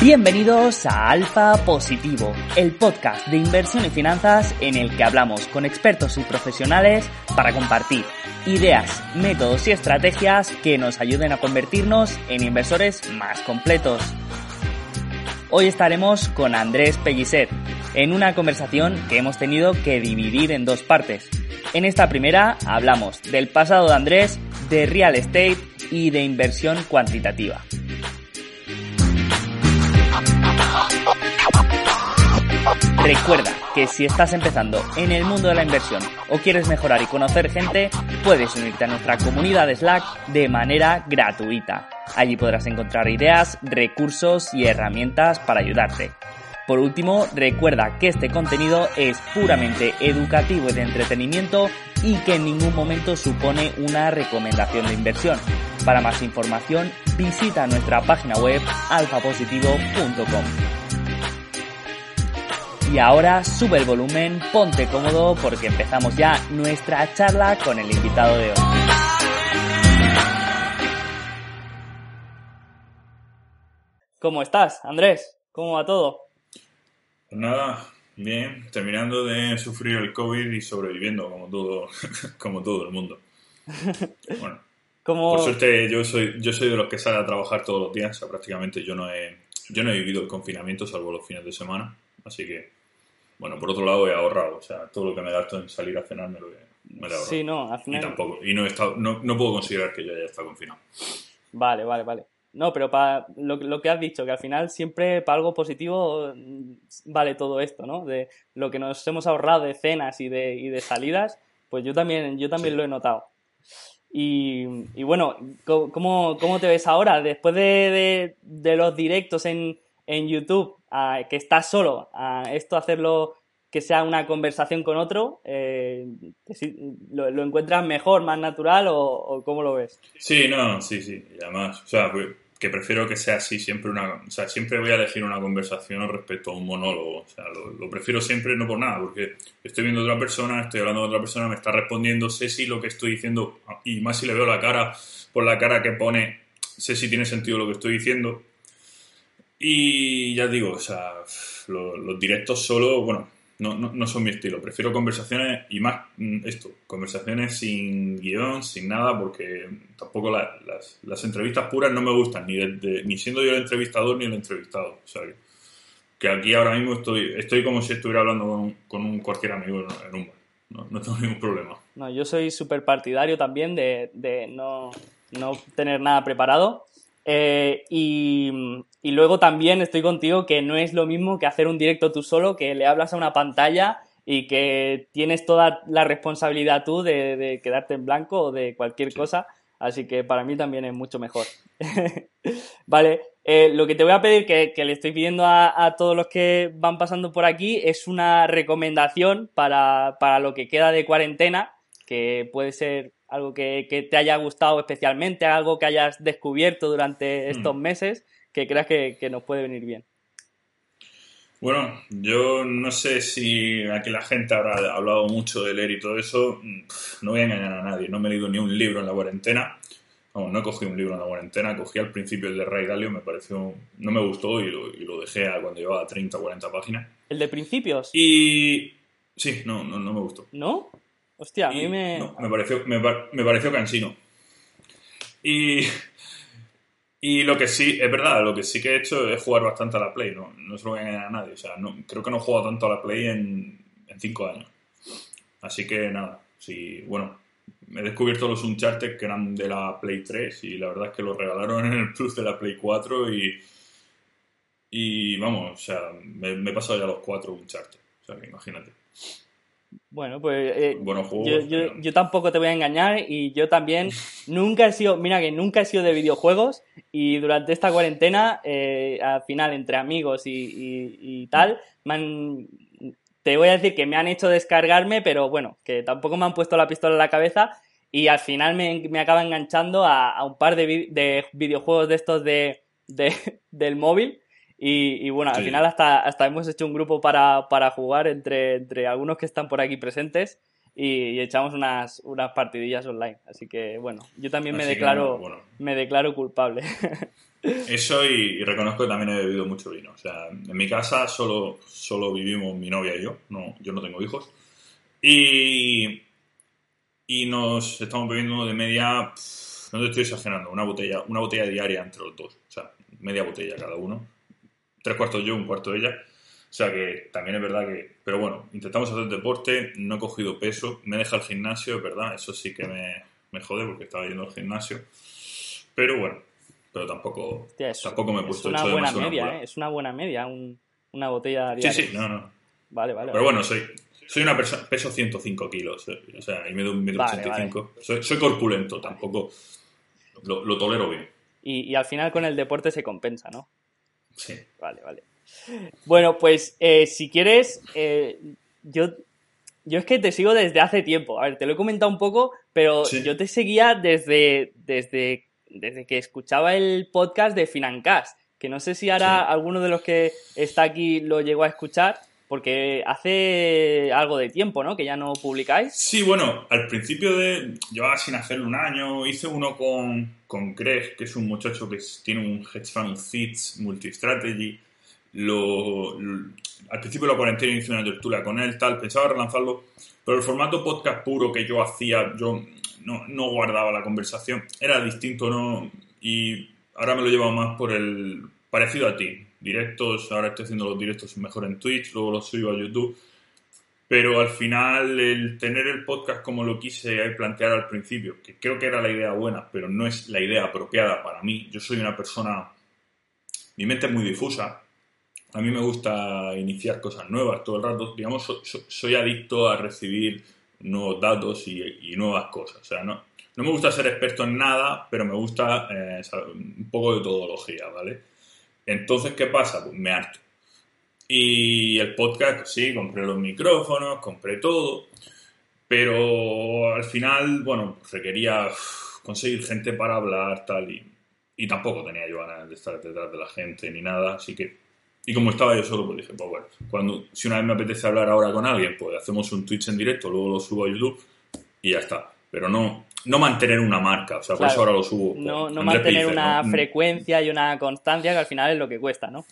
Bienvenidos a Alfa Positivo, el podcast de inversión y finanzas en el que hablamos con expertos y profesionales para compartir ideas, métodos y estrategias que nos ayuden a convertirnos en inversores más completos. Hoy estaremos con Andrés Pellicer en una conversación que hemos tenido que dividir en dos partes. En esta primera hablamos del pasado de Andrés, de real estate y de inversión cuantitativa. Recuerda que si estás empezando en el mundo de la inversión o quieres mejorar y conocer gente, puedes unirte a nuestra comunidad Slack de manera gratuita. Allí podrás encontrar ideas, recursos y herramientas para ayudarte. Por último, recuerda que este contenido es puramente educativo y de entretenimiento y que en ningún momento supone una recomendación de inversión. Para más información, visita nuestra página web alfapositivo.com. Y ahora sube el volumen, ponte cómodo porque empezamos ya nuestra charla con el invitado de hoy. ¿Cómo estás, Andrés? ¿Cómo va todo? Pues nada, bien, terminando de sufrir el COVID y sobreviviendo como todo, como todo el mundo. Bueno, por suerte yo soy, yo soy de los que sale a trabajar todos los días, o sea, prácticamente yo no he, yo no he vivido el confinamiento salvo los fines de semana, así que bueno, por otro lado he ahorrado, o sea, todo lo que me gasto en salir a cenar me lo he, me ahorrado. Sí, no, al final... Y tampoco, y no, he estado, no, no puedo considerar que yo haya estado confinado. Vale, vale, vale. No, pero para lo, lo, que has dicho, que al final siempre para algo positivo mm, vale todo esto, ¿no? De lo que nos hemos ahorrado de cenas y de, y de salidas, pues yo también, yo también lo he notado. Y, bueno, ¿cómo, ¿cómo, te ves ahora? Después de, de, de los directos en, en YouTube, que estás solo, a esto hacerlo que sea una conversación con otro, eh, lo, encuentras mejor, más natural o, cómo lo ves? Sí, no, sí, sí, y además, o sea, que prefiero que sea así siempre una, o sea, siempre voy a elegir una conversación respecto a un monólogo, o sea, lo, prefiero siempre no por nada, porque estoy viendo a otra persona, estoy hablando con otra persona, me está respondiendo, sé si lo que estoy diciendo, y más si le veo la cara, por la cara que pone, sé si tiene sentido lo que estoy diciendo, y ya digo, o sea, los, directos solo, bueno, no, no, son mi estilo. Prefiero conversaciones y más mm, esto, conversaciones sin guion, sin nada, porque tampoco las, las, entrevistas puras no me gustan, ni, ni siendo yo el entrevistador ni el entrevistado. O sea, que, aquí ahora mismo estoy, estoy como si estuviera hablando con, un cualquier amigo en, un bar. No, no, tengo ningún problema. No, yo soy súper partidario también de, de no, no tener nada preparado eh, y, luego también estoy contigo que no es lo mismo que hacer un directo tú solo, que le hablas a una pantalla y que tienes toda la responsabilidad tú de, quedarte en blanco o de cualquier cosa. Así que para mí también es mucho mejor. vale, eh, lo que te voy a pedir, que, le estoy pidiendo a, todos los que van pasando por aquí, es una recomendación para, para lo que queda de cuarentena, que puede ser algo que, te haya gustado especialmente, algo que hayas descubierto durante hmm. estos meses que creas que, nos puede venir bien. Bueno, yo no sé si aquí la gente habrá hablado mucho de leer y todo eso. No voy a engañar a nadie. No me he leído ni un libro en la cuarentena. no he cogido un libro en la cuarentena. Cogí al principio el de Ray Dalio. Me pareció. No me gustó y lo, dejé cuando llevaba 30 o 40 páginas. ¿El de principios? Y. Sí, no, no, no me gustó. ¿No? Hostia, a mí me... me pareció, me, pareció cansino. Y, y lo que sí, es verdad, lo que sí que he hecho es jugar bastante a la Play, no, no se lo voy a engañar a nadie. O sea, no, creo que no he jugado tanto a la Play en, en cinco años. Así que nada, sí, bueno, he descubierto los Uncharted que eran de la Play 3 y la verdad es que los regalaron en el Plus de la Play 4 y, y vamos, o sea, me, me he pasado ya los cuatro Uncharted. O sea, que imagínate. Bueno, pues eh, yo, tampoco te voy a engañar y yo también nunca he sido, mira que nunca he sido de videojuegos y durante esta cuarentena, eh, al final entre amigos y, tal, te voy a decir que me han hecho descargarme, pero bueno, que tampoco me han puesto la pistola en la cabeza y al final me, me acaba enganchando a, un par de, de, videojuegos de estos de, del móvil y, bueno, al final hasta, hasta hemos hecho un grupo para, jugar entre, entre algunos que están por aquí presentes. y, echamos unas, unas partidillas online. Así que bueno, yo también me Así que, declaro, bueno. me declaro culpable. Eso y, y reconozco que también he bebido mucho vino. O sea, en mi casa solo, solo vivimos mi novia y yo. No, yo no tengo hijos. Y, y nos estamos bebiendo de media, pff, no te estoy exagerando, una botella, una botella diaria entre los dos. O sea, media botella cada uno. Tres cuartos yo, un cuarto ella. O sea que también es verdad que... Pero bueno, intentamos hacer deporte, no he cogido peso, me deja el gimnasio, es verdad, eso sí que me, me jode porque estaba yendo al gimnasio. Pero bueno, pero tampoco, Hostia, es, tampoco me he es puesto hecho buena media. ¿eh? Es una buena media, un- una botella Sí, diaria. sí, no, no. Vale, vale. Pero vale. bueno, soy, soy una persona, peso 105 kilos, eh, o sea, y mido un metro Vale, 85. Soy, soy corpulento, tampoco lo, lo tolero bien. Y, y al final con el deporte se compensa, ¿no? Sí. Vale, vale. Bueno, pues eh, si quieres, eh, yo, yo es que te sigo desde hace tiempo. A ver, te lo he comentado un poco, pero Sí. yo te seguía desde, desde, desde que escuchaba el podcast de Financast, que no sé si ahora Sí. alguno de los que está aquí lo llegó a escuchar, porque hace algo de tiempo, ¿no? Que ya no publicáis. Sí, bueno, al principio de. Llevaba sin hacerlo un año. Hice uno con, con Greg, que es un muchacho que tiene un hedge fund, un FITS, multi-strategy. Lo- al principio de la cuarentena hice una tertulia con él, tal. Pensaba relanzarlo, pero el formato podcast puro que yo hacía, yo no, no guardaba la conversación. Era distinto, ¿no? Y ahora me lo llevo más por el. parecido a ti. Directos, ahora estoy haciendo los directos mejor en Twitch, luego los subo a YouTube. Pero al final, el tener el podcast como lo quise plantear al principio, que creo que era la idea buena, pero no es la idea apropiada para mí. Yo soy una persona. Mi mente es muy difusa. A mí me gusta iniciar cosas nuevas todo el rato. Digamos, so- so- soy adicto a recibir nuevos datos y, nuevas cosas. O sea, no, no me gusta ser experto en nada, pero me gusta eh, un poco de todología, ¿vale? Entonces, ¿qué pasa? Pues me harto. Y el podcast, pues sí, compré los micrófonos, compré todo, pero al final, bueno, pues requería conseguir gente para hablar, tal, y, y tampoco tenía yo ganas de estar detrás de la gente ni nada, así que, y como estaba yo solo, pues dije, pues bueno, cuando, si una vez me apetece hablar ahora con alguien, pues hacemos un Twitch en directo, luego lo subo a YouTube y ya está, pero no, no mantener una marca, o sea, por eso ahora lo subo. No, no mantener una ¿no? Mm, frecuencia y una constancia que al final es lo que cuesta, ¿no?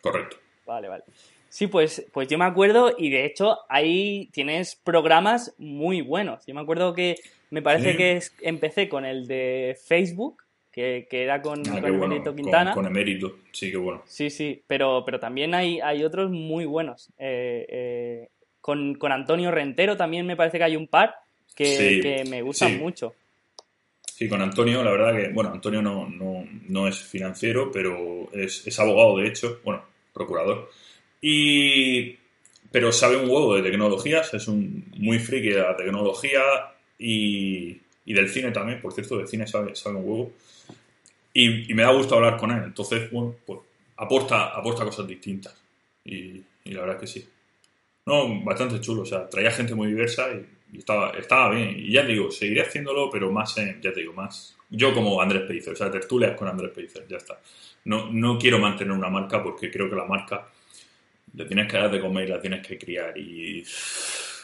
Correcto. Vale, vale. Sí, pues, pues yo me acuerdo y de hecho ahí tienes programas muy buenos. Yo me acuerdo que me parece Sí. que es- empecé con el de Facebook, que, que era con, Ah, con bueno, Benito con, Quintana. con emérito, sí, qué bueno. Sí, sí, pero, pero también hay, hay otros muy buenos. Eh, eh, con, con Antonio Rentero también me parece que hay un par que, Sí, que me gustan sí. mucho. Sí, con Antonio, la verdad que, bueno, Antonio no, no, no es financiero, pero es, es abogado, de hecho, bueno, procurador. Y, pero sabe un huevo de tecnologías, es un muy friki de la tecnología y, y del cine también, por cierto, del cine sabe, sabe un huevo. Y, y me da gusto hablar con él, entonces, bueno, pues aporta, aporta cosas distintas. Y, y la verdad es que sí. No, bastante chulo, o sea, traía gente muy diversa y, y estaba, estaba bien. Y ya te digo, seguiré haciéndolo, pero más en, ya te digo, más. Yo como Andrés Pellicer, o sea, tertulias con Andrés Pellicer, ya está. No, no quiero mantener una marca porque creo que la marca le tienes que dar de comer y la tienes que criar y,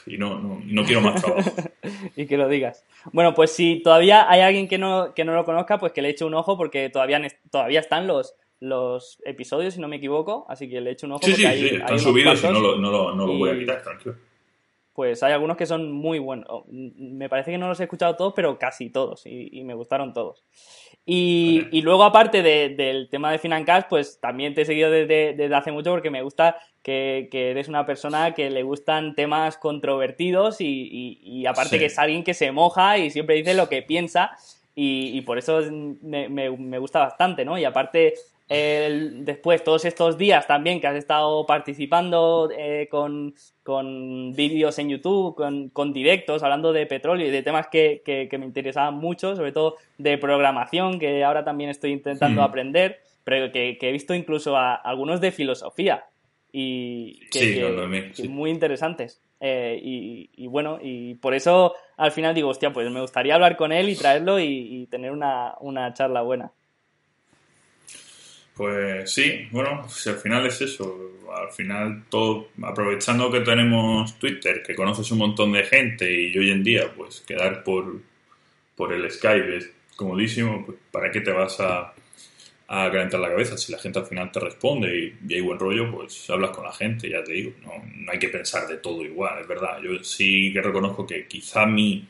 y no, no, no quiero más trabajo. y que lo digas. Bueno, pues si todavía hay alguien que no, que no lo conozca, pues que le eche un ojo porque todavía, todavía están los, los episodios, si no me equivoco, así que le eche un ojo Sí, porque sí, hay, sí, están subidos y no lo, no lo, no lo voy a quitar, tranquilo. Pues hay algunos que son muy buenos. Oh, Me parece que no los he escuchado todos, pero casi todos. Y, y me gustaron todos. Y, y luego, aparte de- del tema de Financast, pues también te he seguido desde, desde hace mucho porque me gusta que, que eres una persona que le gustan temas controvertidos y, y- aparte Sí. que es alguien que se moja y siempre dice lo que piensa. Y, por eso es- me, me- me gusta bastante, ¿no? Y aparte, el- después, todos estos días también que has estado participando eh, con, con vídeos en YouTube, con, con directos, hablando de petróleo y de temas que, que- que me interesaban mucho, sobre todo de programación, que ahora también estoy intentando Mm. aprender, pero que, que he visto incluso a algunos de filosofía. Y que, Sí, que- no, también, que sí. muy interesantes. Eh, y, y bueno, y por eso al final digo, hostia, pues me gustaría hablar con él y traerlo y, y tener una, una charla buena. Pues sí, bueno, pues al final es eso. Al final, todo, aprovechando que tenemos Twitter, que conoces un montón de gente y hoy en día, pues quedar por, por el Skype es comodísimo, pues ¿para qué te vas a, a calentar la cabeza? Si la gente al final te responde y, hay buen rollo, pues hablas con la gente, ya te digo. No, no hay que pensar de todo igual, es verdad. Yo sí que reconozco que quizá mi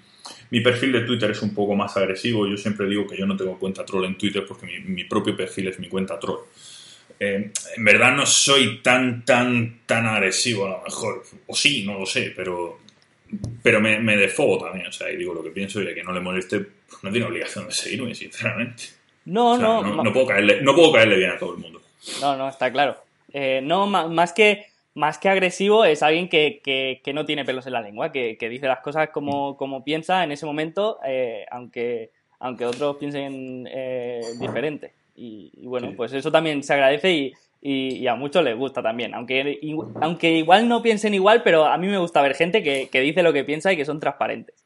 mi perfil de Twitter es un poco más agresivo. Yo siempre digo que yo no tengo cuenta troll en Twitter porque mi, propio perfil es mi cuenta troll. Eh, en verdad no soy tan, tan, tan agresivo a lo mejor. O sí, no lo sé, pero, pero me, me defogo también. O sea, y digo lo que pienso y a que no le moleste, pues no tiene obligación de seguirme, sinceramente. No, no, no, puedo caerle, no puedo caerle bien a todo el mundo. No, no, está claro. Eh, no, más que más que agresivo, es alguien que, que, no tiene pelos en la lengua, que, dice las cosas como, como piensa en ese momento, eh, aunque, aunque otros piensen eh, diferente. Y, bueno, pues eso también se agradece y, y, a muchos les gusta también. Aunque, aunque igual no piensen igual, pero a mí me gusta ver gente que, que dice lo que piensa y que son transparentes.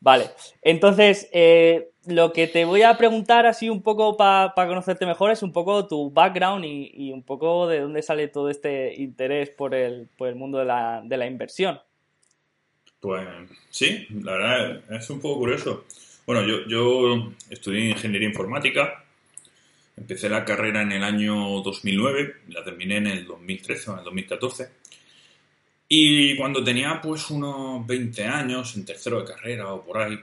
Vale, entonces, eh, lo que te voy a preguntar así un poco para conocerte mejor es un poco tu background y, un poco de dónde sale todo este interés por el, por el mundo de la, de la inversión. Pues sí, la verdad es un poco curioso. Bueno, yo, yo estudié ingeniería informática, empecé la carrera en el año 2009, la terminé en el 2013 o en el 2014. Y cuando tenía pues unos 20 años, en tercero de carrera o por ahí,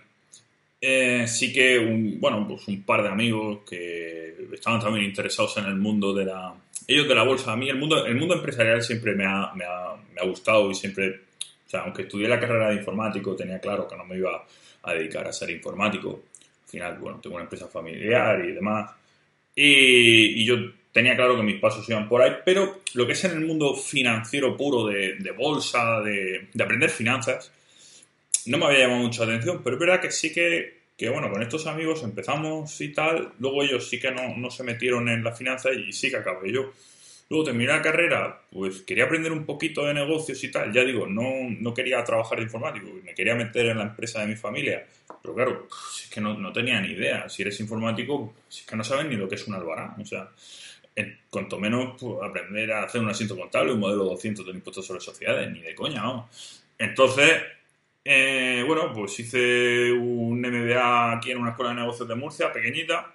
eh, sí que, un, bueno, pues un par de amigos que estaban también interesados en el mundo de la... Ellos de la bolsa. A mí el mundo, el mundo empresarial siempre me ha, me, ha, me ha gustado y siempre... O sea, aunque estudié la carrera de informático, tenía claro que no me iba a dedicar a ser informático. Al final, bueno, tengo una empresa familiar y demás. Y, y yo tenía claro que mis pasos iban por ahí, pero lo que es en el mundo financiero puro de, de bolsa, de, de aprender finanzas, no me había llamado mucha atención, pero es verdad que sí que, que, bueno, con estos amigos empezamos y tal, luego ellos sí que no, no se metieron en la finanza y sí que acabé yo. Luego terminé la carrera, pues quería aprender un poquito de negocios y tal. Ya digo, no, no quería trabajar informático, me quería meter en la empresa de mi familia. Pero claro, es que no, no tenía ni idea. Si eres informático, es que no sabes ni lo que es un albarán. O sea, cuanto menos pues, aprender a hacer un asiento contable, un modelo 200 de impuestos sobre sociedades, ni de coña, vamos. Entonces, eh, bueno, pues hice un MBA aquí en una escuela de negocios de Murcia, pequeñita.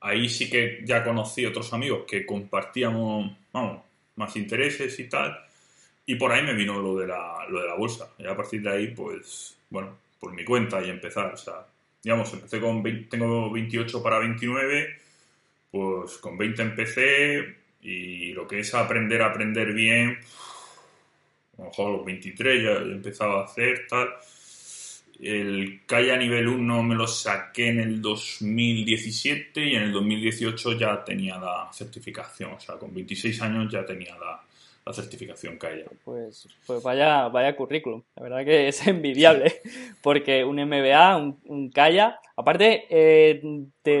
Ahí sí que ya conocí otros amigos que compartíamos, vamos, más intereses y tal. Y por ahí me vino lo de la, lo de la bolsa. Y a partir de ahí, pues, bueno, por mi cuenta y empezar. O sea, digamos, empecé con, tengo 28 para 29, pues con 20 empecé y lo que es aprender a aprender bien, a lo mejor a los 23 ya, empezaba a hacer tal. El a nivel 1 me lo saqué en el 2017 y en el 2018 ya tenía la certificación. O sea, con 26 años ya tenía la, la certificación Kaya. Pues, pues vaya, vaya currículum. La verdad que es envidiable. Porque un MBA, un, un Kaya. Aparte, eh,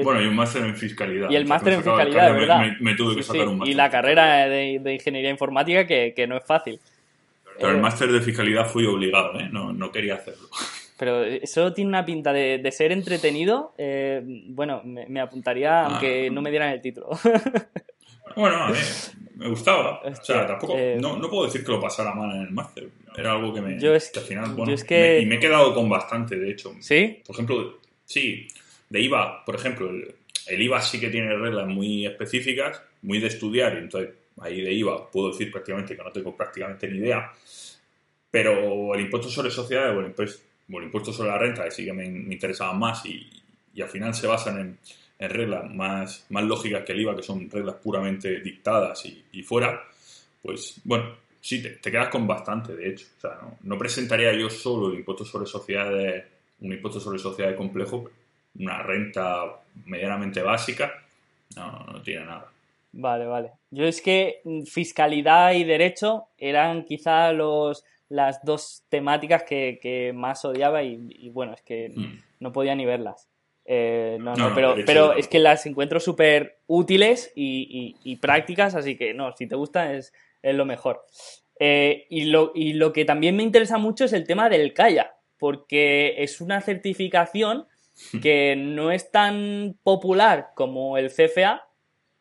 bueno, y un máster en fiscalidad. Y el máster en fiscalidad, ¿verdad? Me, tuve que sacar un máster. Y la carrera de, de, ingeniería informática, que, que no es fácil. Pero el eh, máster de fiscalidad fui obligado, ¿eh? No, no quería hacerlo. Pero eso tiene una pinta de, de ser entretenido. Eh, bueno, me, apuntaría ah. aunque no me dieran el título. bueno, a mí me gustaba. O sea, tampoco. Eh, no, no, puedo decir que lo pasara mal en el máster. Era algo que me. Yo es, al final, bueno, que... y me he quedado con bastante, de hecho. ¿Sí? Por ejemplo, sí, de IVA, por ejemplo, el, el IVA sí que tiene reglas muy específicas, muy de estudiar, y entonces ahí de IVA puedo decir prácticamente que no tengo prácticamente ni idea, pero el impuesto sobre sociedades o el impuesto, sobre la renta, que sí que me, interesaban más y, al final se basan en, reglas más, más lógicas que el IVA, que son reglas puramente dictadas y, fuera, pues bueno, sí, te, quedas con bastante, de hecho. O sea, no, presentaría yo solo el impuesto sobre sociedades, un impuesto sobre sociedades complejo, una renta medianamente básica, no, no tiene nada. Vale, vale. Yo es que mm, fiscalidad y derecho eran quizá los, las dos temáticas que, más odiaba y, bueno, es que hmm. no podía ni verlas. Eh, no, no, pero, pero es que las encuentro súper útiles y, prácticas, así que no, si te gusta es, lo mejor. Eh, y, lo, y lo que también me interesa mucho es el tema del CAIA, porque es una certificación hmm. que no es tan popular como el CFA,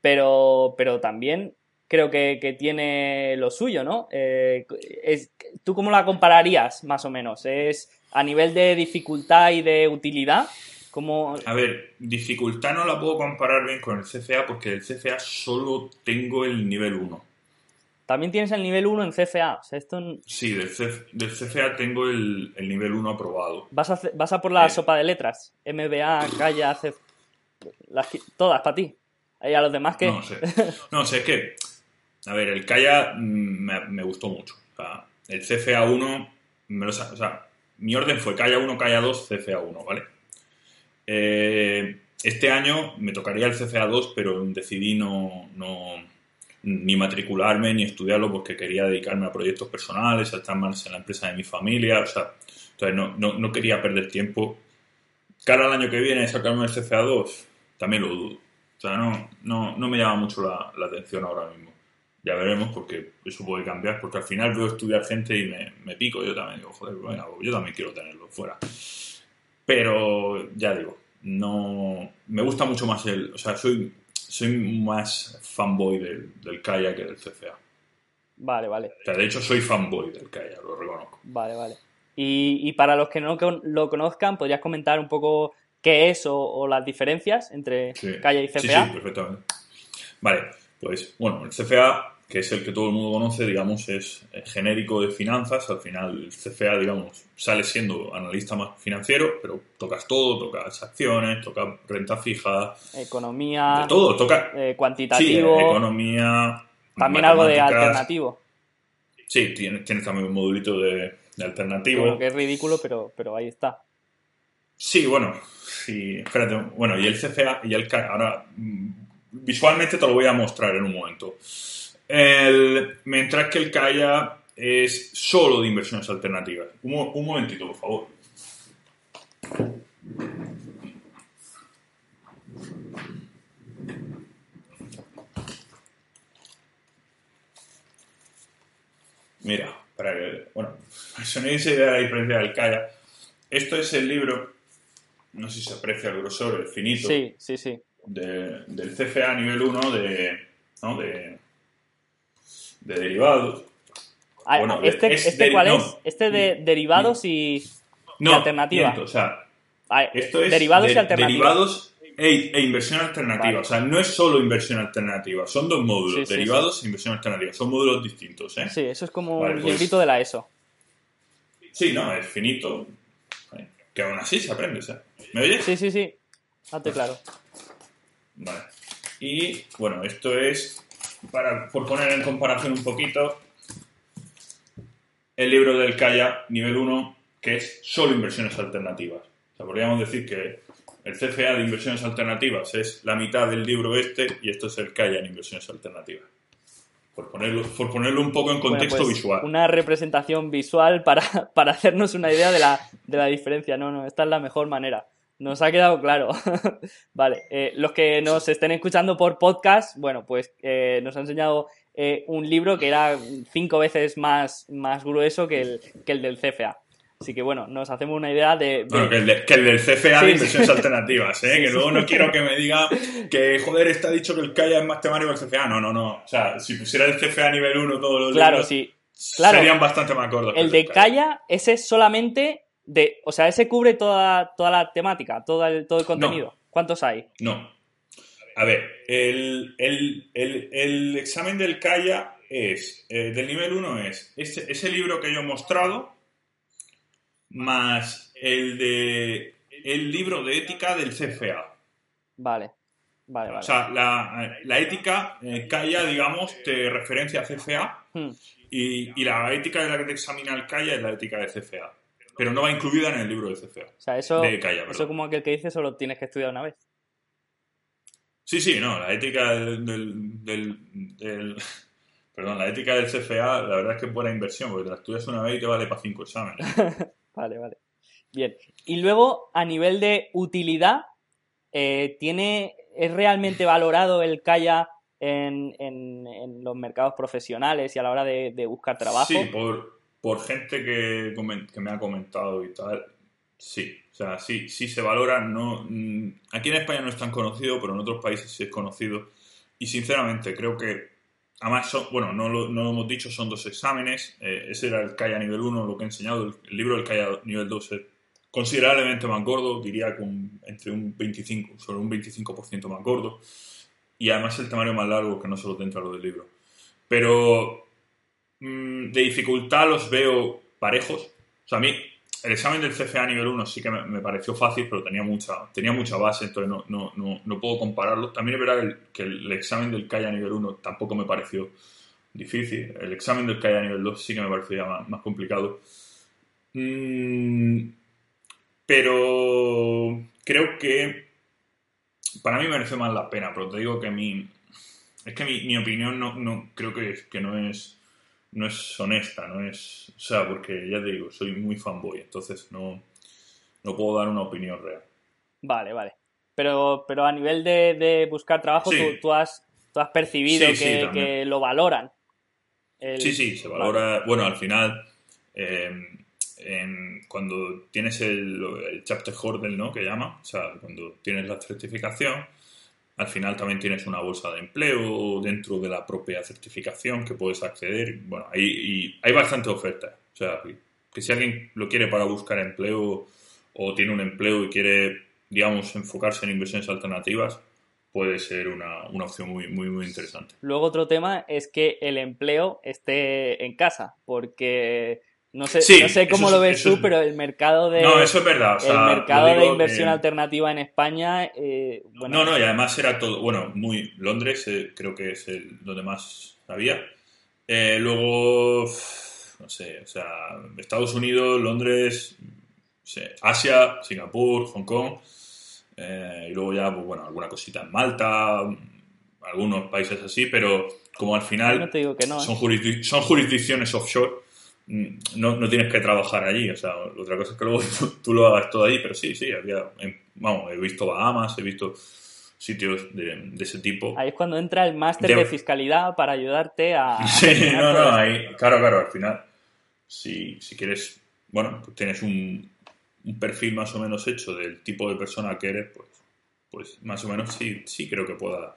pero, pero también creo que, tiene lo suyo, ¿no? Eh, es, ¿Tú cómo la compararías, más o menos? ¿Es a nivel de dificultad y de utilidad? ¿Cómo... A ver, dificultad no la puedo comparar bien con el CFA porque el CFA solo tengo el nivel 1. También tienes el nivel 1 en CFA. esto... Sí, del, CFA tengo el, nivel 1 aprobado. ¿Vas a, vas a por la sopa de letras? MBA, Calla, CFA... todas para ti. ¿Y a los demás qué? No sé. No sé, es que a ver, el Kaya mm, me, gustó mucho. el CFA 1, me lo, o sea, mi orden fue Kaya 1, Kaya 2, CFA 1, ¿vale? Eh, este año me tocaría el CFA 2, pero decidí no, no, ni matricularme ni estudiarlo porque quería dedicarme a proyectos personales, a estar más en la empresa de mi familia, o sea, entonces no, no, quería perder tiempo. Cara al año que viene sacarme el CFA 2, también lo dudo. Sea, no, no, no me llama mucho la, la atención ahora mismo ya veremos porque eso puede cambiar, porque al final veo estudiar gente y me, pico, yo también digo, joder, bueno, yo también quiero tenerlo fuera. Pero ya digo, no me gusta mucho más el, o sea, soy, soy más fanboy del, del Kaya que del CFA. Vale, vale. O sea, de hecho soy fanboy del Kaya, lo reconozco. Vale, vale. Y, para los que no lo conozcan, ¿podrías comentar un poco qué es o, las diferencias entre Kaya y CFA? Sí, sí, perfectamente. Vale, pues bueno, el CFA que es el que todo el mundo conoce, digamos, es genérico de finanzas. Al final, el CFA, digamos, sale siendo analista más financiero, pero tocas todo, tocas acciones, tocas renta fija. Economía. De todo, toca. Eh, cuantitativo. Sí, economía. También algo de alternativo. Sí, tienes, también un modulito de, alternativo. que es ridículo, pero, pero ahí está. Sí, bueno, sí, espérate. Bueno, y el CFA y el ahora mm, visualmente te lo voy a mostrar en un momento. Mientras que el Kaya es solo de inversiones alternativas. Un, momentito, por favor. Mira, para que, bueno, eso no idea de la diferencia del Kaya. Esto es el libro, no sé si se aprecia el grosor, el finito. Sí, sí, sí. del CFA nivel 1 de, ¿no? de de derivados. Ah, este, este cuál es? Este de derivados y, alternativa. o sea, ah, esto es derivados y alternativa. Derivados e, e inversión alternativa. O sea, no es solo inversión alternativa, son dos módulos, derivados e inversión alternativa. Son módulos distintos, ¿eh? Sí, eso es como un pues librito de la ESO. Sí, no, es finito. Que aún así se aprende, ¿eh? ¿Me oyes? Sí, sí, sí. Hazte claro. Vale. Y bueno, esto es para, por poner en comparación un poquito, el libro del Kaya, nivel 1, que es solo inversiones alternativas. O sea, podríamos decir que el CFA de inversiones alternativas es la mitad del libro este y esto es el Kaya en inversiones alternativas. Por ponerlo, por ponerlo un poco en contexto pues, visual. Una representación visual para, para hacernos una idea de la, de la diferencia. No, no, esta es la mejor manera. Nos ha quedado claro. vale, eh, los que nos estén escuchando por podcast, bueno, pues eh, nos ha enseñado eh, un libro que era cinco veces más, más grueso que el, que el del CFA. Así que bueno, nos hacemos una idea de. Bueno, que el, del CFA de inversiones alternativas, ¿eh? que luego no quiero que me diga que, joder, está dicho que el CAIA es más temático que el CFA. No, no, no. O sea, si pusiera el CFA nivel 1 todos los claro, sí. Claro, serían bastante más gordos. El de CAIA, ese es solamente de, o sea, ese cubre toda, toda la temática, todo el, todo el contenido. ¿Cuántos hay? No. A ver, el, examen del CAIA es, eh, del nivel 1 es ese, ese, libro que yo he mostrado, más el de el libro de ética del CFA. Vale, vale, vale. O sea, la, la ética, eh, CAIA, digamos, te referencia a CFA hmm. y, y, la ética de la que te examina el CAIA es la ética de CFA pero no va incluida en el libro de CFA. O sea, eso, eso como aquel que dice solo tienes que estudiar una vez. Sí, sí, no, la ética del, del, perdón, la ética del CFA, la verdad es que es buena inversión, porque te la estudias una vez y te vale para cinco exámenes. vale, vale. Bien. Y luego, a nivel de utilidad, eh, ¿tiene, ¿es realmente valorado el CAIA en, en, los mercados profesionales y a la hora de, de buscar trabajo? Sí, por, por gente que, me ha comentado y tal, sí. O sea, sí, sí se valora. No, mm, aquí en España no es tan conocido, pero en otros países sí es conocido. y sinceramente creo que, además, bueno, no lo, hemos dicho, son dos exámenes. eh, ese era el CAIA nivel 1, lo que he enseñado. El, libro del CAIA nivel 2 es considerablemente más gordo, diría con entre un 25, sobre un 25% más gordo. Y además el temario más largo que no solo dentro lo del libro. Pero mm, de dificultad los veo parejos. O sea, a mí el examen del CFA nivel 1 sí que me, pareció fácil, pero tenía mucha, tenía mucha base, entonces no, no, no, no puedo compararlo. También es verdad que el examen del CAIA nivel 1 tampoco me pareció difícil. El examen del CAIA nivel 2 sí que me pareció ya más, más complicado. Mm, pero creo que para mí merece más la pena, pero te digo que mi, es que mi, mi opinión no, no creo que, que no es no es honesta, no es, o sea, porque ya te digo, soy muy fanboy, entonces no, no puedo dar una opinión real. Vale, vale. Pero, pero a nivel de, de buscar trabajo, Sí. tú, tú has, tú has percibido Sí, que, que lo valoran. El- Sí, sí, se Vale. valora. Bueno, al final, eh, en- cuando tienes el, el chapter Hordel, ¿no? Que llama, o sea, cuando tienes la certificación, al final también tienes una bolsa de empleo dentro de la propia certificación que puedes acceder. Bueno, hay, hay bastante oferta. O sea, que si alguien lo quiere para buscar empleo o tiene un empleo y quiere, digamos, enfocarse en inversiones alternativas, puede ser una, una opción muy, muy, muy interesante. Luego otro tema es que el empleo esté en casa, porque no sé, Sí, no sé cómo eso lo es- ves tú, es- pero el mercado de No, eso es verdad. o sea, el mercado de inversión eh, alternativa en España, eh, bueno, No, no, y además era todo, bueno, muy Londres, eh, creo que es el donde más había. Eh, luego, no sé, o sea, Estados Unidos, Londres, no sé, Asia, Singapur, Hong Kong, eh, y luego ya, pues bueno, alguna cosita en Malta, algunos países así, pero como al final no te digo que no. son, jurisdic- son jurisdicciones offshore, no, no tienes que trabajar allí. O sea, otra cosa es que luego tú, tú lo hagas todo allí, pero sí, sí, había, en- vamos, he visto Bahamas, he visto sitios de, de ese tipo. Ahí es cuando entra el máster de fiscalidad para ayudarte a... Sí, no, no, ahí, claro, claro, al final, si, si quieres, bueno, pues tienes un, un perfil más o menos hecho del tipo de persona que eres, pues, pues más o menos sí, sí creo que pueda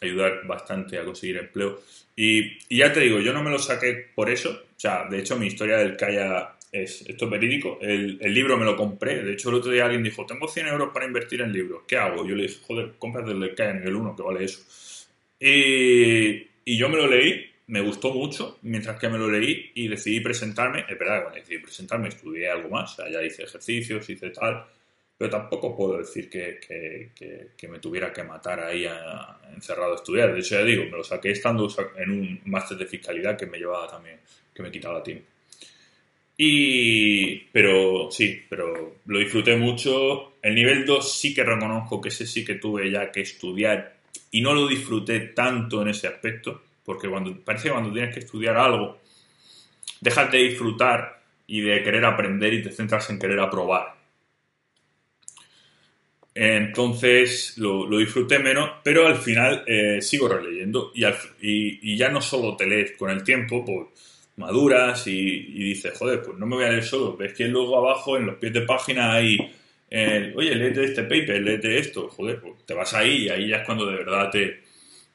ayudar bastante a conseguir empleo. Y, y ya te digo, yo no me lo saqué por eso, o sea, de hecho mi historia del Kaya es, esto es verídico, el, el libro me lo compré, de hecho el otro día alguien dijo, tengo 100 euros para invertir en libros, ¿qué hago? Yo le dije, joder, cómprate el del nivel 1, que vale eso. Y, y yo me lo leí, me gustó mucho mientras que me lo leí y decidí presentarme. Es verdad, cuando decidí presentarme estudié algo más, o sea, ya hice ejercicios, hice tal, pero tampoco puedo decir que, que- que- me tuviera que matar ahí encerrado a estudiar. De hecho, ya digo, me lo saqué estando en un máster de fiscalidad que me llevaba también, que me quitaba tiempo. Y, pero sí, pero lo disfruté mucho. El nivel 2 sí que reconozco que ese sí que tuve ya que estudiar y no lo disfruté tanto en ese aspecto, porque cuando parece que cuando tienes que estudiar algo, dejas de disfrutar y de querer aprender y te centras en querer aprobar. Entonces lo, lo disfruté menos, pero al final eh, sigo releyendo y, al- y- ya no solo te lees con el tiempo, pues maduras y, y dices, joder, pues no me voy a leer solo. Ves que luego abajo en los pies de página hay, eh, oye, léete este paper, léete esto, joder, pues te vas ahí y ahí ya es cuando de verdad te,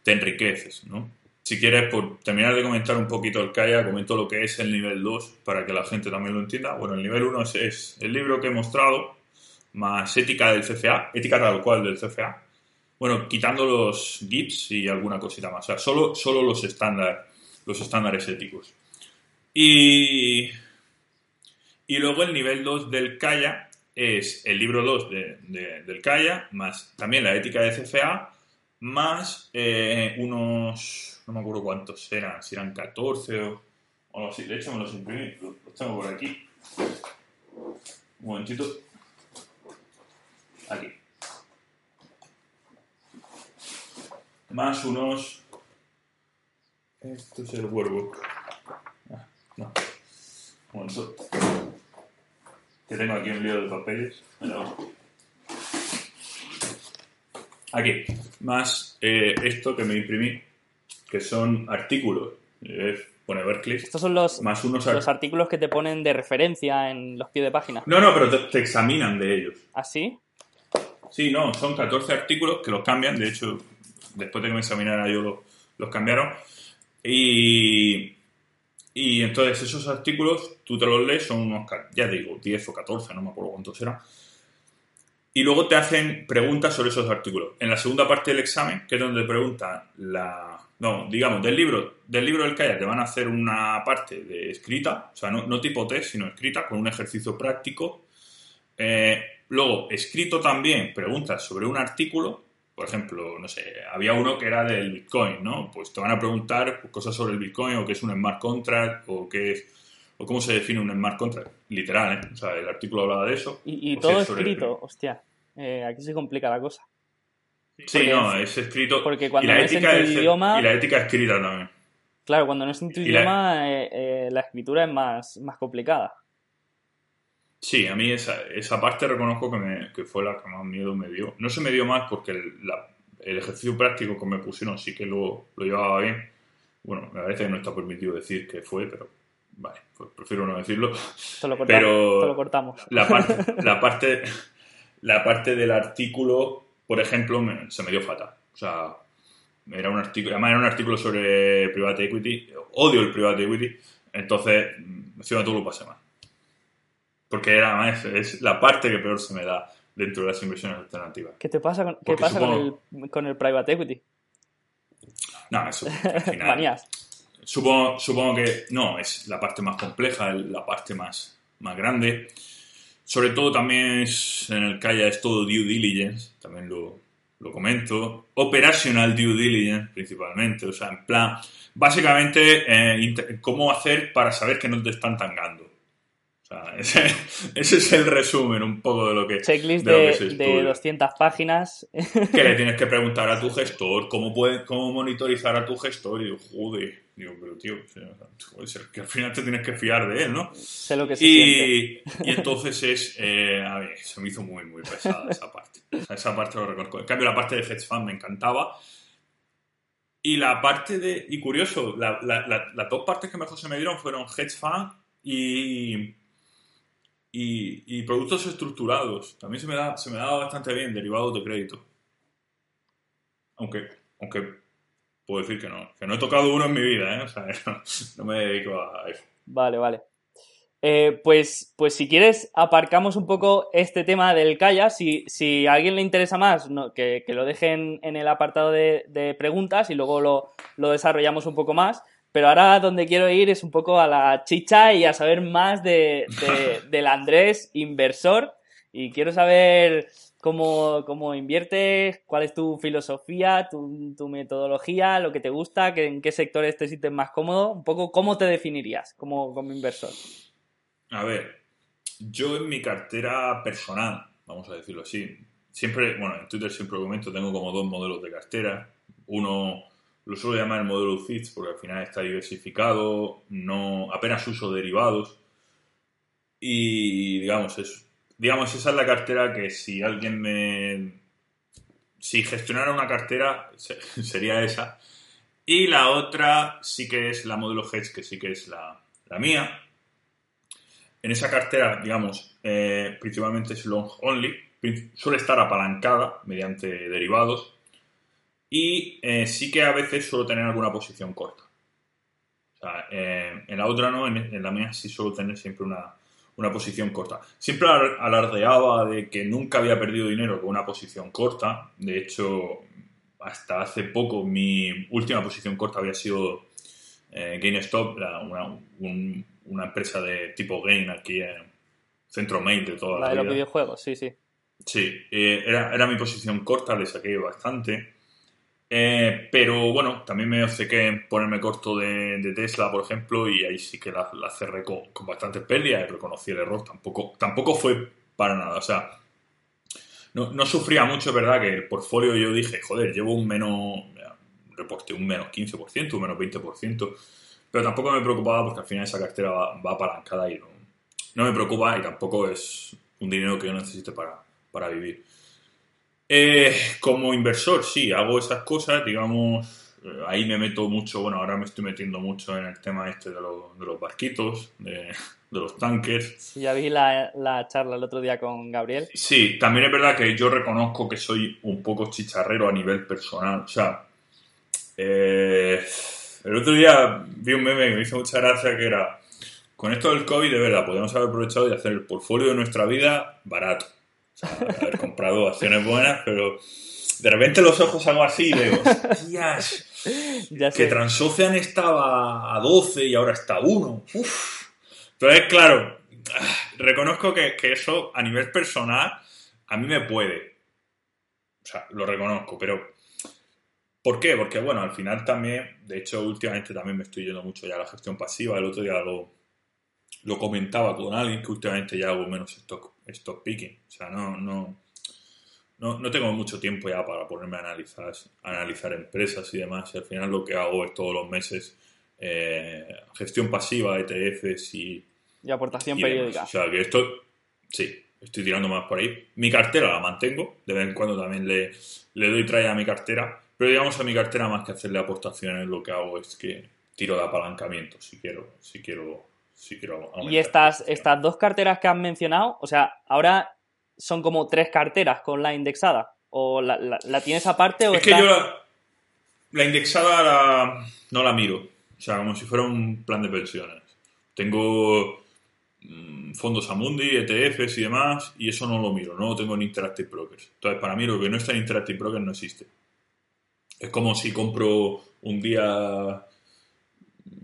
te enriqueces, ¿no? Si quieres, por terminar de comentar un poquito el Kaya, comento lo que es el nivel 2 para que la gente también lo entienda. Bueno, el nivel 1 es, es el libro que he mostrado, más ética del CFA, ética tal cual del CFA. Bueno, quitando los GIPs y alguna cosita más. O sea, solo, solo los, estándar, los estándares éticos. Y, y luego el nivel 2 del Kaya es el libro 2 de- de- del Kaya, más también la ética de CFA, más eh, unos, no me acuerdo cuántos eran, si eran 14 o, o algo así. De hecho, me los imprimí, los tengo por aquí. Un momentito. Aquí. Más unos... Esto es el workbook. Ah, no. Un momento. Que tengo aquí un lío de papeles. Aquí. Más eh, esto que me imprimí, que son artículos. Eh, pone Berkeley. Estos son los, Más unos los ar- artículos que te ponen de referencia en los pies de página. No, no, pero te, te examinan de ellos. ¿Así? Sí, no, son 14 artículos que los cambian. De hecho, después de que me examinara yo los, cambiaron. Y, y entonces esos artículos tú te los lees, son unos, ya te digo, 10 o 14, no me acuerdo cuántos eran. Y luego te hacen preguntas sobre esos artículos. En la segunda parte del examen, que es donde preguntan la... No, digamos, del libro, del libro del Kaya te van a hacer una parte de escrita, o sea, no, no tipo test, sino escrita, con un ejercicio práctico. Eh, luego, escrito también, preguntas sobre un artículo. Por ejemplo, no sé, había uno que era del Bitcoin, ¿no? Pues te van a preguntar cosas sobre el Bitcoin, o qué es un smart contract, o qué es, o cómo se define un smart contract. Literal, ¿eh? O sea, el artículo hablaba de eso. Y, todo escrito, hostia. Eh, aquí se complica la cosa. Sí, Porque- no, es escrito. porque cuando y la no es en ética tu es- idioma- Y la ética escrita también. Claro, cuando no es en tu Y la- idioma, eh, eh, la escritura es más, más complicada. Sí, a mí esa, esa parte reconozco que, me, que fue la que más miedo me dio. No se me dio más porque el, la- el ejercicio práctico que me pusieron sí que lo, lo llevaba bien. Bueno, me parece que no está permitido decir que fue, pero vale, pues prefiero no decirlo. Esto lo cortamos. Pero- lo cortamos. La parte, la parte, la parte del artículo, por ejemplo, me- se me dio fatal. O sea, era un artículo, además era un artículo sobre private equity. Odio el private equity, entonces encima todo lo pasé mal. Porque era además es la parte que peor se me da dentro de las inversiones alternativas. ¿Qué te pasa con, qué pasa con, el, con el private equity? No, eso al final. Manías. Supongo, supongo que no, es la parte más compleja, la parte más, más grande. Sobre todo también es, en el Kaya es todo due diligence, también lo, lo comento. Operational due diligence principalmente, o sea, en plan, básicamente eh, cómo hacer para saber que no te están tangando. Sea, ese, ese es el resumen un poco de lo que, Checklist de de, que se de estudia. 200 páginas. que le tienes que preguntar a tu gestor cómo puede, cómo monitorizar a tu gestor y digo, joder, digo, pero tío, joder, que al final te tienes que fiar de él, ¿no? sé lo que se siente. Y, y entonces es, eh, a ver, se me hizo muy, muy pesada esa parte. O sea, esa parte lo reconozco. En cambio, la parte de hedge fund me encantaba. Y la parte de, y curioso, la- la- la- las dos partes que mejor se me dieron fueron hedge fund y, y, productos estructurados. También se me, da, se me daba bastante bien derivados de crédito. Aunque, aunque puedo decir que no, que no he tocado uno en mi vida, ¿eh? O sea, no, me dedico a eso. Vale, vale. Eh, pues, pues si quieres, aparcamos un poco este tema del Kaya. Si, si a alguien le interesa más, que, que lo dejen en el apartado de, de preguntas y luego lo, lo desarrollamos un poco más. Pero ahora donde quiero ir es un poco a la chicha y a saber más de, de- del Andrés inversor. Y quiero saber cómo, cómo inviertes, cuál es tu filosofía, tu, tu metodología, lo que te gusta, que, en qué sectores te sientes más cómodo. Un poco cómo te definirías como, como inversor. A ver, yo en mi cartera personal, vamos a decirlo así, siempre, bueno, en Twitter siempre comento, tengo como dos modelos de cartera. Uno lo suelo llamar el modelo FITS porque al final está diversificado, no apenas uso derivados. Y digamos, es, digamos, esa es la cartera que si alguien me. Si gestionara una cartera, se- sería esa. Y la otra sí que es la modelo Hedge, que sí que es la, la mía. En esa cartera, digamos, eh, principalmente es long only, suele estar apalancada mediante derivados y eh, sí que a veces suelo tener alguna posición corta. O sea, eh, en la otra no, en, en la mía sí suelo tener siempre una, una posición corta. Siempre alar- alardeaba de que nunca había perdido dinero con una posición corta. De hecho, hasta hace poco mi última posición corta había sido eh, GameStop, la- una, un- una empresa de tipo Game aquí en Centro Mail de toda La la, de los vida. videojuegos, sí, sí. Sí, eh, era, era mi posición corta, le saqué bastante. Eh, pero bueno, también me obcequé en ponerme corto de, Tesla, por ejemplo, y ahí sí que la, cerré con, bastantes pérdidas y reconocí el error. Tampoco, tampoco fue para nada. O sea, no, no sufría mucho, es verdad, que el portfolio yo dije, joder, llevo un menos, reporté un menos 15%, un menos 20%, pero tampoco me preocupaba porque al final esa cartera va, va apalancada y no, no me preocupa y tampoco es un dinero que yo necesite para, para vivir. Eh, como inversor, sí, hago esas cosas, digamos, eh, ahí me meto mucho, bueno, ahora me estoy metiendo mucho en el tema este de, los, de los barquitos, de, los tankers. Ya vi la, la, charla el otro día con Gabriel. Sí, también es verdad que yo reconozco que soy un poco chicharrero a nivel personal. O sea, eh, el otro día vi un meme que me hizo mucha gracia que era, con esto del COVID, de verdad, podemos haber aprovechado de hacer el portfolio de nuestra vida barato. Sea, haber comprado acciones buenas, pero de repente los ojos hago así y digo, hostias, que Transocean estaba a 12 y ahora está a 1. Uf. Entonces, claro, reconozco que, que, eso a nivel personal a mí me puede. O sea, lo reconozco, pero ¿por qué? Porque, bueno, al final también, de hecho, últimamente también me estoy yendo mucho ya a la gestión pasiva. El otro día lo, lo comentaba con alguien que últimamente ya hago menos stock, stock picking. O sea, no, no, no, no, tengo mucho tiempo ya para ponerme a analizar, analizar empresas y demás. Y al final lo que hago es todos los meses eh, gestión pasiva, ETFs y... Y aportación periódica. O sea, que esto, sí, estoy tirando más por ahí. Mi cartera la mantengo, de vez en cuando también le, le doy traje a mi cartera, pero digamos a mi cartera más que hacerle aportaciones, lo que hago es que tiro de apalancamiento, si quiero, si quiero, quiero Y estas, estas dos carteras que has mencionado, o sea, ahora son como tres carteras con la indexada? ¿O la, la, tienes aparte? O es que yo la, indexada no la miro. O sea, como si fuera un plan de pensiones. Tengo mm, fondos Amundi, ETFs y demás, y eso no lo miro, no lo tengo en Interactive Brokers. Entonces, para mí lo que no está en Interactive Brokers no existe. Es como si compro un día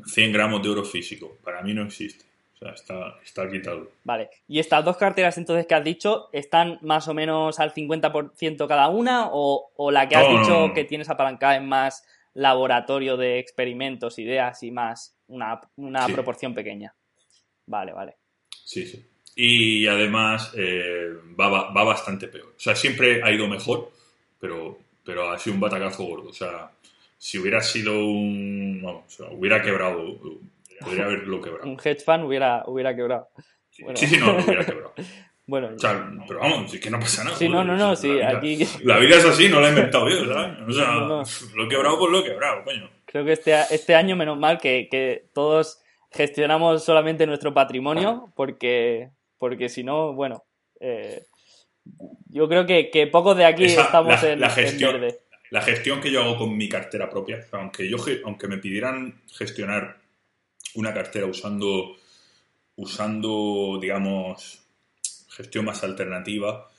100 gramos de oro físico. Para mí no existe está, está quitado. Vale. ¿Y estas dos carteras entonces que has dicho están más o menos al 50% cada una? ¿O, la que has dicho que tienes apalancada en más laboratorio de experimentos, ideas y más una, proporción pequeña? Vale, vale. Sí, sí. Y además eh, va, va, bastante peor. O sea, siempre ha ido mejor, pero, pero ha sido un batacazo gordo. O sea, si hubiera sido un. o sea, hubiera quebrado Podría haberlo quebrado. Un hedge fund hubiera, hubiera quebrado. Sí, sí, no, lo hubiera quebrado. bueno. O sea, pero vamos, es que no pasa nada. Sí, no, no, no, sí, la aquí... La vida es así, no la he inventado yo, ¿sabes? O sea, lo he quebrado, pues lo he quebrado, coño. Creo que este, este año, menos mal, que, que todos gestionamos solamente nuestro patrimonio, porque, porque si no, bueno, eh, yo creo que, que pocos de aquí estamos en, la gestión, verde. La gestión que yo hago con mi cartera propia, aunque, yo, aunque me pidieran gestionar una cartera usando, usando, digamos, gestión más alternativa,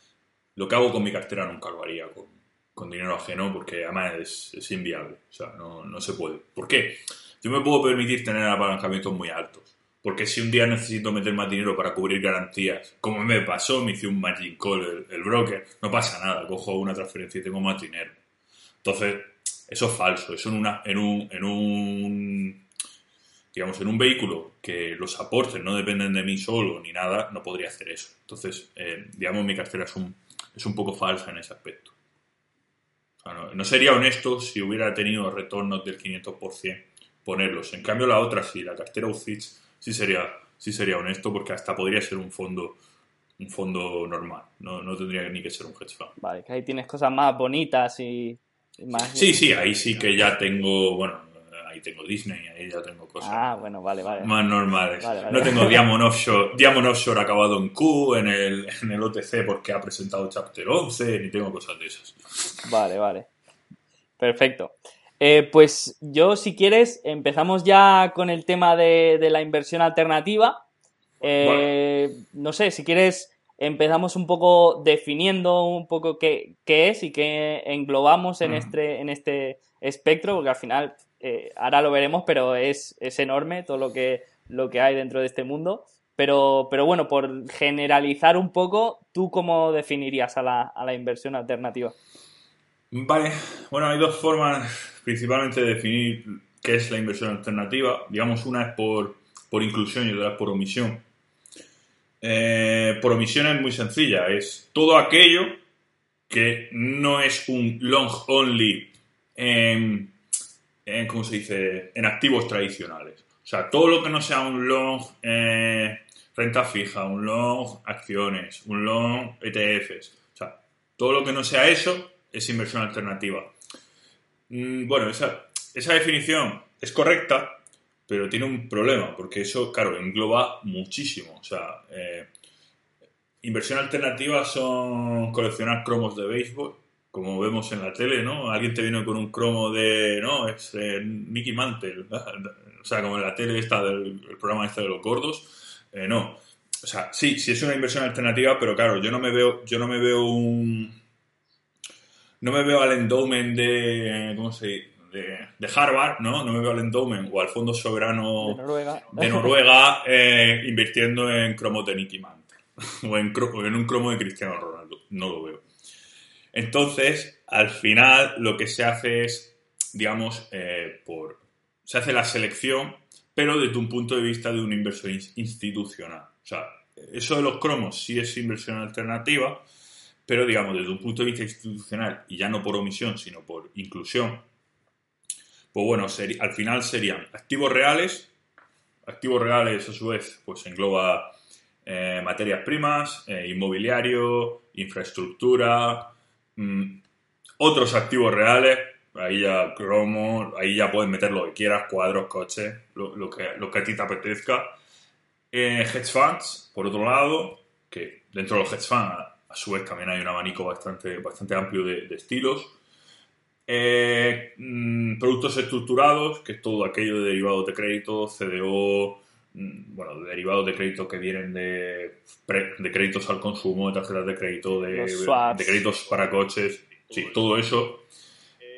lo que hago con mi cartera nunca lo haría con, con dinero ajeno porque además es, inviable. O sea, no, no, se puede. ¿Por qué? Yo me puedo permitir tener apalancamientos muy altos. Porque si un día necesito meter más dinero para cubrir garantías, como me pasó, me hice un margin call el, broker, no pasa nada, cojo una transferencia y tengo más dinero. Entonces, eso es falso. Eso en, una, en, un, en un digamos, en un vehículo que los aportes no dependen de mí solo ni nada, no podría hacer eso. Entonces, eh, digamos, mi cartera es un, es un poco falsa en ese aspecto. no, sería honesto si hubiera tenido retornos del 500% ponerlos. En cambio, la otra sí, la cartera UCITS, sí sería, sí sería honesto porque hasta podría ser un fondo un fondo normal, no, no tendría ni que ser un hedge fund. Vale, que ahí tienes cosas más bonitas y más... Sí, sí, ahí sí que ya tengo, bueno, ahí tengo Disney, ahí ya tengo cosas ah, bueno, vale, vale. más normales. no tengo Diamond Offshore, Diamond Offshore acabado en Q en el, en el OTC porque ha presentado Chapter 11, ni tengo cosas de esas. Vale, vale. Perfecto. Eh, pues yo, si quieres, empezamos ya con el tema de, la inversión alternativa. Eh, no sé, si quieres, empezamos un poco definiendo un poco qué, qué es y qué englobamos en, este, en este espectro, porque al final eh, ahora lo veremos, pero es, enorme todo lo que, lo que hay dentro de este mundo. Pero, pero bueno, por generalizar un poco, ¿tú cómo definirías a la, a la inversión alternativa? Vale, bueno, hay dos formas principalmente de definir qué es la inversión alternativa. Digamos, una es por, por inclusión y otra es por omisión. Eh, por omisión es muy sencilla, es todo aquello que no es un long only en en, ¿cómo se dice?, en activos tradicionales. O sea, todo lo que no sea un long eh, renta fija, un long acciones, un long ETFs. O sea, todo lo que no sea eso es inversión alternativa. Mm, bueno, esa, esa definición es correcta, pero tiene un problema, porque eso, claro, engloba muchísimo. O sea, eh, inversión alternativa son coleccionar cromos de béisbol, como vemos en la tele, ¿no? Alguien te viene con un cromo de, no, es eh, Nicky Mantle, o sea, como en la tele esta del programa este de los gordos, eh, no. O sea, sí, sí es una inversión alternativa, pero claro, yo no me veo, yo no me veo un, no me veo al endowment de, ¿cómo se dice? De, Harvard, ¿no? No me veo al endowment o al Fondo Soberano de Noruega, eh, invirtiendo en cromos de Nicky Mantle o en, en un cromo de Cristiano Ronaldo. No lo veo. Entonces, al final, lo que se hace es, digamos, eh, por, se hace la selección, pero desde un punto de vista de un inversor institucional. O sea, eso de los cromos sí es inversión alternativa, pero digamos, desde un punto de vista institucional, y ya no por omisión, sino por inclusión, pues bueno, al final serían activos reales, activos reales a su vez pues engloba eh, materias primas, eh, inmobiliario, infraestructura, mm, otros activos reales, ahí ya cromo, ahí ya puedes meter lo que quieras, cuadros, coches, lo, que, a ti te apetezca. Eh, hedge funds, por otro lado, que dentro de los hedge funds a, su vez también hay un abanico bastante, bastante amplio de estilos. Eh, mm, productos estructurados, que es todo aquello de derivados de crédito, CDO, mm, bueno, derivados de crédito que vienen de, de créditos al consumo, de tarjetas de crédito, de, de créditos para coches, sí, todo eso.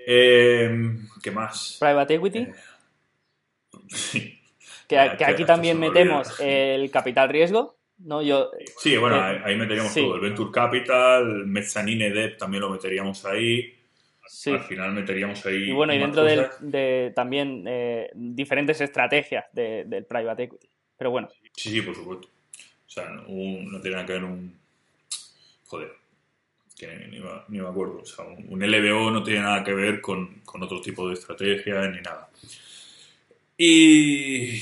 Eh, ¿Qué más? Private equity. Eh, que, aquí también metemos el capital riesgo. ¿no? Yo, sí, bueno, ahí meteríamos todo. El Venture Capital, Mezzanine Debt también lo meteríamos ahí. Al final meteríamos ahí. Y bueno, y dentro de también eh, diferentes estrategias del private equity. Pero bueno. Sí, sí, por supuesto. O sea, no, tiene nada que ver un. Joder, que ni, me acuerdo. O sea, un, LBO no tiene nada que ver con, con otro tipo de estrategia ni nada. Y.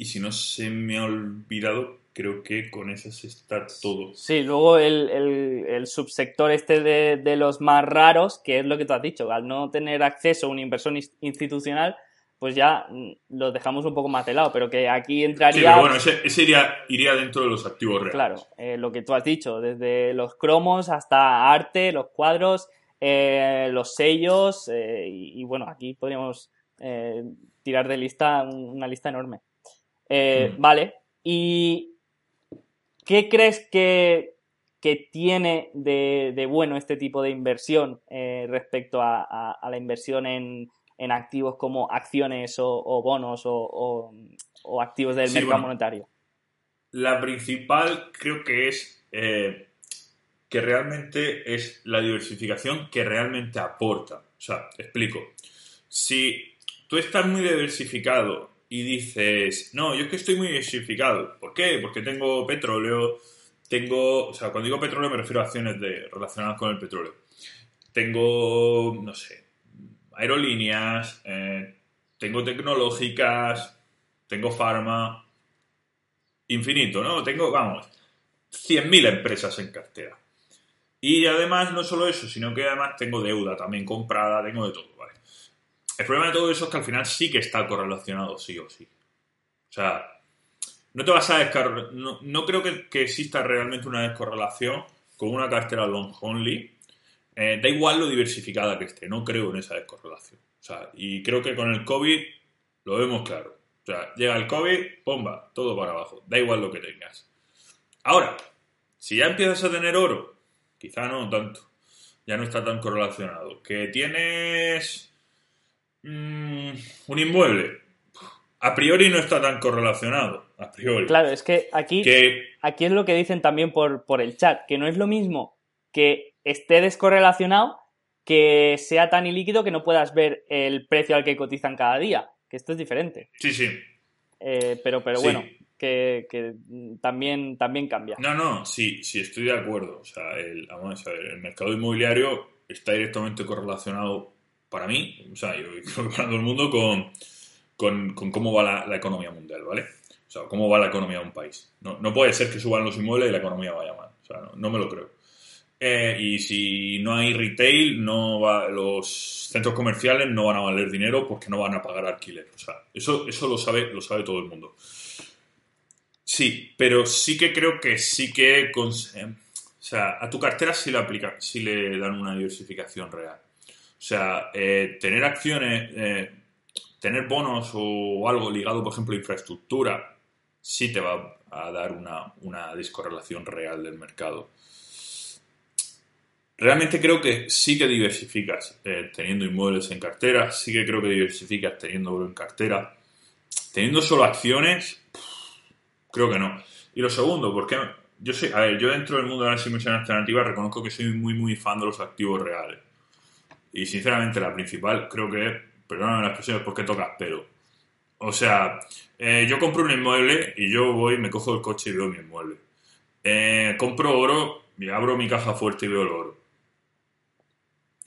Y si no se me ha olvidado, creo que con esas está todo. Sí, luego el, subsector este de, los más raros, que es lo que tú has dicho, al no tener acceso a una inversión institucional, pues ya mm, lo dejamos un poco más de lado, pero que aquí entraría... Sí, pero bueno, ese, iría, dentro de los activos reales. Claro, eh, lo que tú has dicho, desde los cromos hasta arte, los cuadros, eh, los sellos, eh, y, bueno, aquí podríamos tirar de lista una lista enorme. Mm. Vale, y ¿Qué crees que, tiene de, bueno este tipo de inversión eh, respecto a, la inversión en, activos como acciones o, bonos o, activos del mercado monetario? La principal creo que es eh, que realmente es la diversificación que realmente aporta. O sea, explico. Si tú estás muy diversificado y dices, no, yo es que estoy muy diversificado. ¿Por qué? Porque tengo petróleo, tengo, o sea, cuando digo petróleo me refiero a acciones de, relacionadas con el petróleo. Tengo, no sé, aerolíneas, eh, tengo tecnológicas, tengo farma, infinito, ¿no? Tengo, vamos, 100.000 empresas en cartera. Y además, no solo eso, sino que además tengo deuda también comprada, tengo de todo, ¿vale? El problema de todo eso es que al final sí que está correlacionado, sí o sí. O sea, no te vas a descargar. No, creo que, exista realmente una descorrelación con una cartera long only. Eh, da igual lo diversificada que esté, no creo en esa descorrelación. O sea, y creo que con el COVID lo vemos claro. O sea, llega el COVID, bomba, todo para abajo. Da igual lo que tengas. Ahora, si ya empiezas a tener oro, quizá no tanto. Ya no está tan correlacionado. Que tienes Mm, un inmueble, a priori no está tan correlacionado. A priori. Claro, es que aquí, aquí es lo que dicen también por, por el chat, que no es lo mismo que esté descorrelacionado que sea tan ilíquido que no puedas ver el precio al que cotizan cada día, que esto es diferente. Sí, sí. Eh, pero pero bueno, que, también, también cambia. No, no, sí, sí, estoy de acuerdo. O sea, el, vamos a ver, el mercado inmobiliario está directamente correlacionado para mí, o sea, yo para todo el mundo, con, con, cómo va la, economía mundial, ¿vale? O sea, cómo va la economía de un país. No, no, puede ser que suban los inmuebles y la economía vaya mal. O sea, no, me lo creo. eh, y si no hay retail, no va, los centros comerciales no van a valer dinero porque no van a pagar alquiler. O sea, eso, eso lo, sabe, lo sabe todo el mundo. Sí, pero sí que creo que sí que... eh, o sea, a tu cartera sí le, aplica, sí le dan una diversificación real. O sea, eh, tener acciones, eh, tener bonos o algo ligado, por ejemplo, a infraestructura, sí te va a dar una, una descorrelación real del mercado. Realmente creo que sí que diversificas eh, teniendo inmuebles en cartera, sí que creo que diversificas teniendo oro en cartera. Teniendo solo acciones, creo que no. Y lo segundo, porque yo soy, a ver, yo dentro del mundo de las inversiones alternativas reconozco que soy muy, muy fan de los activos reales. Y sinceramente la principal creo que es, perdóname la expresión, es porque tocas pelo. O sea, eh, yo compro un inmueble y yo voy, me cojo el coche y veo mi inmueble. Eh, compro oro y abro mi caja fuerte y veo el oro.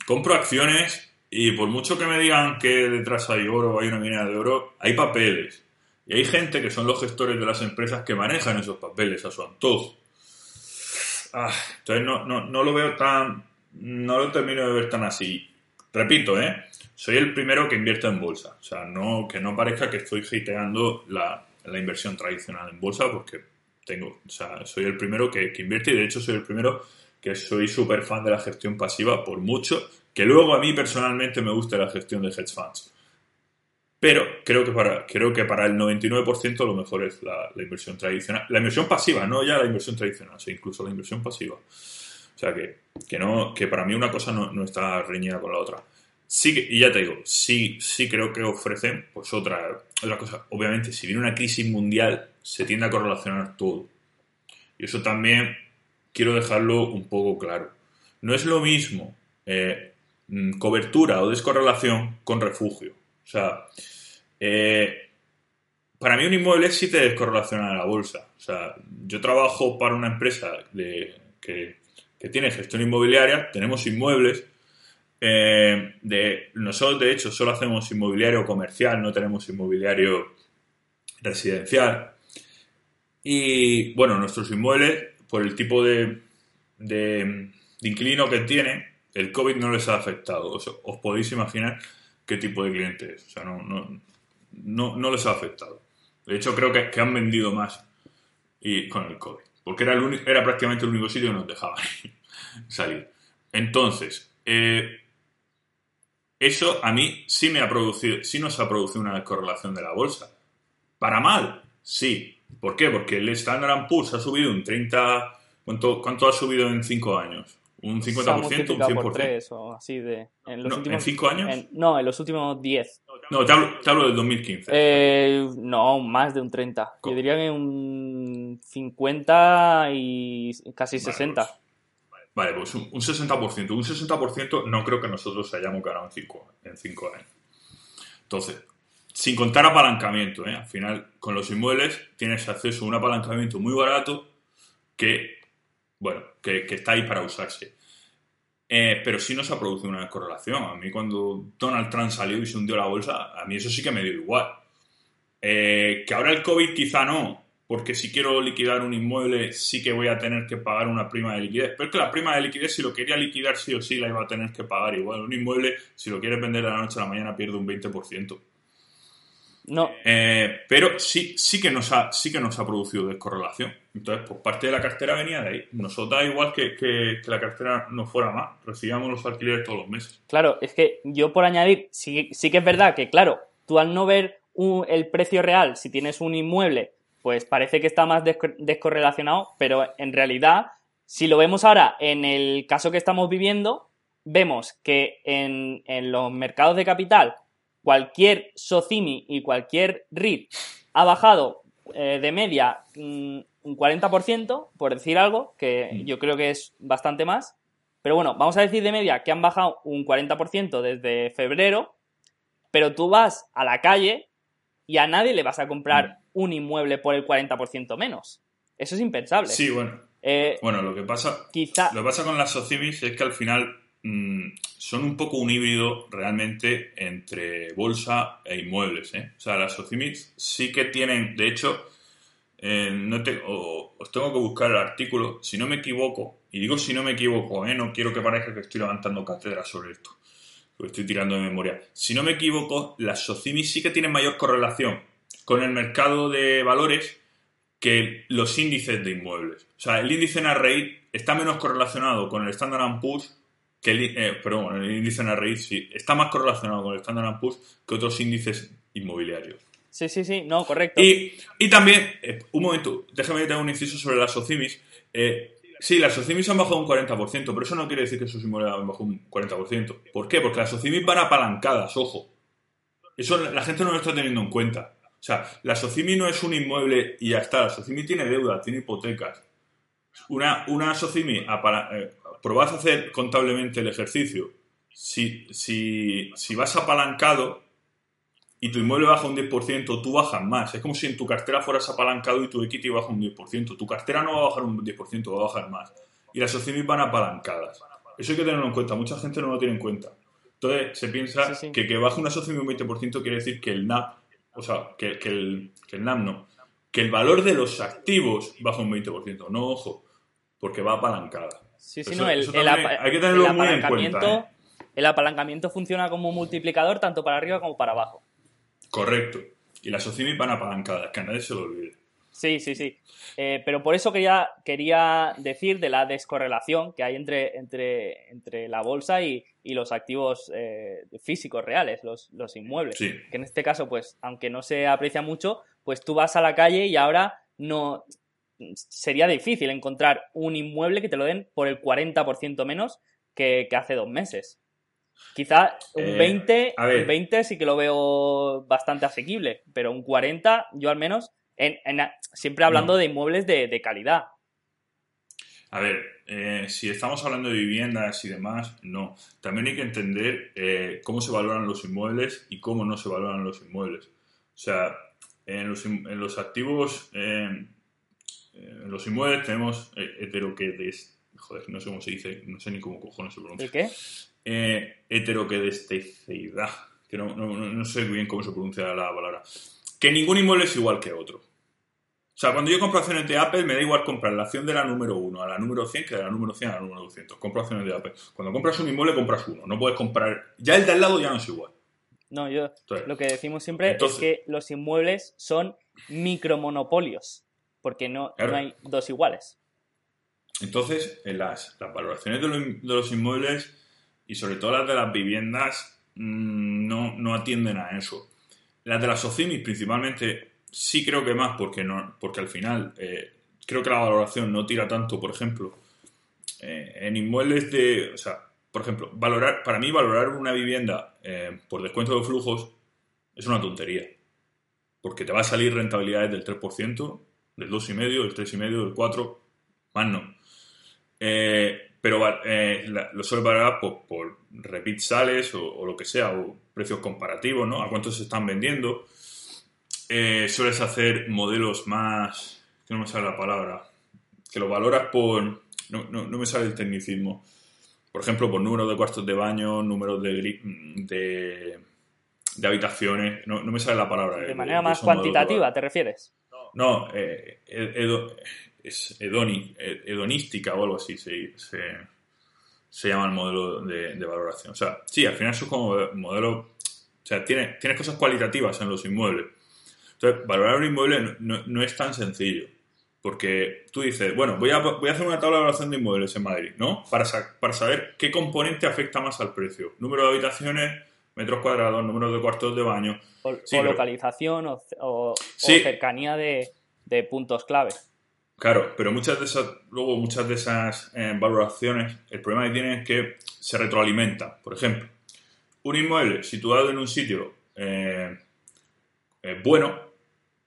Compro acciones y por mucho que me digan que detrás hay oro hay una mina de oro, hay papeles. Y hay gente que son los gestores de las empresas que manejan esos papeles a su antojo. Ah, entonces no, no, no lo veo tan... No lo termino de ver tan así. Repito, ¿eh? Soy el primero que invierto en bolsa. O sea, no, que no parezca que estoy hateando la, la inversión tradicional en bolsa porque tengo... O sea, soy el primero que, que invierte y de hecho soy el primero que soy súper fan de la gestión pasiva por mucho, que luego a mí personalmente me gusta la gestión de hedge funds. Pero creo que para, creo que para el 99% lo mejor es la, la, inversión tradicional. La inversión pasiva, no ya la inversión tradicional, o sea, incluso la inversión pasiva. O sea, que, que, no, que para mí una cosa no, no está reñida con la otra. Sí, que, y ya te digo, sí, sí creo que ofrecen pues otra, otra cosa. Obviamente, si viene una crisis mundial, se tiende a correlacionar todo. Y eso también quiero dejarlo un poco claro. No es lo mismo eh, cobertura o descorrelación con refugio. O sea, eh, para mí un inmueble sí te descorrelaciona a la bolsa. O sea, yo trabajo para una empresa de, que, que, tiene gestión inmobiliaria, tenemos inmuebles. Eh, de, nosotros, de hecho, solo hacemos inmobiliario comercial, no tenemos inmobiliario residencial. Y bueno, nuestros inmuebles, por el tipo de, de, de inquilino que tienen, el COVID no les ha afectado. Os podéis imaginar qué tipo de cliente es. O sea, no, no, no, no les ha afectado. De hecho, creo que, que, han vendido más y, con el COVID. Porque era, el único, era prácticamente el único sitio que nos dejaban salir. Entonces, eh, eso a mí sí me ha producido, sí nos ha producido una descorrelación de la bolsa. ¿Para mal? Sí. ¿Por qué? Porque el Standard Poor's ha subido un 30... ¿Cuánto, cuánto ha subido en 5 años? ¿Un 50%? ¿Un 100%? Por 3 o así de... En, los no, últimos, ¿En 5 años? En, no, en los últimos 10. No, te hablo, te hablo del 2015. Eh, no, más de un 30. ¿Cómo? Yo diría que un 50 y casi vale, 60. Pues, vale, pues un, un, 60%. Un 60% no creo que nosotros hayamos ganado en 5 en cinco años. Entonces, sin contar apalancamiento, ¿eh? al final con los inmuebles tienes acceso a un apalancamiento muy barato que, bueno, que, que está ahí para usarse. Eh, pero sí nos ha producido una correlación. A mí cuando Donald Trump salió y se hundió la bolsa, a mí eso sí que me dio igual. Eh, que ahora el COVID quizá no, porque si quiero liquidar un inmueble sí que voy a tener que pagar una prima de liquidez. Pero es que la prima de liquidez, si lo quería liquidar sí o sí, la iba a tener que pagar igual. Un inmueble, si lo quieres vender de la noche a la mañana, pierde un 20%. No. Eh, pero sí, sí, que nos ha, sí que nos ha producido descorrelación. Entonces, pues parte de la cartera venía de ahí. Nosotros da igual que, que, que, la cartera no fuera más. Recibíamos los alquileres todos los meses. Claro, es que yo por añadir, sí, sí que es verdad que, claro, tú al no ver un, el precio real, si tienes un inmueble, pues parece que está más descorrelacionado, pero en realidad, si lo vemos ahora en el caso que estamos viviendo, vemos que en, en los mercados de capital cualquier SOCIMI y cualquier REIT ha bajado eh, de media mm, un 40%, por decir algo, que yo creo que es bastante más. Pero bueno, vamos a decir de media que han bajado un 40% desde febrero, pero tú vas a la calle y a nadie le vas a comprar un inmueble por el 40% menos. Eso es impensable. Sí, bueno. Eh, bueno, lo que pasa, quizá... lo que pasa con las SOCIMIs es que al final mmm, son un poco un híbrido realmente entre bolsa e inmuebles. ¿eh? O sea, las SOCIMIs sí que tienen, de hecho, eh, no te, os tengo que buscar el artículo, si no me equivoco, y digo si no me equivoco, no quiero que parezca que estoy levantando cátedra sobre esto, porque estoy tirando de memoria. Si no me equivoco, las SOCIMI sí que tienen mayor correlación con el mercado de valores que los índices de inmuebles. O sea, el índice NARREIT está menos correlacionado con el Standard Poor's que el, eh, perdón, el índice NARREIT sí, está más correlacionado con el Standard Poor's que otros índices inmobiliarios. Sí, sí, sí, no, correcto. Y, también, eh, un momento, déjame que te haga un inciso sobre las SOCIMIS. Eh, sí, las SOCIMIS han bajado un 40%, pero eso no quiere decir que sus inmuebles han bajado un 40%. ¿Por qué? Porque las SOCIMIS van apalancadas, ojo. Eso la gente no lo está teniendo en cuenta. O sea, la SOCIMI no es un inmueble y ya está. La SOCIMI tiene deuda, tiene hipotecas. Una, una SOCIMI, eh, probad a hacer contablemente el ejercicio. Si, si, si vas apalancado, y tu inmueble baja un 10%, tú bajas más. Es como si en tu cartera fueras apalancado y tu equity baja un 10%. Tu cartera no va a bajar un 10%, va a bajar más. Y las socimis van apalancadas. Eso hay que tenerlo en cuenta. Mucha gente no lo tiene en cuenta. Entonces, se piensa que que baja una socimi un 20% quiere decir que el NAP, o sea, que, el, que el NAP no, que el valor de los activos baja un 20%. No, ojo, porque va apalancada. Sí, sí, no, el, hay que tenerlo muy en cuenta. ¿eh? El apalancamiento funciona como multiplicador tanto para arriba como para abajo. Correcto. Y las SOCIMI van apalancadas, que a nadie se lo olvide. Sí, sí, sí. Eh, pero por eso quería, quería decir de la descorrelación que hay entre, entre, entre la bolsa y, los activos eh, físicos reales, los, los inmuebles. Que en este caso, pues, aunque no se aprecia mucho, pues tú vas a la calle y ahora no sería difícil encontrar un inmueble que te lo den por el 40% menos que, que hace dos meses. Quizá un 20, eh, 20 sí que lo veo bastante asequible, pero un 40 yo al menos, en, siempre hablando de inmuebles de, calidad. A ver, eh, si estamos hablando de viviendas y demás, no. También hay que entender eh, cómo se valoran los inmuebles y cómo no se valoran los inmuebles. O sea, en los, en los activos, en los inmuebles tenemos heteroquedes. Joder, no sé cómo se dice, no sé ni cómo cojones se pronuncia. ¿El qué? Eh, heteroquedesteidad, que no, no, sé bien cómo se pronuncia la palabra, que ningún inmueble es igual que otro. O sea, cuando yo compro acciones de Apple, me da igual comprar la acción de la número 1 a la número 100 que de la número 100 a la número 200. Compro acciones de Apple. Cuando compras un inmueble, compras uno. No puedes comprar... Ya el de al lado ya no es igual. No, yo lo que decimos siempre es que los inmuebles son micromonopolios, porque no, no hay dos iguales. Entonces, en las, las valoraciones de los, de los inmuebles y sobre todo las de las viviendas mm, no, no, atienden a eso. Las de las SOCIMIS principalmente sí creo que más porque, no, porque al final eh, creo que la valoración no tira tanto, por ejemplo, eh, en inmuebles de... O sea, por ejemplo, valorar, para mí valorar una vivienda eh, por descuento de flujos es una tontería. Porque te va a salir rentabilidades del 3%, del 2,5%, del 3,5%, del 4%, más no. Eh, pero eh, lo suele valorar por, por repeat sales o, lo que sea, o precios comparativos, ¿no? A cuánto se están vendiendo. Eh, sueles hacer modelos más, que no me sale la palabra, que lo valoras por, no, no, me sale el tecnicismo, por ejemplo, por número de cuartos de baño, números de, de, de habitaciones, no, me sale la palabra. De manera más cuantitativa, ¿te refieres? No, eh, es hedoni, hedonística o algo así se, se, llama el modelo de, valoración. O sea, sí, al final eso es como modelo, o sea, tienes, tienes cosas cualitativas en los inmuebles. Entonces, valorar un inmueble no, es tan sencillo. Porque tú dices, bueno, voy a, voy a hacer una tabla de valoración de inmuebles en Madrid, ¿no? Para, para saber qué componente afecta más al precio. Número de habitaciones, metros cuadrados, número de cuartos de baño. O, localización o, cercanía de, de puntos clave. Claro, pero muchas de esas, luego muchas de esas eh, valoraciones, el problema que tienen es que se retroalimentan. Por ejemplo, un inmueble situado en un sitio eh, eh, bueno,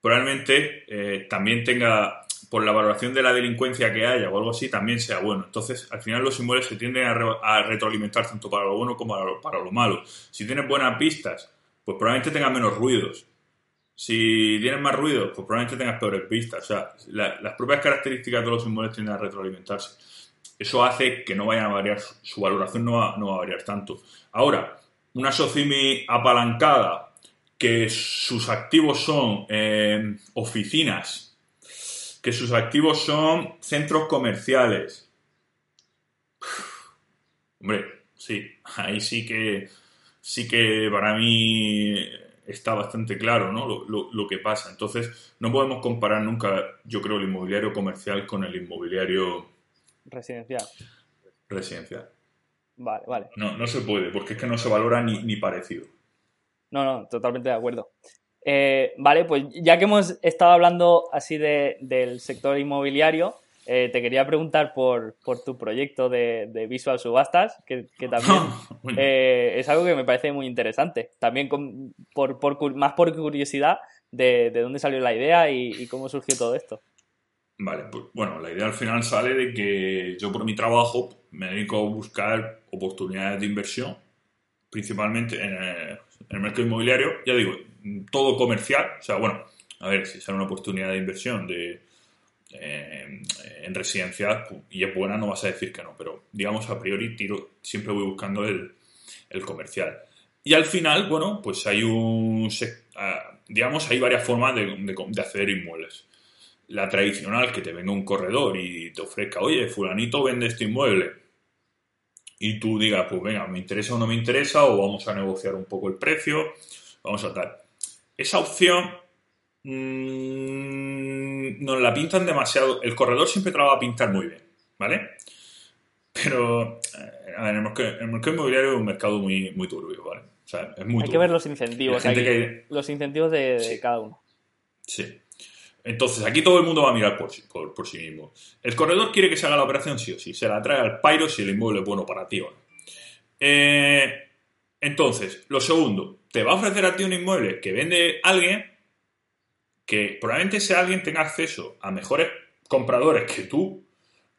probablemente también tenga, por la valoración de la delincuencia que haya o algo así, también sea bueno. Entonces, al final los inmuebles se tienden a, retroalimentar tanto para lo bueno como para lo malo. Si tienes buenas pistas, pues probablemente tenga menos ruidos. Si tienes más ruido, pues probablemente tengas peores vistas. O sea, las propias características de los inmuebles tienden a retroalimentarse. Eso hace que no vayan a variar, su valoración no va, no a variar tanto. Ahora, una SOCIMI apalancada, que sus activos son eh, oficinas que sus activos son centros comerciales. Hombre, sí, ahí sí que sí que para mí está bastante claro ¿no? Lo, lo, que pasa. Entonces, no podemos comparar nunca, yo creo, el inmobiliario comercial con el inmobiliario residencial. Residencial. Vale, vale. No, no se puede, porque es que no se valora ni, ni parecido. No, no, totalmente de acuerdo. Eh, vale, pues ya que hemos estado hablando así de, del sector inmobiliario, eh, te quería preguntar por, por tu proyecto de, Visual Subastas, que, también eh, es algo que me parece muy interesante. También por, por, más por curiosidad de, dónde salió la idea y, cómo surgió todo esto. Vale, pues bueno, la idea al final sale de que yo por mi trabajo me dedico a buscar oportunidades de inversión, principalmente en el mercado inmobiliario, ya digo, todo comercial, o sea, bueno, a ver, si sale una oportunidad de inversión de eh, en residencial y es buena, no vas a decir que no, pero digamos a priori tiro, siempre voy buscando el, comercial. Y al final, bueno, pues hay un, ah, digamos, hay varias formas de, de, acceder inmuebles. La tradicional, que te venga un corredor y te ofrezca, oye, fulanito vende este inmueble. Y tú digas, pues venga, me interesa o no me interesa, o vamos a negociar un poco el precio, vamos a tal. Esa opción mmm, nos la pintan demasiado. El corredor siempre te la va a pintar muy bien, ¿vale? Pero eh, a ver, el, mercado, inmobiliario es un mercado muy, muy turbio, ¿vale? O sea, es muy hay que ver los incentivos, los incentivos de, cada uno. Sí. Entonces, aquí todo el mundo va a mirar por, por, por, sí mismo. El corredor quiere que se haga la operación sí o sí. Se la trae al pairo si el inmueble es bueno para ti o no. Eh, entonces, lo segundo, te va a ofrecer a ti un inmueble que vende alguien que probablemente ese alguien tenga acceso a mejores compradores que tú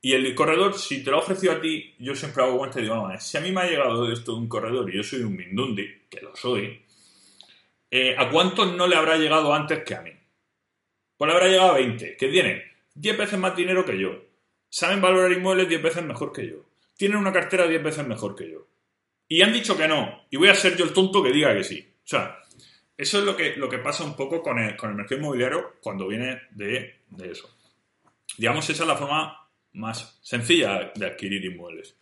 y el corredor, si te lo ha ofrecido a ti, yo siempre hago cuenta y digo, vamos, si a mí me ha llegado esto de un corredor y yo soy un Mindundi, que lo soy, eh, ¿a cuántos no le habrá llegado antes que a mí? Pues le habrá llegado a 20, que tienen 10 veces más dinero que yo, saben valorar inmuebles 10 veces mejor que yo, tienen una cartera 10 veces mejor que yo. Y han dicho que no, y voy a ser yo el tonto que diga que sí. O sea, eso es lo que, lo que pasa un poco con el, con el mercado inmobiliario cuando viene de, eso. Digamos, esa es la forma más sencilla de adquirir inmuebles.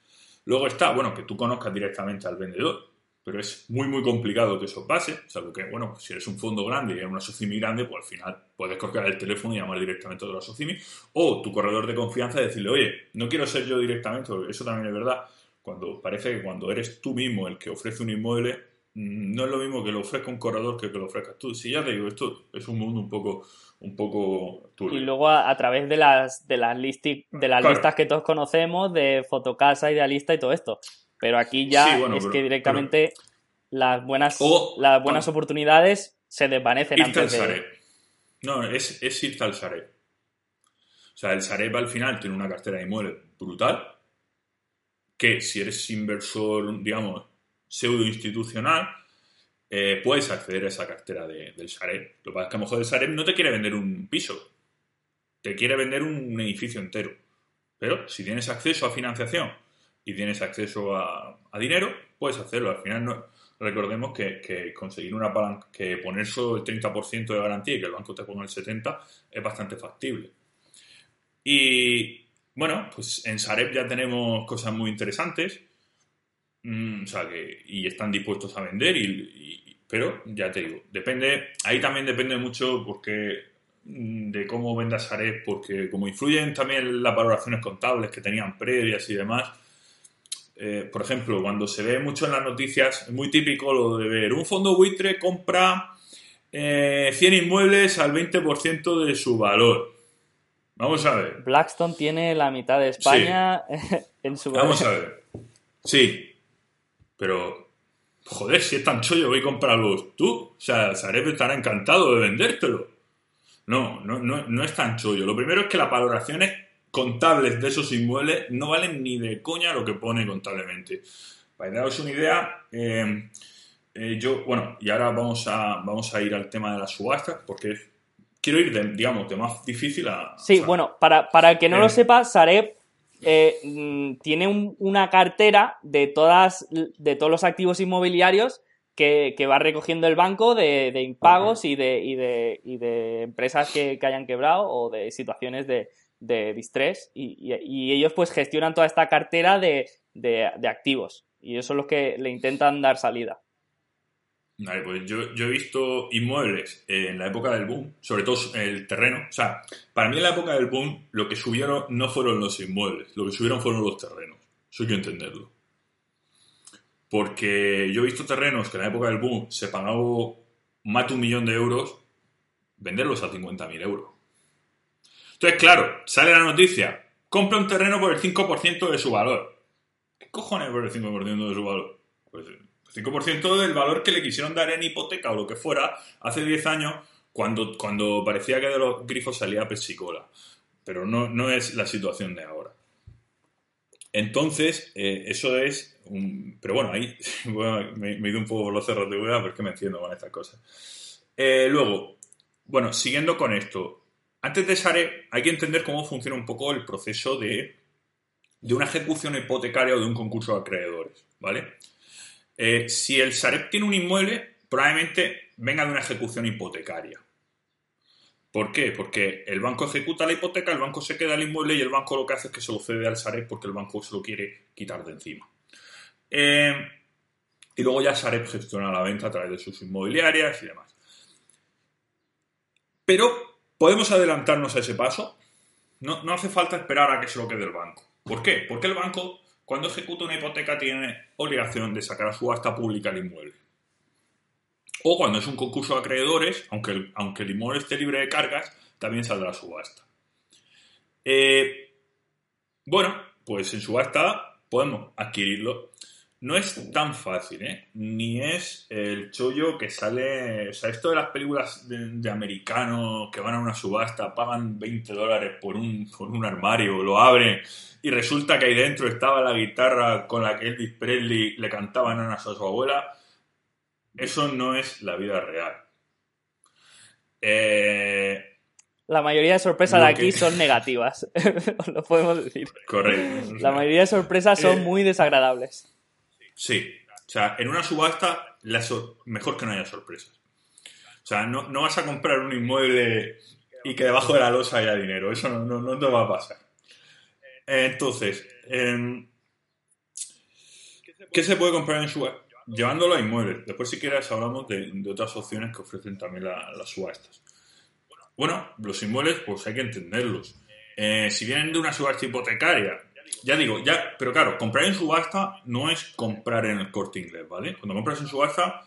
Luego está, bueno, que tú conozcas directamente al vendedor, pero es muy, muy complicado que eso pase, salvo que, bueno, si eres un fondo grande y eres una SOCIMI grande, pues al final puedes coger el teléfono y llamar directamente a la SOCIMI, o tu corredor de confianza y decirle, oye, no quiero ser yo directamente, eso también es verdad, cuando parece que cuando eres tú mismo el que ofrece un inmueble, no es lo mismo que lo ofrezca un corredor que que lo ofrezcas tú. Si ya te digo, esto es un mundo un poco, un poco turbio. Y luego a, través de las, de las, de las listas que todos conocemos, de Fotocasa, Idealista y todo esto. Pero aquí ya es que directamente las buenas, las buenas oportunidades se desvanecen antes de... No, es, es irte al Sareb. O sea, el Sareb al final tiene una cartera de inmuebles brutal, que si eres inversor, digamos, pseudo institucional, eh, puedes acceder a esa cartera del Sareb. Lo que pasa es que a lo mejor el Sareb no te quiere vender un piso, te quiere vender un edificio entero. Pero si tienes acceso a financiación y tienes acceso a, dinero, puedes hacerlo. Al final, recordemos que, conseguir una palanca, que poner solo el 30% de garantía y que el banco te ponga el 70% es bastante factible. Y bueno, pues en Sareb ya tenemos cosas muy interesantes. Mm, o sea, que, y están dispuestos a vender, y, pero ya te digo, depende, ahí también depende mucho porque mm, de cómo vendas Sareb, porque como influyen también las valoraciones contables que tenían previas y demás, eh, por ejemplo, cuando se ve mucho en las noticias, es muy típico lo de ver un fondo buitre compra eh, 100 inmuebles al 20% de su valor. Vamos a ver. Blackstone tiene la mitad de España en su valor. Vamos a ver. Sí, pero, joder, si es tan chollo, voy a comprarlos tú. O sea, Sareb estará encantado de vendértelo. No, no, no, no es tan chollo. Lo primero es que las valoraciones contables de esos inmuebles no valen ni de coña lo que pone contablemente. Para daros una idea, eh, eh, yo, bueno, y ahora vamos a, vamos a ir al tema de las subastas, porque quiero ir, de, digamos, de más difícil a... Sí, bueno, para, para el que no lo sepa, Sareb eh, mm, tiene una cartera de, todas, de todos los activos inmobiliarios que, va recogiendo el banco de, impagos y de, y de, y de empresas que, hayan quebrado o de situaciones de, de distrés. Y, ellos pues gestionan toda esta cartera de, activos. Y eso es lo que le intentan dar salida. Vale, pues yo, he visto inmuebles en la época del boom, sobre todo el terreno. O sea, para mí en la época del boom lo que subieron no fueron los inmuebles, lo que subieron fueron los terrenos. Eso hay que entenderlo. Porque yo he visto terrenos que en la época del boom se pagaba más de un millón de euros, venderlos a 50.000 euros. Entonces, claro, sale la noticia, compra un terreno por el 5% de su valor. ¿Qué cojones por el 5% de su valor? Pues 5% del valor que le quisieron dar en hipoteca o lo que fuera hace 10 años cuando, cuando parecía que de los grifos salía pesicola. Pero no, no es la situación de ahora. Entonces, eh, eso es un... Pero bueno, ahí me, he ido un poco por los cerros de hueá porque me entiendo con estas cosas. Eh, luego, bueno, siguiendo con esto, antes de Sareb, hay que entender cómo funciona un poco el proceso de, una ejecución hipotecaria o de un concurso de acreedores, ¿vale? Eh, si el Sareb tiene un inmueble, probablemente venga de una ejecución hipotecaria. ¿Por qué? Porque el banco ejecuta la hipoteca, el banco se queda el inmueble y el banco lo que hace es que se lo cede al Sareb porque el banco se lo quiere quitar de encima. Eh, y luego ya Sareb gestiona la venta a través de sus inmobiliarias y demás. Pero ¿Podemos adelantarnos a ese paso? No, hace falta esperar a que se lo quede el banco. ¿Por qué? Porque el banco, cuando ejecuta una hipoteca, tiene obligación de sacar a subasta pública el inmueble. O cuando es un concurso de acreedores, aunque el, aunque el inmueble esté libre de cargas, también saldrá a subasta. Eh, bueno, pues en subasta podemos adquirirlo no es tan fácil, ¿eh? Ni es el chollo que sale. O sea, esto de las películas de, americanos que van a una subasta, pagan 20 dólares por un, por un armario, lo abren y resulta que ahí dentro estaba la guitarra con la que Elvis Presley le cantaba a su abuela. Eso no es la vida real. Eh, la mayoría de sorpresas de aquí son negativas, lo podemos decir. Correcto. La mayoría de sorpresas son eh, muy desagradables. Sí. O sea, en una subasta, mejor que no haya sorpresas. O sea, no, vas a comprar un inmueble y que debajo de la losa haya dinero. Eso no, no, te va a pasar. Entonces, em, ¿qué se puede comprar en subasta? Llevándolo a inmuebles. Después, si quieres, hablamos de, otras opciones que ofrecen también las subastas. Bueno, los inmuebles, pues hay que entenderlos. Eh, si vienen de una subasta hipotecaria ya digo, ya, pero claro, comprar en subasta no es comprar en el corte inglés, ¿vale? Cuando compras en subasta,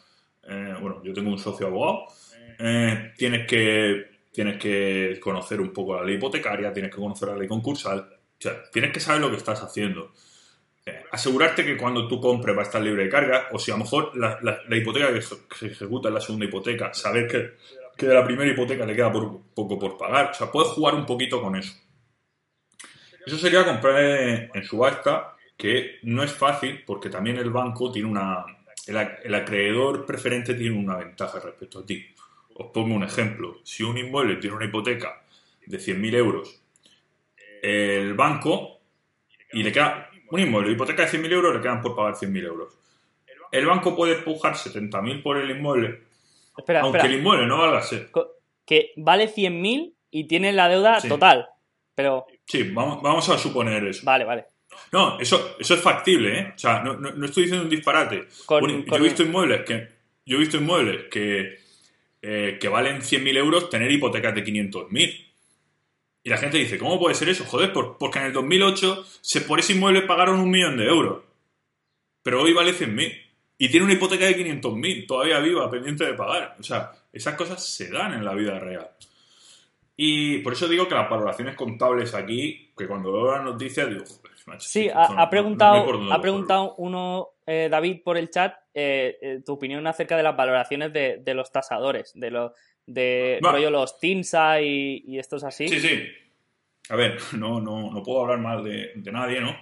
eh, bueno, yo tengo un socio abogado, eh, tienes, que, tienes que conocer un poco la ley hipotecaria, tienes que conocer la ley concursal, o sea, tienes que saber lo que estás haciendo. Eh, asegurarte que cuando tú compres va a estar libre de carga, o si a lo mejor la, hipoteca que se ejecuta en la segunda hipoteca, saber que, de la primera hipoteca le queda poco por pagar, o sea, puedes jugar un poquito con eso. Eso sería comprar en, subasta, que no es fácil porque también el banco tiene una... El, acreedor preferente tiene una ventaja respecto a ti. Os pongo un ejemplo. Si un inmueble tiene una hipoteca de 100.000 euros, el banco, y le queda un inmueble, hipoteca de 100.000 euros, le quedan por pagar 100.000 euros. El banco puede empujar 70.000 por el inmueble, aunque el inmueble no valga ser. Que vale 100.000 y tiene la deuda total, pero... Sí, vamos, vamos a suponer eso. Vale, vale. No, eso, eso es factible, ¿eh? O sea, no, no, estoy diciendo un disparate. yo he visto inmuebles que, yo he visto inmuebles que, eh, que valen 100.000 euros tener hipotecas de 500.000. Y la gente dice, ¿cómo puede ser eso? Joder, porque en el 2008 se, por ese inmueble pagaron un millón de euros. Pero hoy vale 100.000. Y tiene una hipoteca de 500.000, todavía viva, pendiente de pagar. O sea, esas cosas se dan en la vida real. Y por eso digo que las valoraciones contables aquí, que cuando veo las noticias digo, Sí, ha, preguntado, ha preguntado uno, eh, David, por el chat, eh, eh, tu opinión acerca de las valoraciones de, los tasadores, de, los de los TINSA y, estos así. Sí, sí. A ver, no, no, no puedo hablar mal de, nadie, ¿no?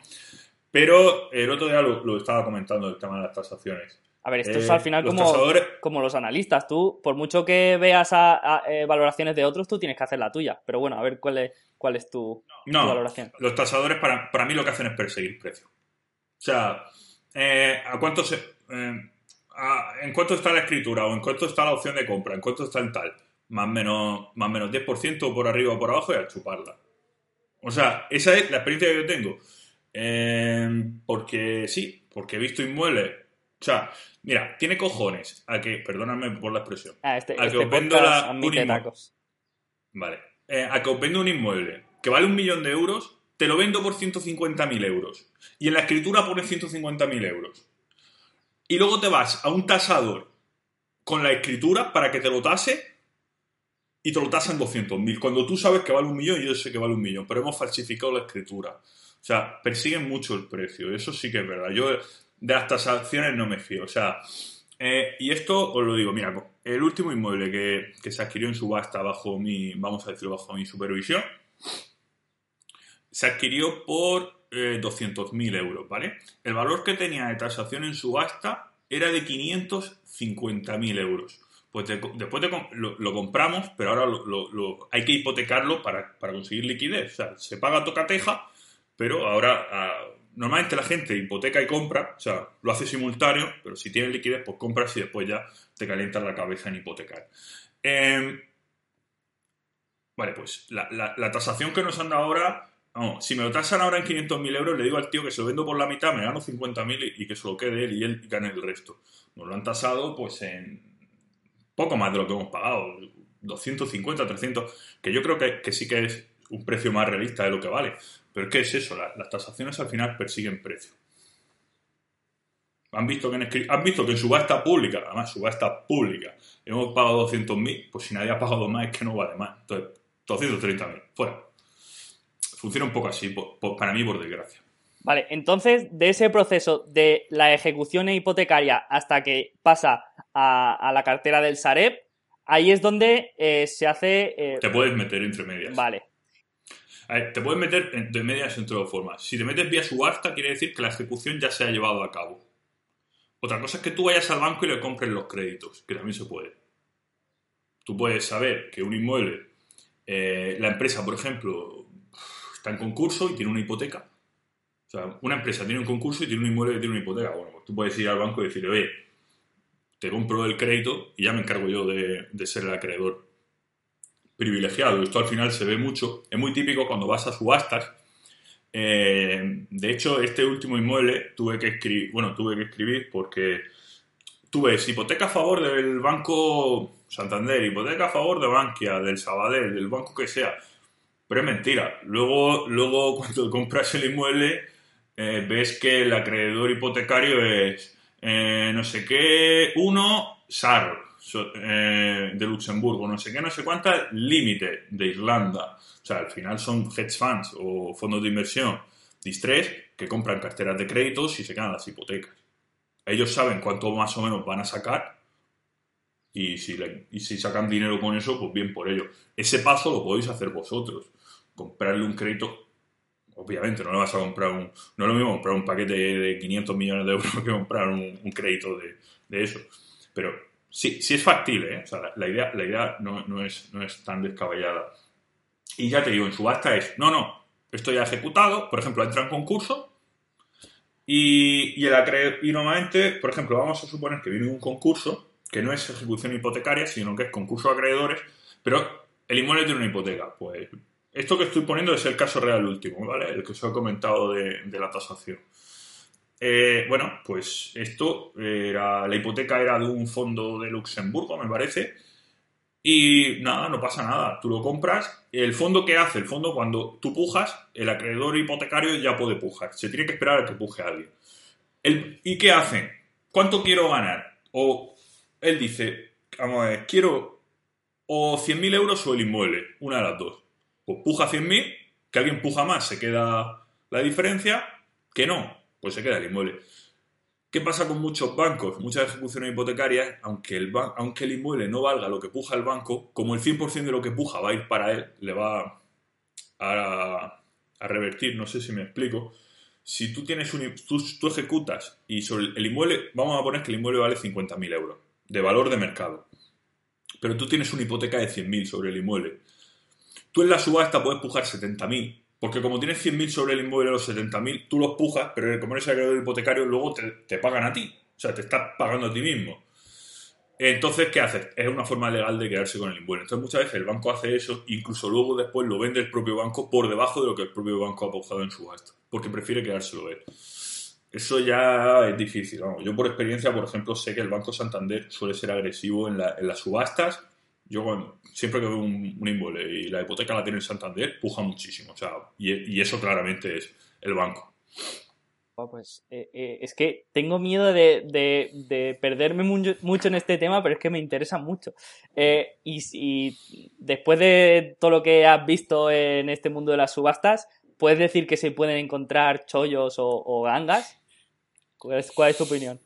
Pero el otro día lo, lo, estaba comentando el tema de las tasaciones. A ver, esto es al eh, final como, como los analistas. Tú, por mucho que veas a, eh, valoraciones de otros, tú tienes que hacer la tuya. Pero bueno, a ver cuál es, cuál es tu, valoración. Los tasadores, para, para, mí, lo que hacen es perseguir precio. O sea, eh, ¿a cuánto se.? ¿en cuánto está la escritura? ¿O en cuánto está la opción de compra? ¿En cuánto está el tal? Más o menos, más menos 10% por arriba o por abajo y a chuparla. O sea, esa es la experiencia que yo tengo. Porque sí, porque he visto inmuebles. O sea, mira, tiene cojones a que, perdóname por la expresión, Ah, este, a que este os vendo la- un inmue- tacos. Vale. Eh, a que os vendo un inmueble que vale un millón de euros, te lo vendo por 150.000 euros. Y en la escritura pone 150.000 euros. Y luego te vas a un tasador con la escritura para que te lo tase y te lo tasan 200.000. Cuando tú sabes que vale un millón yo sé que vale un millón, pero hemos falsificado la escritura. O sea, persiguen mucho el precio. Eso sí que es verdad. Yo de las tasaciones no me fío. O sea, eh, y esto os lo digo, mira, el último inmueble que, que se adquirió en subasta bajo mi, vamos a decirlo, bajo mi supervisión, se adquirió por eh, 200.000 euros, ¿vale? El valor que tenía de tasación en subasta era de 550.000 euros. Pues de- después de lo, compramos, pero ahora hay que hipotecarlo para, para conseguir liquidez. O sea, se paga tocateja, pero ahora ah, normalmente la gente hipoteca y compra, o sea, lo hace simultáneo, pero si tienes liquidez, pues compras y después ya te calientas la cabeza en hipotecar. Em, vale, pues la, tasación que nos han dado ahora, si me lo tasan ahora en 500.000 euros, le digo al tío que se lo vendo por la mitad, me gano 50.000 y, y que se lo quede él y él gane el resto. Nos lo han tasado pues en poco más de lo que hemos pagado, 250, 300, que yo creo que, que sí que es un precio más realista de lo que vale. Pero que es eso, la- las tasaciones al final persiguen precio. Han visto, que en, han visto que en subasta pública, además subasta pública, hemos pagado 200.000, pues si nadie ha pagado más es que no vale más. Entonces, 230.000, fuera. Funciona un poco así, por- por- para mí por desgracia. Vale, entonces, de ese proceso de la ejecución hipotecaria hasta que pasa a, a la cartera del Sareb, ahí es donde eh, se hace. eh, Te puedes meter entre medias. vale, A ver, te puedes meter entre medias en todas formas. Si te metes vía subasta, quiere decir que la ejecución ya se ha llevado a cabo. Otra cosa es que tú vayas al banco y le compres los créditos, que también se puede. Tú puedes saber que un inmueble, eh, la empresa, por ejemplo, está en concurso y tiene una hipoteca. O sea, una empresa tiene un concurso y tiene un inmueble que tiene una hipoteca. Bueno, pues tú puedes ir al banco y decirle, oye, te compro el crédito y ya me encargo yo de, de ser el acreedor privilegiado. Esto al final se ve mucho. Es muy típico cuando vas a subastas. Eh, de hecho, este último inmueble tuve que escribir, bueno, tuve que escribir porque tú hipoteca a favor del banco Santander, hipoteca a favor de Bankia, del Sabadell, del banco que sea. Pero es mentira. Luego, luego cuando compras el inmueble, eh, ves que el acreedor hipotecario es eh, no sé qué, uno, SAR, eh, de Luxemburgo, no sé qué, no sé cuántas, límite de Irlanda. O sea, al final son hedge funds o fondos de inversión distress que compran carteras de créditos y se quedan las hipotecas. Ellos saben cuánto más o menos van a sacar y si, y si sacan dinero con eso, pues bien por ello. Ese paso lo podéis hacer vosotros. Comprarle un crédito, obviamente no le vas a comprar un... No es lo mismo comprar un paquete de 500 millones de euros que comprar un, un crédito de, de eso. Pero sí, sí es factible, ¿eh? O sea, la, idea, la idea no, no es, no es tan descabellada. Y ya te digo, en subasta es, no, no, esto ya ejecutado, por ejemplo, entra en concurso y, y, el acre- y normalmente, por ejemplo, vamos a suponer que viene un concurso que no es ejecución hipotecaria, sino que es concurso de acreedores, pero el inmueble tiene una hipoteca. Pues esto que estoy poniendo es el caso real último, ¿vale? El que os he comentado de la tasación. Eh, bueno, pues esto era, la hipoteca era de un fondo de Luxemburgo, me parece, y nada, no pasa nada. Tú lo compras. El fondo que hace, el fondo cuando tú pujas, el acreedor hipotecario ya puede pujar. Se tiene que esperar a que puje alguien. ¿Y qué hacen? ¿Cuánto quiero ganar? O él dice, vamos a ver, quiero o 100.000 euros o el inmueble, una de las dos. Pues puja 100.000, que alguien puja más, se queda la diferencia, que no, pues se queda el inmueble. ¿Qué pasa con muchos bancos? Muchas ejecuciones hipotecarias, aunque el, aunque el inmueble no valga lo que puja el banco, como el 100% de lo que puja va a ir para él, le va a, revertir, no sé si me explico. Si tú tienes un, tú, tú ejecutas y sobre el, el inmueble, vamos a poner que el inmueble vale 50.000 euros de valor de mercado, pero tú tienes una hipoteca de 100.000 sobre el inmueble. Tú en la subasta puedes pujar 70.000, porque como tienes 100.000 sobre el inmueble, los 70.000, tú los pujas, pero como eres acreedor hipotecario, luego te, pagan a ti. O sea, te estás pagando a ti mismo. Entonces, ¿qué haces? Es una forma legal de quedarse con el inmueble. Entonces, muchas veces el banco hace eso, incluso luego después lo vende el propio banco por debajo de lo que el propio banco ha pautado en subasta, porque prefiere quedárselo él. Eso ya es difícil. Yo, por experiencia, por ejemplo, sé que el Banco Santander suele ser agresivo en, las subastas. Yo, siempre que veo un, inmueble y la hipoteca la tiene el Santander, puja muchísimo. O sea, y eso claramente es el banco. Pues eh, eh, es que tengo miedo de, perderme mucho, en este tema, pero es que me interesa mucho. Eh, y, después de todo lo que has visto en este mundo de las subastas, ¿puedes decir que se pueden encontrar chollos o, gangas? ¿Cuál es, tu opinión?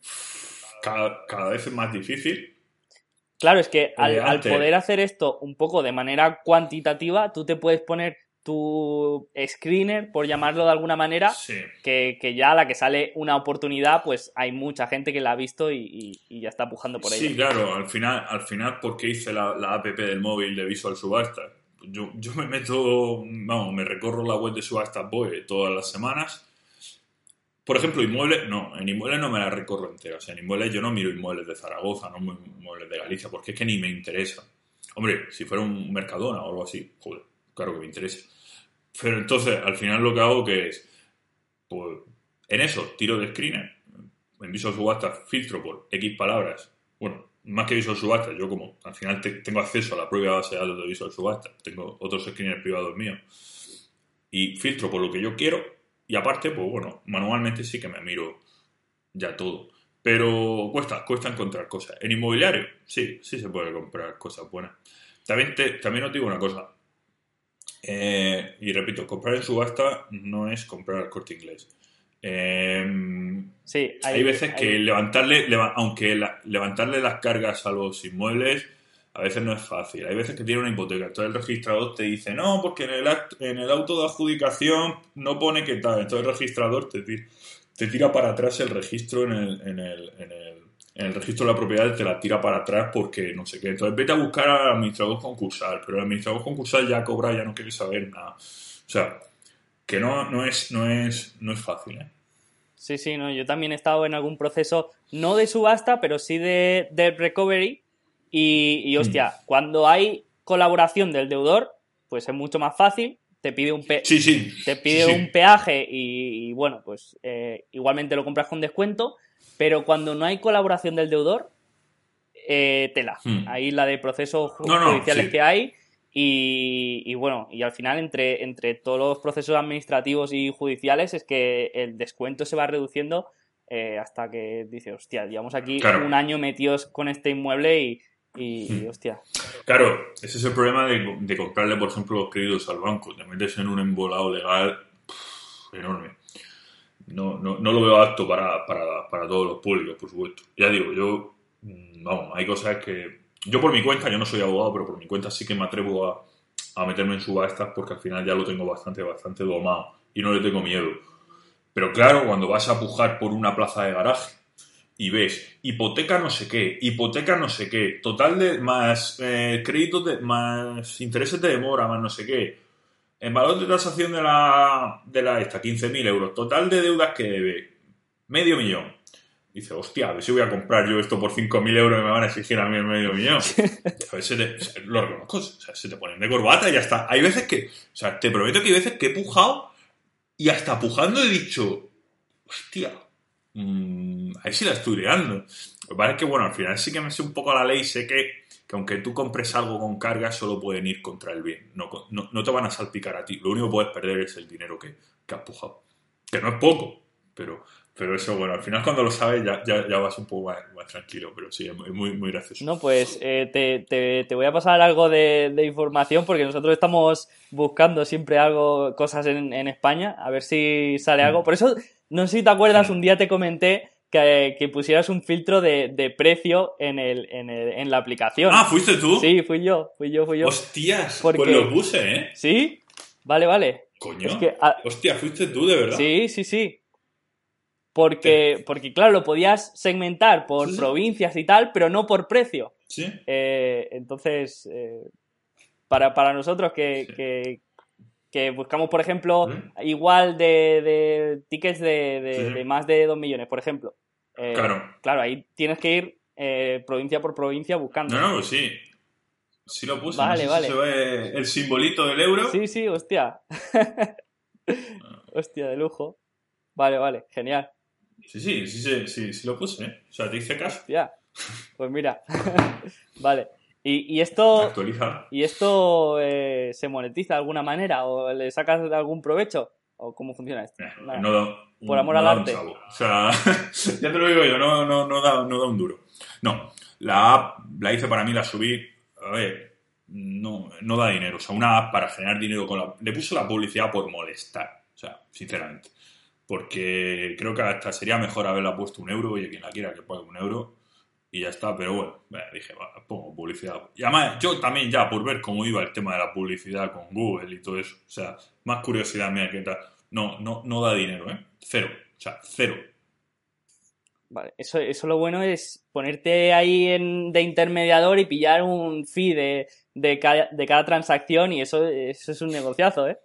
Cada, vez es más difícil. Claro, es que al poder hacer esto un poco de manera cuantitativa, tú te puedes poner tu screener, por llamarlo de alguna manera, que, ya a la que sale una oportunidad, pues hay mucha gente que la ha visto y, ya está pujando por ella. Sí, claro, al final, al final porque hice la, app del móvil de Visual Subasta. Yo, yo me meto, vamos, me recorro la web de Subasta Boy todas las semanas. Por ejemplo, inmuebles, no, en inmuebles no me la recorro entera. O sea, en inmuebles yo no miro inmuebles de Zaragoza, no inmuebles de Galicia, porque es que ni me interesa. Hombre, si fuera un Mercadona o algo así, joder, claro que me interesa. Pero entonces, al final lo que hago que es, pues, en eso, tiro de screener, en Visual Subasta filtro por X palabras. Bueno, más que Visual Subasta, yo como al final tengo acceso a la propia base de datos de Visual Subasta, tengo otros screeners privados míos, y filtro por lo que yo quiero, y aparte, pues bueno, manualmente sí que me miro ya todo. Pero cuesta, cuesta encontrar cosas. En inmobiliario, sí, sí se puede comprar cosas buenas. También, también os digo una cosa, eh, y repito, comprar en subasta no es comprar al corte inglés. Em, sí, hay, veces que levantarle, aunque levantarle las cargas a los inmuebles, a veces no es fácil. Hay veces que tiene una hipoteca. Entonces el registrador te dice, no, porque en el, en el auto de adjudicación no pone que tal. Entonces el registrador te, te tira para atrás el registro en el, en el, en el registro de la propiedad te la tira para atrás porque no sé qué. Entonces vete a buscar al administrador concursal, pero el administrador concursal ya cobra, ya no quiere saber nada. O sea, que no, no, es, no, es, no es fácil. ¿eh? Sí, sí, no, yo también he estado en algún proceso, no de subasta, pero sí de, de recovery. Y, mm. hostia, cuando hay colaboración del deudor, pues es mucho más fácil. Te pide un, te pide un peaje y, bueno, pues eh, igualmente lo compras con descuento pero cuando no hay colaboración del deudor, eh, tela. Hmm. Ahí la de procesos judiciales que hay. Y, bueno, y al final entre, entre todos los procesos administrativos y judiciales es que el descuento se va reduciendo eh, hasta que dice, hostia, llevamos aquí un año metidos con este inmueble y, y, hmm. hostia. Claro, ese es el problema de, comprarle, por ejemplo, los créditos al banco. Te metes en un embolado legal enorme no, no, no lo veo apto para, para, para, todos los públicos, por supuesto. Ya digo, yo, mm, vamos, hay cosas que... Yo por mi cuenta, yo no soy abogado, pero por mi cuenta sí que me atrevo a, a meterme en subastas porque al final ya lo tengo bastante, bastante domado y no le tengo miedo. Pero claro, cuando vas a pujar por una plaza de garaje y ves hipoteca no sé qué, hipoteca no sé qué, total de más eh, créditos de más intereses de demora, más no sé qué, en valor de tasación de la, de la esta, 15.000 euros. Total de deudas que debe, medio millón. Dice, hostia, a ver si voy a comprar yo esto por 5.000 euros y me van a exigir a mí el medio millón. a veces te, lo reconozco, o sea, se te ponen de corbata y ya está. Hay veces que, o sea, te prometo que hay veces que he pujado y hasta pujando he dicho, hostia, mmm, a ver si la estoy liando. Lo que pasa es que, bueno, al final sí que me sé un poco la ley, sé que que aunque tú compres algo con carga, solo pueden ir contra el bien. No, no, te van a salpicar a ti. Lo único que puedes perder es el dinero que, que has pujado. Que no es poco, pero, pero eso, bueno, al final cuando lo sabes ya, ya, vas un poco más, tranquilo, pero sí, es muy, muy gracioso. No, pues eh, te, te, voy a pasar algo de, información porque nosotros estamos buscando siempre algo, cosas en, en España, a ver si sale algo. Mm. Por eso, no sé si te acuerdas, un día te comenté que, pusieras un filtro de, precio en, el, en, la aplicación. Ah, ¿fuiste tú? Sí, fui yo, fui yo, fui yo. Hostias, pues lo puse, ¿eh? ¿Sí? Vale, vale. Coño. Hostia, fuiste tú, de verdad. Sí, sí, sí. Porque, porque claro, lo podías segmentar por provincias y tal, pero no por precio. Sí. Eh, entonces, eh, para, nosotros que, que buscamos, por ejemplo, igual de, tickets de, más de 2 millones, por ejemplo. eh, Claro. Claro, ahí tienes que ir eh, provincia por provincia buscando. No, no, sí. Sí lo puse. Vale, no sé si vale. se ve el simbolito del euro. Sí, sí, hostia. hostia, de lujo. Vale, vale, genial. Sí, sí, sí, sí, sí, sí lo puse. ¿eh? O sea, te hice caso. Hostia. Pues mira. vale. ¿Y, y esto, y esto eh, se monetiza de alguna manera? ¿O le sacas algún provecho? ¿O cómo funciona esto? Eh, Nada. no da, Por amor no al da arte. O sea, ya te lo digo yo, no, no, no, da, no da un duro. No, la app la hice para mí, la subí. A ver, no, no da dinero. O sea, una app para generar dinero con la. Le puse la publicidad por molestar. O sea, sinceramente. Porque creo que hasta sería mejor haberla puesto un euro. Oye, quien la quiera que pague un euro. Y ya está, pero bueno, dije, pongo publicidad. Y además, yo también ya, por ver cómo iba el tema de la publicidad con Google y todo eso, o sea, más curiosidad mía que tal. No, no, no da dinero, ¿eh? Cero. O sea, cero. Vale, eso, eso lo bueno es ponerte ahí en, de intermediador y pillar un fee de, de, cada, de cada transacción y eso, eso es un negociazo, ¿eh?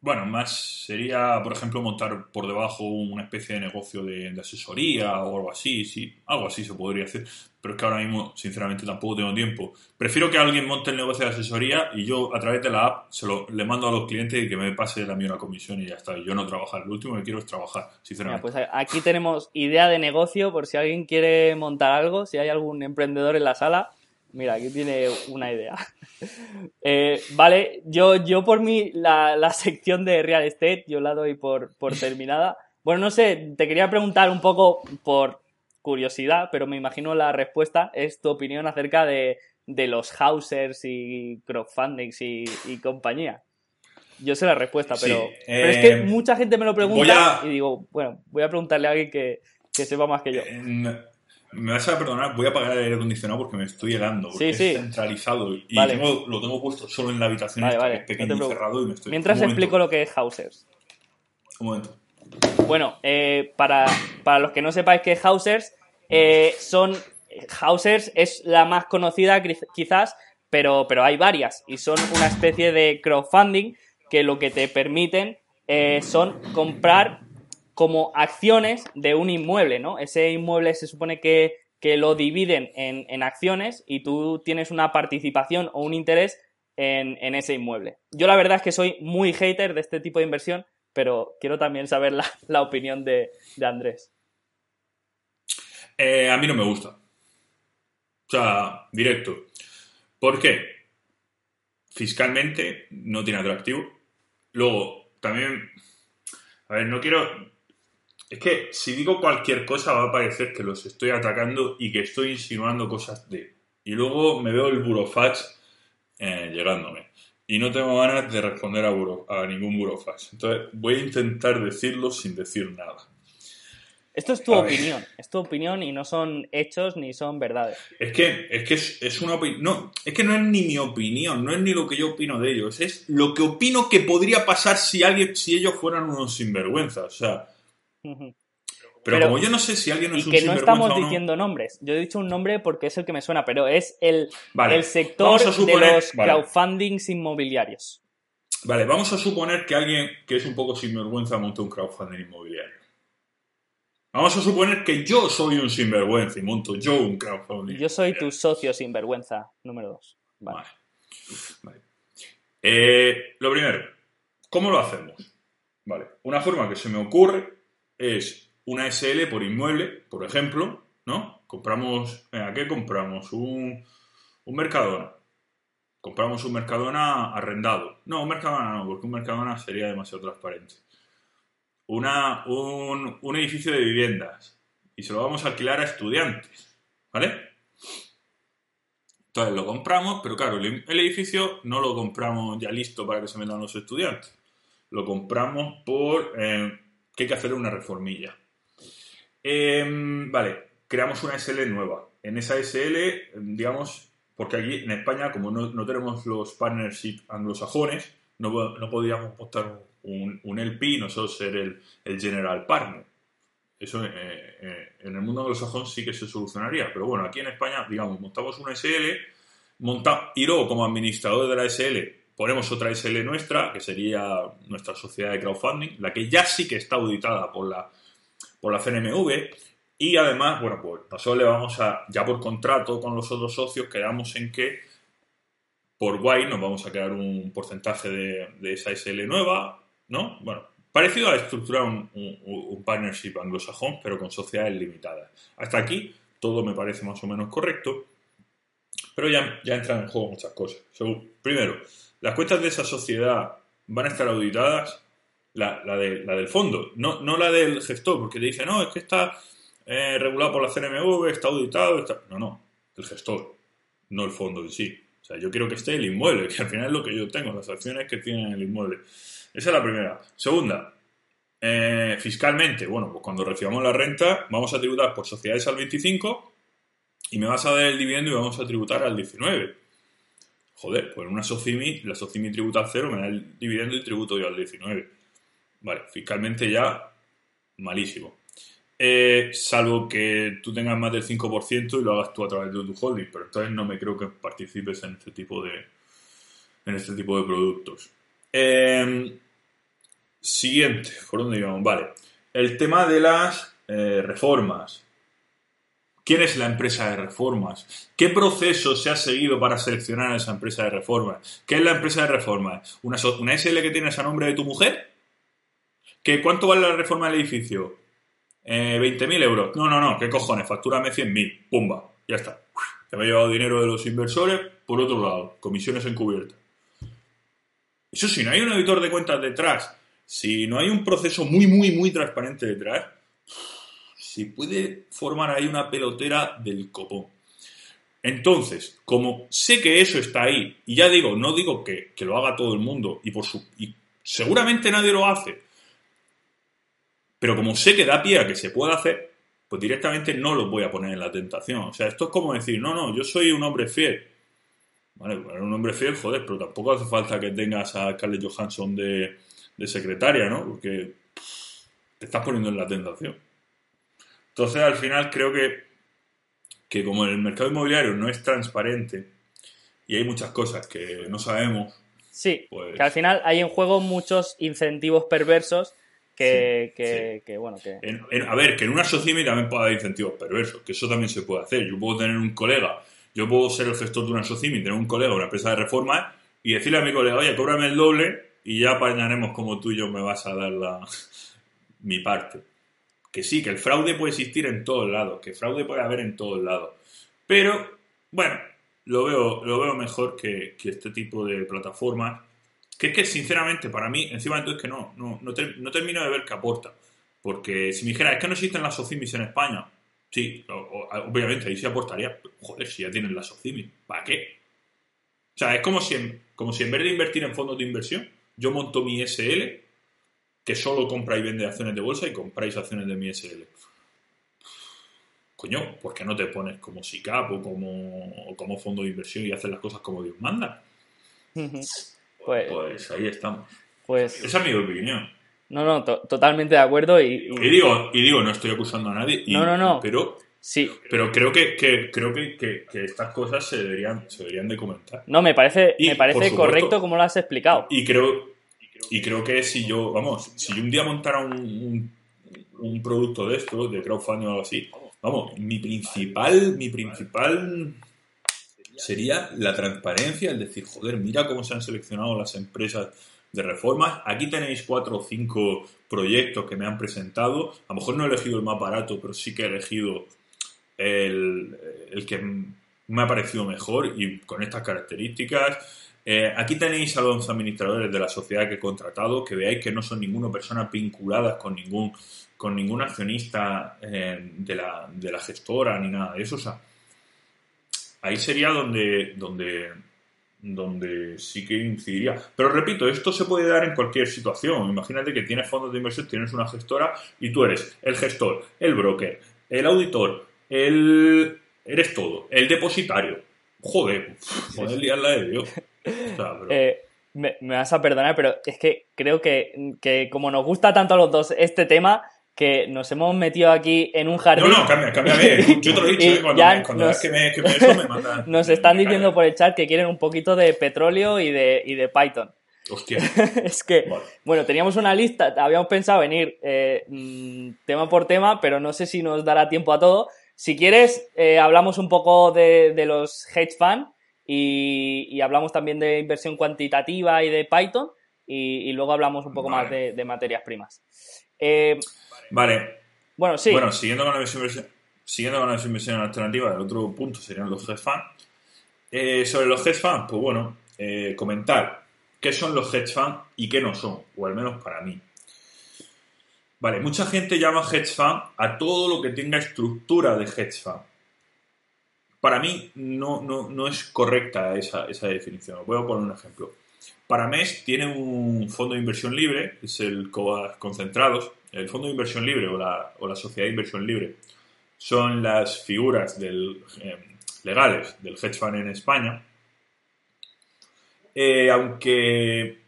Bueno, más sería, por ejemplo, montar por debajo una especie de negocio de, de asesoría o algo así, sí, algo así se podría hacer. Pero es que ahora mismo, sinceramente, tampoco tengo tiempo. Prefiero que alguien monte el negocio de asesoría y yo, a través de la app, se lo, le mando a los clientes y que me pase la mía una comisión y ya está. Y yo no trabajar. Lo último que quiero es trabajar, Mira, sinceramente. pues aquí tenemos idea de negocio por si alguien quiere montar algo, si hay algún emprendedor en la sala. Mira, aquí tiene una idea. Eh, vale, yo, yo por mí la, la sección de real estate yo la doy por, por terminada. Bueno, no sé, te quería preguntar un poco por curiosidad, pero me imagino la respuesta es tu opinión acerca de, de los housers y crowdfundings y, y compañía. Yo sé la respuesta, Sí, pero, eh, pero es que mucha gente me lo pregunta a- y digo, bueno, voy a preguntarle a alguien que, que sepa más que yo. Eh, Me vas a perdonar, voy a apagar el aire acondicionado porque me estoy helando. Porque Sí, sí. es centralizado y Vale. tengo- lo tengo puesto solo en la habitación Vale, vale, no pequeño y preocupes. cerrado y me estoy... Mientras explico lo que es housers. Un momento. Bueno, eh, para, para los que no sepáis qué es Housers, eh, son. Housers es la más conocida quiz- quizás, pero, pero hay varias y son una especie de crowdfunding que lo que te permiten eh, son comprar como acciones de un inmueble, ¿no? Ese inmueble se supone que, que lo dividen en, en acciones y tú tienes una participación o un interés en, en ese inmueble. Yo la verdad es que soy muy hater de este tipo de inversión, pero quiero también saber la, la opinión de, de Andrés. Eh, a mí no me gusta. O sea, directo. ¿Por qué? Fiscalmente no tiene atractivo. Luego, también... A ver, no quiero... Es que si digo cualquier cosa va a parecer que los estoy atacando y que estoy insinuando cosas de... Y luego me veo el burofax eh, llegándome. Y no tengo ganas de responder a, buro- a ningún burofax. Entonces voy a intentar decirlo sin decir nada. Esto es tu A ver. opinión, es tu opinión y no son hechos ni son verdades. Es que es, que es, es una opinión. No, es que no es ni mi opinión, no es ni lo que yo opino de ellos, es lo que opino que podría pasar si alguien, si ellos fueran unos sinvergüenzas. O sea, Pero, Pero- como yo no sé si alguien es Y que no estamos no, diciendo nombres. Yo he dicho un nombre porque es el que me suena, pero es el, Vale, el sector suponer- de los vale. crowdfundings inmobiliarios. Vale, vamos a suponer que alguien que es un poco sinvergüenza monta un crowdfunding inmobiliario. Vamos a suponer que yo soy un sinvergüenza y monto yo un crowdfunding. Yo soy tu socio sinvergüenza número dos. Vale. Vale. Vale. Eh, lo primero, ¿cómo lo hacemos? Vale. Una forma que se me ocurre es una SL por inmueble, por ejemplo, ¿no? Compramos, venga, ¿qué compramos? Un, un Mercadona. Compramos un Mercadona arrendado. No, un Mercadona no, porque un Mercadona sería demasiado transparente. Una, un, un edificio de viviendas. Y se lo vamos a alquilar a estudiantes. ¿Vale? Entonces lo compramos, pero claro, el, el edificio no lo compramos ya listo para que se metan los estudiantes. Lo compramos por eh, que hay que hacer una reformilla. Em, vale, creamos una SL nueva. En esa SL, digamos, porque aquí en España, como no, no tenemos los partnership anglosajones, no, no podíamos montar un, un LP, nosotros ser el, el general partner. Eso eh, eh, en el mundo anglosajón sí que se solucionaría, pero bueno, aquí en España, digamos, montamos una SL, monta, y luego como administrador de la SL ponemos otra SL nuestra, que sería nuestra sociedad de crowdfunding, la que ya sí que está auditada por la, por la CNMV, Y además, bueno, pues nosotros le vamos a, ya por contrato con los otros socios, quedamos en que por guay nos vamos a quedar un porcentaje de, esa SL nueva, ¿no? Bueno, parecido a estructurar un, un, partnership anglosajón, pero con sociedades limitadas. Hasta aquí todo me parece más o menos correcto, pero ya, ya entran en juego muchas cosas. primero, las cuentas de esa sociedad van a estar auditadas, la, la, de, la del fondo, no, no la del gestor, porque te dice, no, es que está eh, regulado por la CNMV, está auditado, está... no, no, el gestor, no el fondo en sí. O sea, yo quiero que esté el inmueble, que al final es lo que yo tengo, las acciones que tienen el inmueble. Esa es la primera. Segunda, eh, fiscalmente, bueno, pues cuando recibamos la renta, vamos a tributar por sociedades al 25 y me vas a dar el dividendo y vamos a tributar al 19. Joder, pues en una SOCIMI, la SOCIMI tributa al cero, me da el dividendo y tributo yo al 19. Vale, fiscalmente ya malísimo. Eh, salvo que tú tengas más del 5% y lo hagas tú a través de tu holding, pero entonces no me creo que participes en este tipo de, en este tipo de productos. Eh, siguiente, ¿por dónde íbamos? Vale. El tema de las eh, reformas. ¿Quién es la empresa de reformas? ¿Qué proceso se ha seguido para seleccionar a esa empresa de reformas? ¿Qué es la empresa de reformas? ¿Una, SL que tienes a nombre de tu mujer? ¿Qué, ¿Cuánto vale la reforma del edificio? Eh, 20.000 euros. No, no, no, ¿qué cojones? Factúrame 100.000. Pumba, ya está. Se me ha llevado dinero de los inversores. Por otro lado, comisiones encubiertas. Eso si no hay un auditor de cuentas detrás, si no hay un proceso muy, muy, muy transparente detrás, se puede formar ahí una pelotera del copón. Entonces, como sé que eso está ahí, y ya digo, no digo que, lo haga todo el mundo, y, por su, y seguramente nadie lo hace, pero como sé que da pie a que se pueda hacer, pues directamente no lo voy a poner en la tentación. O sea, esto es como decir, no, no, yo soy un hombre fiel. Vale, un hombre fiel, joder, pero tampoco hace falta que tengas a Scarlett Johansson de, de secretaria, ¿no? Porque te estás poniendo en la tentación. Entonces, al final, creo que, que como el mercado inmobiliario no es transparente y hay muchas cosas que no sabemos. Sí, pues que al final hay en juego muchos incentivos perversos que, que, bueno, que... a ver, que en una SOCIMI también puede haber incentivos perversos, que eso también se puede hacer. Yo puedo tener un colega, yo puedo ser el gestor de una SOCIMI, tener un colega, una empresa de reforma y decirle a mi colega, oye, cóbrame el doble y ya apañaremos como tú y yo me vas a dar la, mi parte. Que sí, que el fraude puede existir en todos lados, que fraude puede haber en todos lados. Pero, bueno, lo veo, lo veo mejor que, este tipo de plataformas. Que es que, sinceramente, para mí, encima de todo es que no, no, no, termino de ver qué aporta. Porque si me dijera, es que no existen las SOCIMIS en España, sí, obviamente ahí sí aportaría. Joder, si ya tienen las SOCIMIS, ¿para qué? O sea, es como si, como si en vez de invertir en fondos de inversión, yo monto mi SL, que solo compra y vende acciones de bolsa y compráis acciones de mi SL. Coño, ¿por qué no te pones como SICAP o como, como fondo de inversión y haces las cosas como Dios manda? Pues, pues, ahí estamos. Pues, Esa es mi opinión. No, no, totalmente de acuerdo. Y, y... digo, y digo, no estoy acusando a nadie. no, no, no. Pero Sí. Pero creo que, creo que, estas cosas se deberían, se deberían de comentar. No, me parece, me parece correcto como lo has explicado. Y creo, y creo que si yo, vamos, si yo un día montara un, un, producto de esto, de crowdfunding o algo así, vamos, mi principal, mi principal sería la transparencia, el decir, joder, mira cómo se han seleccionado las empresas de reformas. Aquí tenéis cuatro o cinco proyectos que me han presentado. A lo mejor no he elegido el más barato, pero sí que he elegido el, que me ha parecido mejor y con estas características. Eh, aquí tenéis a los administradores de la sociedad que he contratado, que veáis que no son ninguna persona vinculadas con ningún, con ningún accionista eh, de, la, de, la, gestora ni nada de eso. O sea, ahí sería donde, donde, donde sí que incidiría. Pero repito, esto se puede dar en cualquier situación. Imagínate que tienes fondos de inversión, tienes una gestora y tú eres el gestor, el broker, el auditor, el, eres todo, el depositario. Joder, poder liarla de Dios. Eh, me, vas a perdonar, pero es que creo que, que, como nos gusta tanto a los dos este tema, que nos hemos metido aquí en un jardín. No, no, cambia, cambia. Yo te lo he dicho, ¿eh? cuando, me, cuando nos, que me, que me, eso me. Nos están diciendo por el chat que quieren un poquito de petróleo y de, y de Python. Hostia. es que, bueno, teníamos una lista, habíamos pensado venir eh, mm, tema por tema, pero no sé si nos dará tiempo a todo. Si quieres, eh, hablamos un poco de, los hedge funds y, hablamos también de inversión cuantitativa y de Python y, luego hablamos un poco más de, materias primas. Eh, vale. Bueno, sí. Bueno, siguiendo con la inversión, siguiendo con la inversión alternativa, el otro punto serían los hedge funds. sobre los hedge funds, pues bueno, comentar qué son los hedge funds y qué no son, o al menos para mí. Vale, mucha gente llama hedge fund a todo lo que tenga estructura de hedge fund. Para mí no, no, es correcta esa, definición. Os voy a poner un ejemplo. Parames tiene un fondo de inversión libre, es el COAS Concentrados. El fondo de inversión libre o la, sociedad de inversión libre son las figuras eh, legales del hedge fund en España eh, aunque.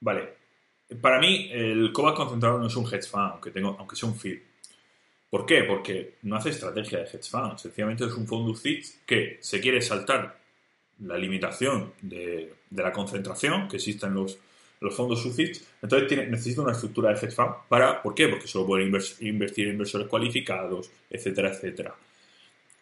Vale. Para mí, el Kovac concentrado no es un hedge fund, aunque, tengo, aunque sea un feed. ¿Por qué? Porque no hace estrategia de hedge fund. Sencillamente es un fondo UCIT que se quiere saltar la limitación de, la concentración que existe en los, los fondos UCIT. Entonces necesita una estructura de hedge fund para. ¿Por qué? Porque solo puede invertir inversores cualificados, etcétera, etcétera.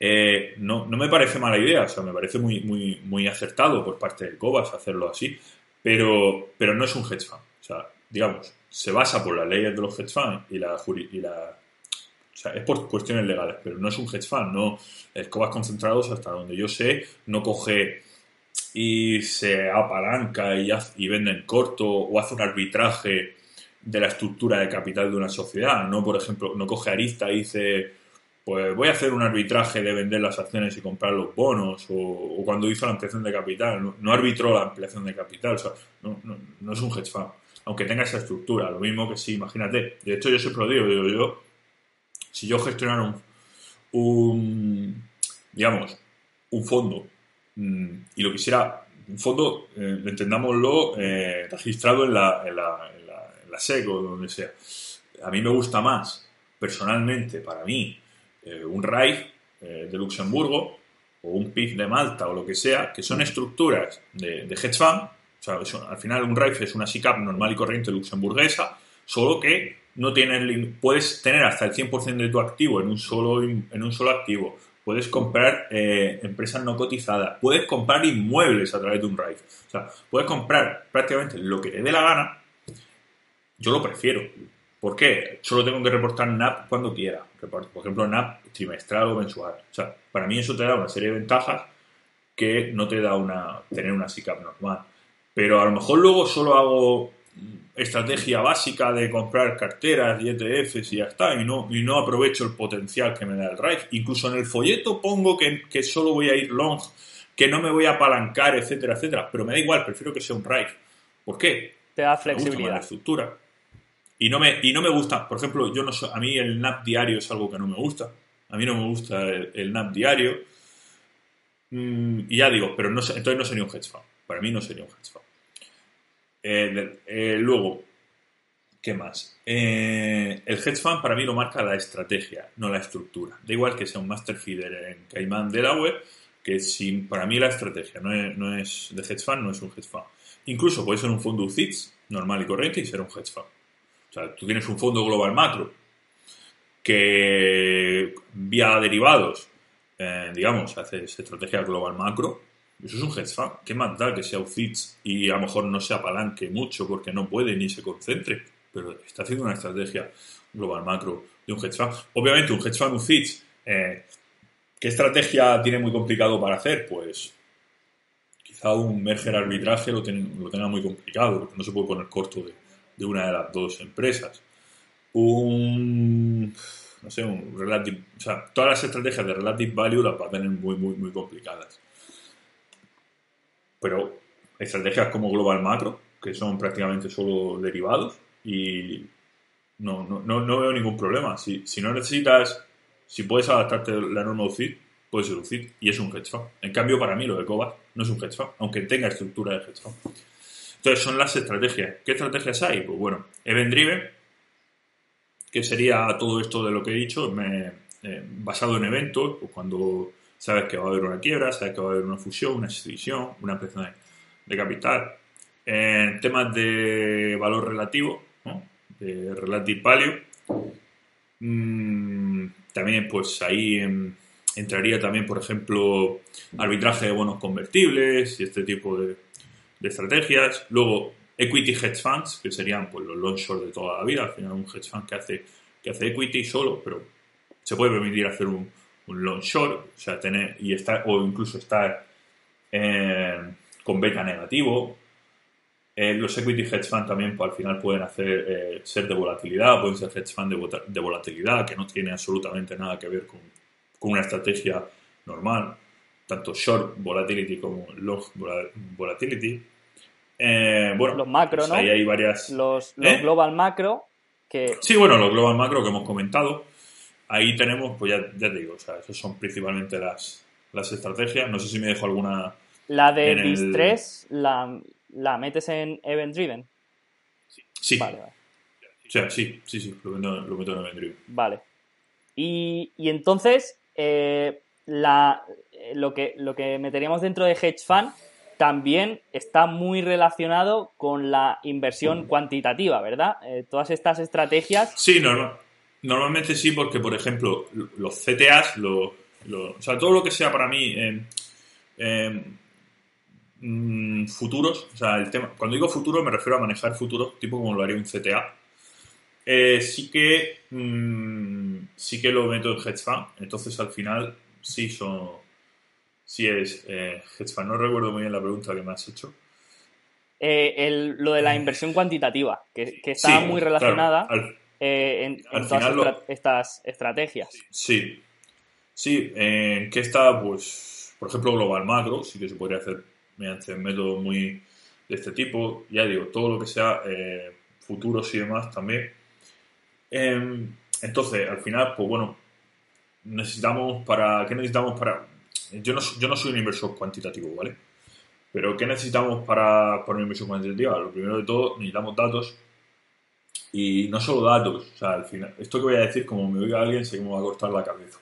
Eh, no, no, me parece mala idea, o sea, me parece muy, muy, muy acertado por parte de Cobas hacerlo así, pero, pero no es un hedge fund. O sea, digamos, se basa por las leyes de los hedge funds y la, y la o sea, es por cuestiones legales, pero no es un hedge fund, no. El Cobas Concentrados, hasta donde yo sé, no coge y se apalanca y, y vende en corto o hace un arbitraje de la estructura de capital de una sociedad. No, por ejemplo, no coge arista y dice pues voy a hacer un arbitraje de vender las acciones y comprar los bonos, o, cuando hizo la ampliación de capital, no, arbitró la ampliación de capital, o sea, no, es un hedge fund, aunque tenga esa estructura, lo mismo que si, imagínate, de hecho yo siempre lo digo, digo yo, si yo gestionara un, digamos, un fondo mm, y lo quisiera, un fondo, eh, entendámoslo, eh, registrado en la, en, la, en, la, en SEC o donde sea, a mí me gusta más, personalmente, para mí, eh, un RAIF eh, de Luxemburgo o un PIF de Malta o lo que sea, que son estructuras de, hedge fund. O sea, al final un RAIF es una SICAP normal y corriente luxemburguesa, solo que no tienen, puedes tener hasta el 100% de tu activo en un solo, en un solo activo. Puedes comprar eh, empresas no cotizadas. Puedes comprar inmuebles a través de un RAIF. O sea, puedes comprar prácticamente lo que te dé la gana. Yo lo prefiero. ¿Por qué? Solo tengo que reportar NAP cuando quiera. Por ejemplo, NAP trimestral o mensual. O sea, para mí eso te da una serie de ventajas que no te da una tener una SICAP normal. Pero a lo mejor luego solo hago estrategia básica de comprar carteras y ETFs y ya está, y no, y no aprovecho el potencial que me da el RAIF. Incluso en el folleto pongo que, que solo voy a ir long, que no me voy a apalancar, etcétera, etcétera. Pero me da igual, prefiero que sea un RAIF. ¿Por qué? Te da flexibilidad. Me la estructura y no me, y no me gusta, por ejemplo, yo no a mí el NAP diario es algo que no me gusta. A mí no me gusta el, NAP diario. Mm, y ya digo, pero no, entonces no sería un hedge fund. Para mí no sería un hedge fund. Eh, eh, luego, ¿qué más? Eh, el hedge fund para mí lo marca la estrategia, no la estructura. Da igual que sea un master feeder en Cayman Delaware, que para mí la estrategia no no es de hedge fund, no es un hedge fund. Incluso puede ser un fondo UCITS normal y corriente y ser un hedge fund. O sea, tú tienes un fondo global macro que vía derivados, digamos, haces estrategia global macro. Eso es un hedge fund. ¿Qué más da que sea UCITS y a lo mejor no se apalanque mucho porque no puede ni se concentre? Pero está haciendo una estrategia global macro de un hedge fund. Obviamente, un hedge fund UCITS, eh, ¿qué estrategia tiene muy complicado para hacer? Pues quizá un merger arbitraje lo, lo tenga muy complicado porque no se puede poner corto de de una de las dos empresas. Un, no sé, un relative, o sea, todas las estrategias de relative value las va a tener muy, muy, muy complicadas. Pero estrategias como global macro, que son prácticamente solo derivados, y no, no, no, veo ningún problema. Si, si, no necesitas, si puedes adaptarte la norma UCIT, puedes ser UCIT, y es un hedge fund. En cambio, para mí lo de Cobas no es un hedge fund, aunque tenga estructura de hedge fund. Entonces son las estrategias. ¿Qué estrategias hay? Pues bueno, Event Driven, que sería todo esto de lo que he dicho, eh, basado en eventos, pues cuando sabes que va a haber una quiebra, sabes que va a haber una fusión, una escisión, una ampliación de, capital. En temas de valor relativo, de relative value, mm, también pues ahí entraría también, por ejemplo, arbitraje de bonos convertibles y este tipo de, estrategias. Luego, equity hedge funds, que serían pues, los long de toda la vida. Al final, un hedge fund que hace, que hace equity solo, pero se puede permitir hacer un, un long short, o sea, tener, y estar, o incluso estar eh, con beta negativo. Eh, los equity hedge fund también pues, al final pueden hacer eh, ser de volatilidad, pueden ser hedge fund de, de, volatilidad, que no tiene absolutamente nada que ver con, con una estrategia normal, tanto short volatility como long volatility. Eh, bueno, los macro, pues ¿no? Ahí hay varias. Los, los ¿Eh? global macro que. Sí, bueno, los global macro que hemos comentado. Ahí tenemos, pues ya, ya te digo, o sea, esas son principalmente las, las estrategias. No sé si me dejo alguna. La de en el- BIS3 la, la metes en Event Driven. Sí, Vale, vale. o sea, sí, sí, sí, lo meto, lo meto en el drive. Vale. Y, y entonces, eh, la, eh, lo, que, lo que meteríamos dentro de hedge fund también está muy relacionado con la inversión cuantitativa, ¿verdad? Eh, todas estas estrategias. Sí, normal- normalmente sí, porque por ejemplo, los CTAs, lo- lo- o sea, todo lo que sea para mí eh, eh, mm, futuros, o sea, el tema, cuando digo futuro me refiero a manejar futuros, tipo como lo haría un CTA. eh, sí que mm, sí que lo meto en hedge fund, entonces al final sí son sí es eh, hedge fund. No recuerdo muy bien la pregunta que me has hecho. eh, el- lo de la inversión cuantitativa, que, que está Sí, muy claro, relacionada al- eh, en, en al todas final lo- estra- estas estrategias. Sí, sí, ¿en qué está? Pues, por ejemplo, Global Macro, sí que se podría hacer mediante métodos muy de este tipo. Ya digo, todo lo que sea eh, futuros y demás también. Em, entonces, al final, pues bueno, necesitamos para. ¿Qué necesitamos para.? Yo no, yo no soy un inversor cuantitativo, ¿vale? Pero ¿qué necesitamos para, para una inversión cuantitativa? Lo primero de todo, necesitamos datos y no solo datos, o sea, al final, esto que voy a decir, como me oiga alguien, sé que me va a cortar la cabeza.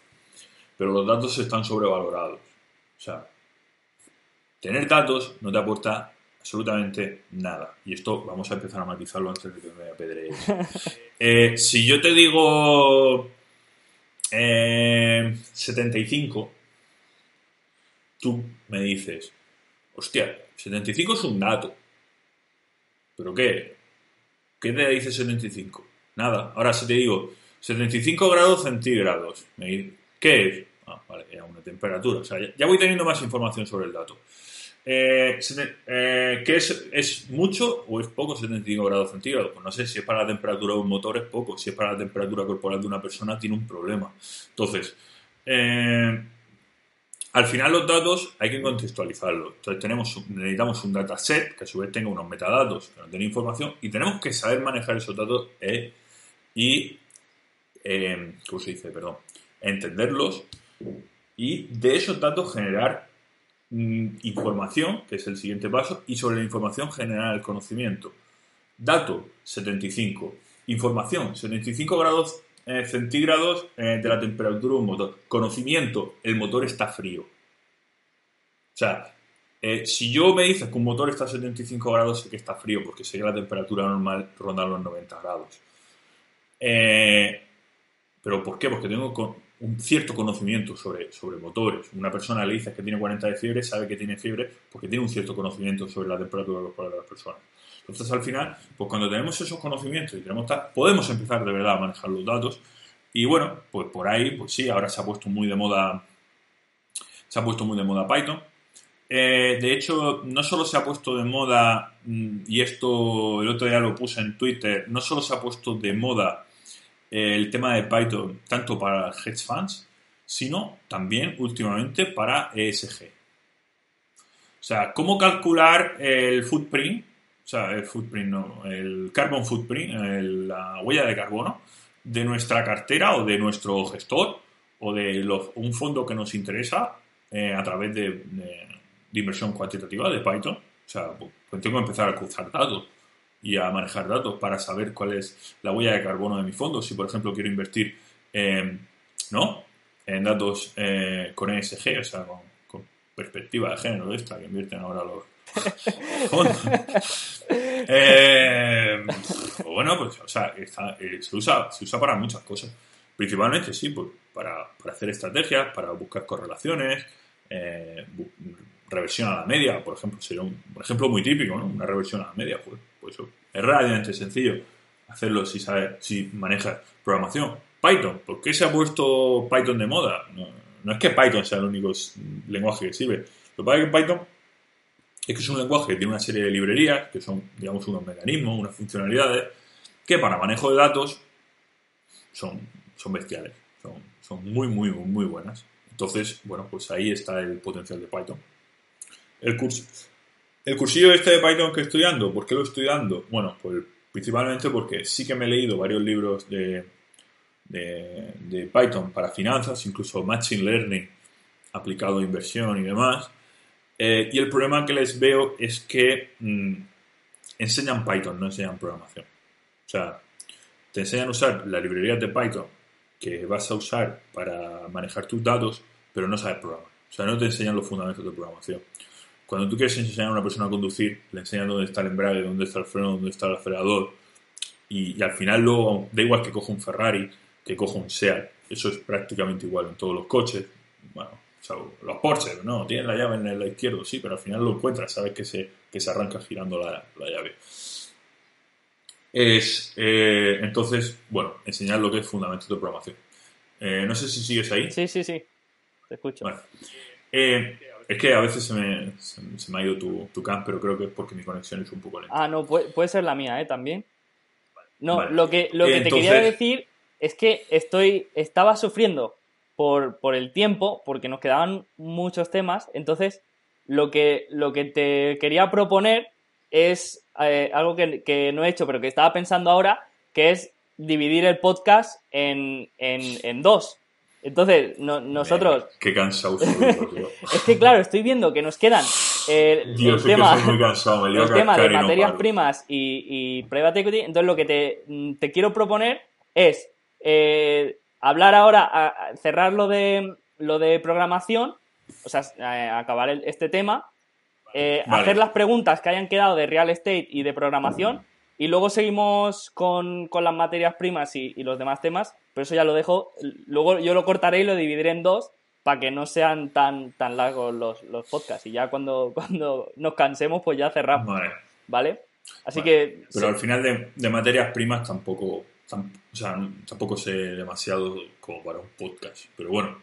Pero los datos están sobrevalorados. O sea, tener datos no te aporta absolutamente nada. Y esto vamos a empezar a matizarlo antes de que me apedrees. Eh, si yo te digo eh, 75, tú me dices, hostia, 75 es un dato. ¿Pero qué? ¿Qué te dice 75? Nada. Ahora si te digo 75 grados centígrados, me ¿qué es? Ah, vale, era una temperatura. O sea, ya, voy teniendo más información sobre el dato. Eh, eh, ¿Qué es? ¿Es mucho o es poco 75 grados centígrados? Pues no sé, si es para la temperatura de un motor es poco, si es para la temperatura corporal de una persona tiene un problema. Entonces, eh, al final los datos hay que contextualizarlos. Entonces tenemos, necesitamos un dataset que a su vez tenga unos metadatos que nos den información y tenemos que saber manejar esos datos eh, y, eh, ¿cómo se dice? Perdón, entenderlos y de esos datos generar mm, información, que es el siguiente paso, y sobre la información generar el conocimiento. Dato 75. Información 75 grados eh, centígrados eh, de la temperatura de un motor. Conocimiento, el motor está frío. O sea, eh, si yo me dices que un motor está a 75 grados, sé que está frío, porque que la temperatura normal ronda los 90 grados. ¿Pero por qué? Porque tengo un cierto conocimiento sobre, sobre motores. Una persona le dices que tiene 40 de fiebre, sabe que tiene fiebre porque tiene un cierto conocimiento sobre la temperatura de las personas. Entonces, al final, pues cuando tenemos esos conocimientos y tenemos tal, podemos empezar de verdad a manejar los datos. Y bueno, pues por ahí, pues sí, ahora se ha puesto muy de moda, se ha puesto muy de moda Python. Eh, de hecho, no solo se ha puesto de moda, mm, y esto el otro día lo puse en Twitter, no solo se ha puesto de moda eh, el tema de Python tanto para hedge funds, sino también últimamente para ESG. O sea, cómo calcular el footprint, o sea, el footprint no, el carbon footprint, la huella de carbono de nuestra cartera o de nuestro gestor o de los- un fondo que nos interesa eh, a través de inversión cuantitativa de Python. O sea, pues pues tengo que empezar a cruzar datos y a manejar datos para saber cuál es la huella de carbono de mi fondo. Si, por ejemplo, quiero invertir eh, ¿no? en datos eh, con ESG, o sea, con, con perspectiva de género de esta que invierten ahora los Eh, bueno, pues, o sea, eh, se, usa, para muchas cosas. Principalmente, sí, pues, para, hacer estrategias, para buscar correlaciones, eh, reversión a la media, por ejemplo, sería un ejemplo muy típico, ¿no? Una reversión a la media, pues, pues es relativamente sencillo hacerlo si sabes, si manejas programación. Python, ¿por qué se ha puesto Python de moda? No, es que Python sea el único lenguaje que sirve. Lo que pasa es que Python es que es un lenguaje que tiene una serie de librerías, que son, digamos, unos mecanismos, unas funcionalidades, que para manejo de datos son, son bestiales, son, son muy, muy, muy buenas. Entonces, bueno, pues ahí está el potencial de Python. El, curso, el cursillo este de Python que estoy dando, ¿por qué lo estoy dando? Bueno, pues principalmente porque sí que me he leído varios libros de, de, Python para finanzas, incluso Machine Learning aplicado a inversión y demás. Eh, y el problema que les veo es que mm, enseñan Python, no enseñan programación. O sea, te enseñan a usar la librería de Python que vas a usar para manejar tus datos, pero no sabes programar. O sea, no te enseñan los fundamentos de programación. Cuando tú quieres enseñar a una persona a conducir, le enseñan dónde está el embrague, dónde está el freno, dónde está el acelerador. Y, al final luego, da igual que coja un Ferrari, que coja un SEAT. Eso es prácticamente igual en todos los coches. Bueno, los Porsche, no, tienen la llave en el izquierdo, sí, pero al final lo encuentras, sabes que se, que se arranca girando la, llave. Es, eh, entonces, bueno, enseñar lo que es fundamentos de programación. Eh, no sé si sigues ahí. Sí, sí, sí. Te escucho. Bueno, eh, es que a veces se me, se, me ha ido tu, tu cam, pero creo que es porque mi conexión es un poco lenta. Ah, no, puede, puede ser la mía, ¿eh? También. No, lo que, lo que te quería decir es que estoy, estaba sufriendo por, por el tiempo, porque nos quedaban muchos temas. Entonces, lo que, lo que te quería proponer es eh, algo que, no he hecho, pero que estaba pensando ahora, que es dividir el podcast en, en, dos. Entonces, nosotros... qué cansado es que, claro, estoy viendo que nos quedan eh, el, tema, el tema de materias primas y, y, private equity. Entonces, lo que te, te quiero proponer es eh, hablar ahora, cerrar lo de, lo de programación, o sea, acabar este tema, eh, hacer las preguntas que hayan quedado de real estate y de programación, y luego seguimos con, las materias primas y, los demás temas, pero eso ya lo dejo, luego yo lo cortaré y lo dividiré en dos para que no sean tan, tan largos los, los podcasts, y ya cuando, cuando nos cansemos, pues ya cerramos. Vale. Así que... Pero al final de, de materias primas tampoco o sea, tampoco sé demasiado como para un podcast, pero bueno,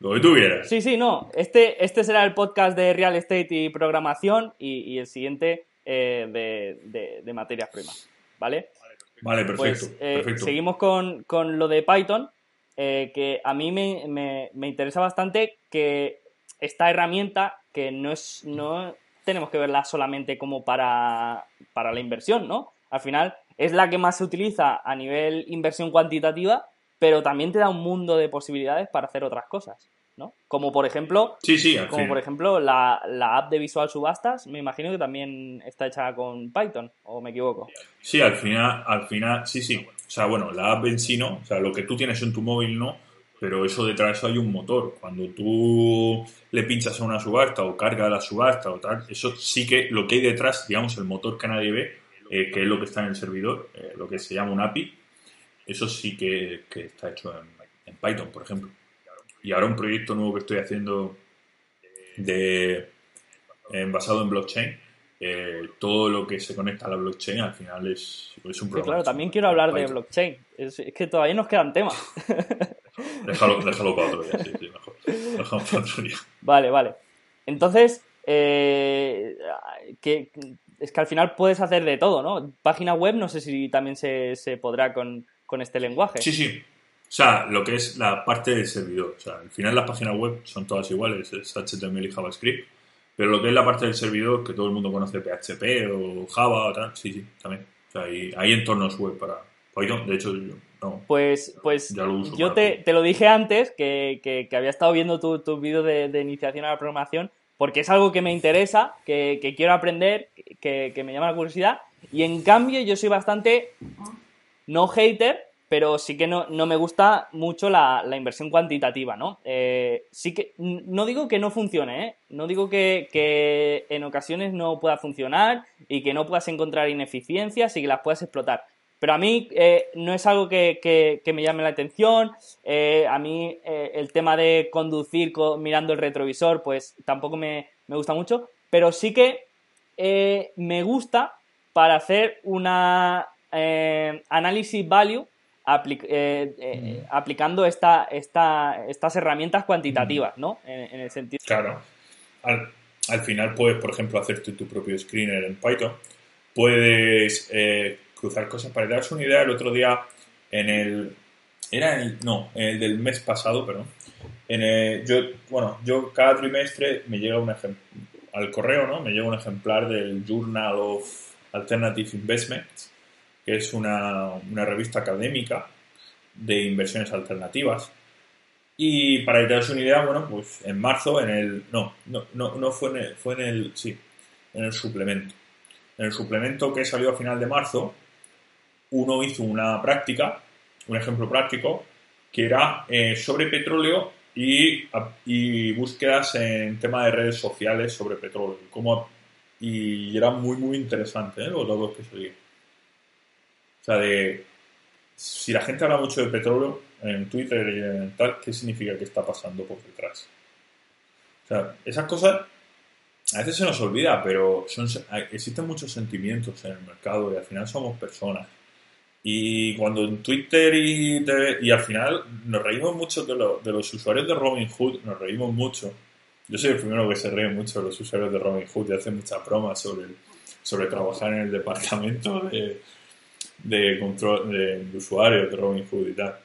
lo que tú quieras. Sí, sí, no. Este, este será el podcast de real estate y programación y, el siguiente eh, de, de, materias primas, ¿vale? Vale, perfecto. Pues, eh, seguimos con, lo de Python, eh, que a mí me, interesa bastante que esta herramienta, que no es, no tenemos que verla solamente como para, para la inversión, ¿no? Al final es la que más se utiliza a nivel inversión cuantitativa, pero también te da un mundo de posibilidades para hacer otras cosas, ¿no? Como por ejemplo, sí, sí, como por ejemplo la, app de Visual Subastas, me imagino que también está hecha con Python, o me equivoco. Sí, al final, al final, sí, sí. O sea, bueno, la app en sí no, o sea, lo que tú tienes en tu móvil no, pero eso detrás hay un motor. Cuando tú le pinchas a una subasta o carga la subasta o tal, eso sí que lo que hay detrás, digamos, el motor que nadie ve, eh, que es lo que está en el servidor, eh, lo que se llama un API, eso sí que, está hecho en, Python, por ejemplo. Y ahora un proyecto nuevo que estoy haciendo de, basado en blockchain, eh, todo lo que se conecta a la blockchain al final es, es un programa. claro, también quiero hablar de blockchain. Es, que todavía nos quedan temas. déjalo, déjalo para otro día, sí, sí, mejor. Déjalo para otro día. Vale, vale. Entonces, eh, que es que al final puedes hacer de todo, ¿no? Página web, no sé si también se, podrá con, este lenguaje. Sí, sí. O sea, lo que es la parte del servidor. O sea, al final las páginas web son todas iguales, es HTML y JavaScript. Pero lo que es la parte del servidor, que todo el mundo conoce PHP o Java o tal, sí, sí, también. O sea, hay, entornos web para Python. De hecho, yo no. Pues, pues yo te, lo dije antes, que, había estado viendo tu, tu vídeo de, de iniciación a la programación porque es algo que me interesa, que, quiero aprender, que, me llama la curiosidad. Y en cambio yo soy bastante no hater, pero sí que no, no me gusta mucho la, la inversión cuantitativa, ¿no? Eh, sí que, no digo que no funcione, ¿eh? No digo que, que, en ocasiones no pueda funcionar y que no puedas encontrar ineficiencias y que las puedas explotar. Pero a mí eh, no es algo que, que, me llame la atención. Eh, a mí eh, el tema de conducir mirando el retrovisor, pues tampoco me, me gusta mucho. Pero sí que me gusta para hacer una análisis value mm. aplicando esta, esta, estas herramientas cuantitativas, ¿no? En, el sentido. Claro. Al, final puedes, por ejemplo, hacerte tu propio screener en Python. Puedes cruzar cosas para daros una idea. El otro día, en el. Era el. No, en el del mes pasado, perdón. En yo, bueno, yo cada trimestre me llega un. Al correo, ¿no? Me llega un ejemplar del Journal of Alternative Investments que es una, revista académica de inversiones alternativas. Y para que te una idea, bueno, pues en marzo, en el. No, no, no, fue en el. Fue en el. Sí, en el suplemento. En el suplemento que salió a final de marzo, uno hizo una práctica, un ejemplo práctico, que era eh, sobre petróleo y, y, búsquedas en tema de redes sociales sobre petróleo. Como, y era muy, muy interesante ¿eh? los datos que salían. O sea, de si la gente habla mucho de petróleo en Twitter y en tal, ¿qué significa que está pasando por detrás? O sea, esas cosas a veces se nos olvida, pero son, existen muchos sentimientos en el mercado y al final somos personas. Y cuando en Twitter y, y al final nos reímos mucho de, de los usuarios de Robinhood, nos reímos mucho. Yo soy el primero que se ríe mucho de los usuarios de Robinhood y hace muchas bromas sobre, sobre trabajar en el departamento de, de control de, usuarios de Robinhood y tal.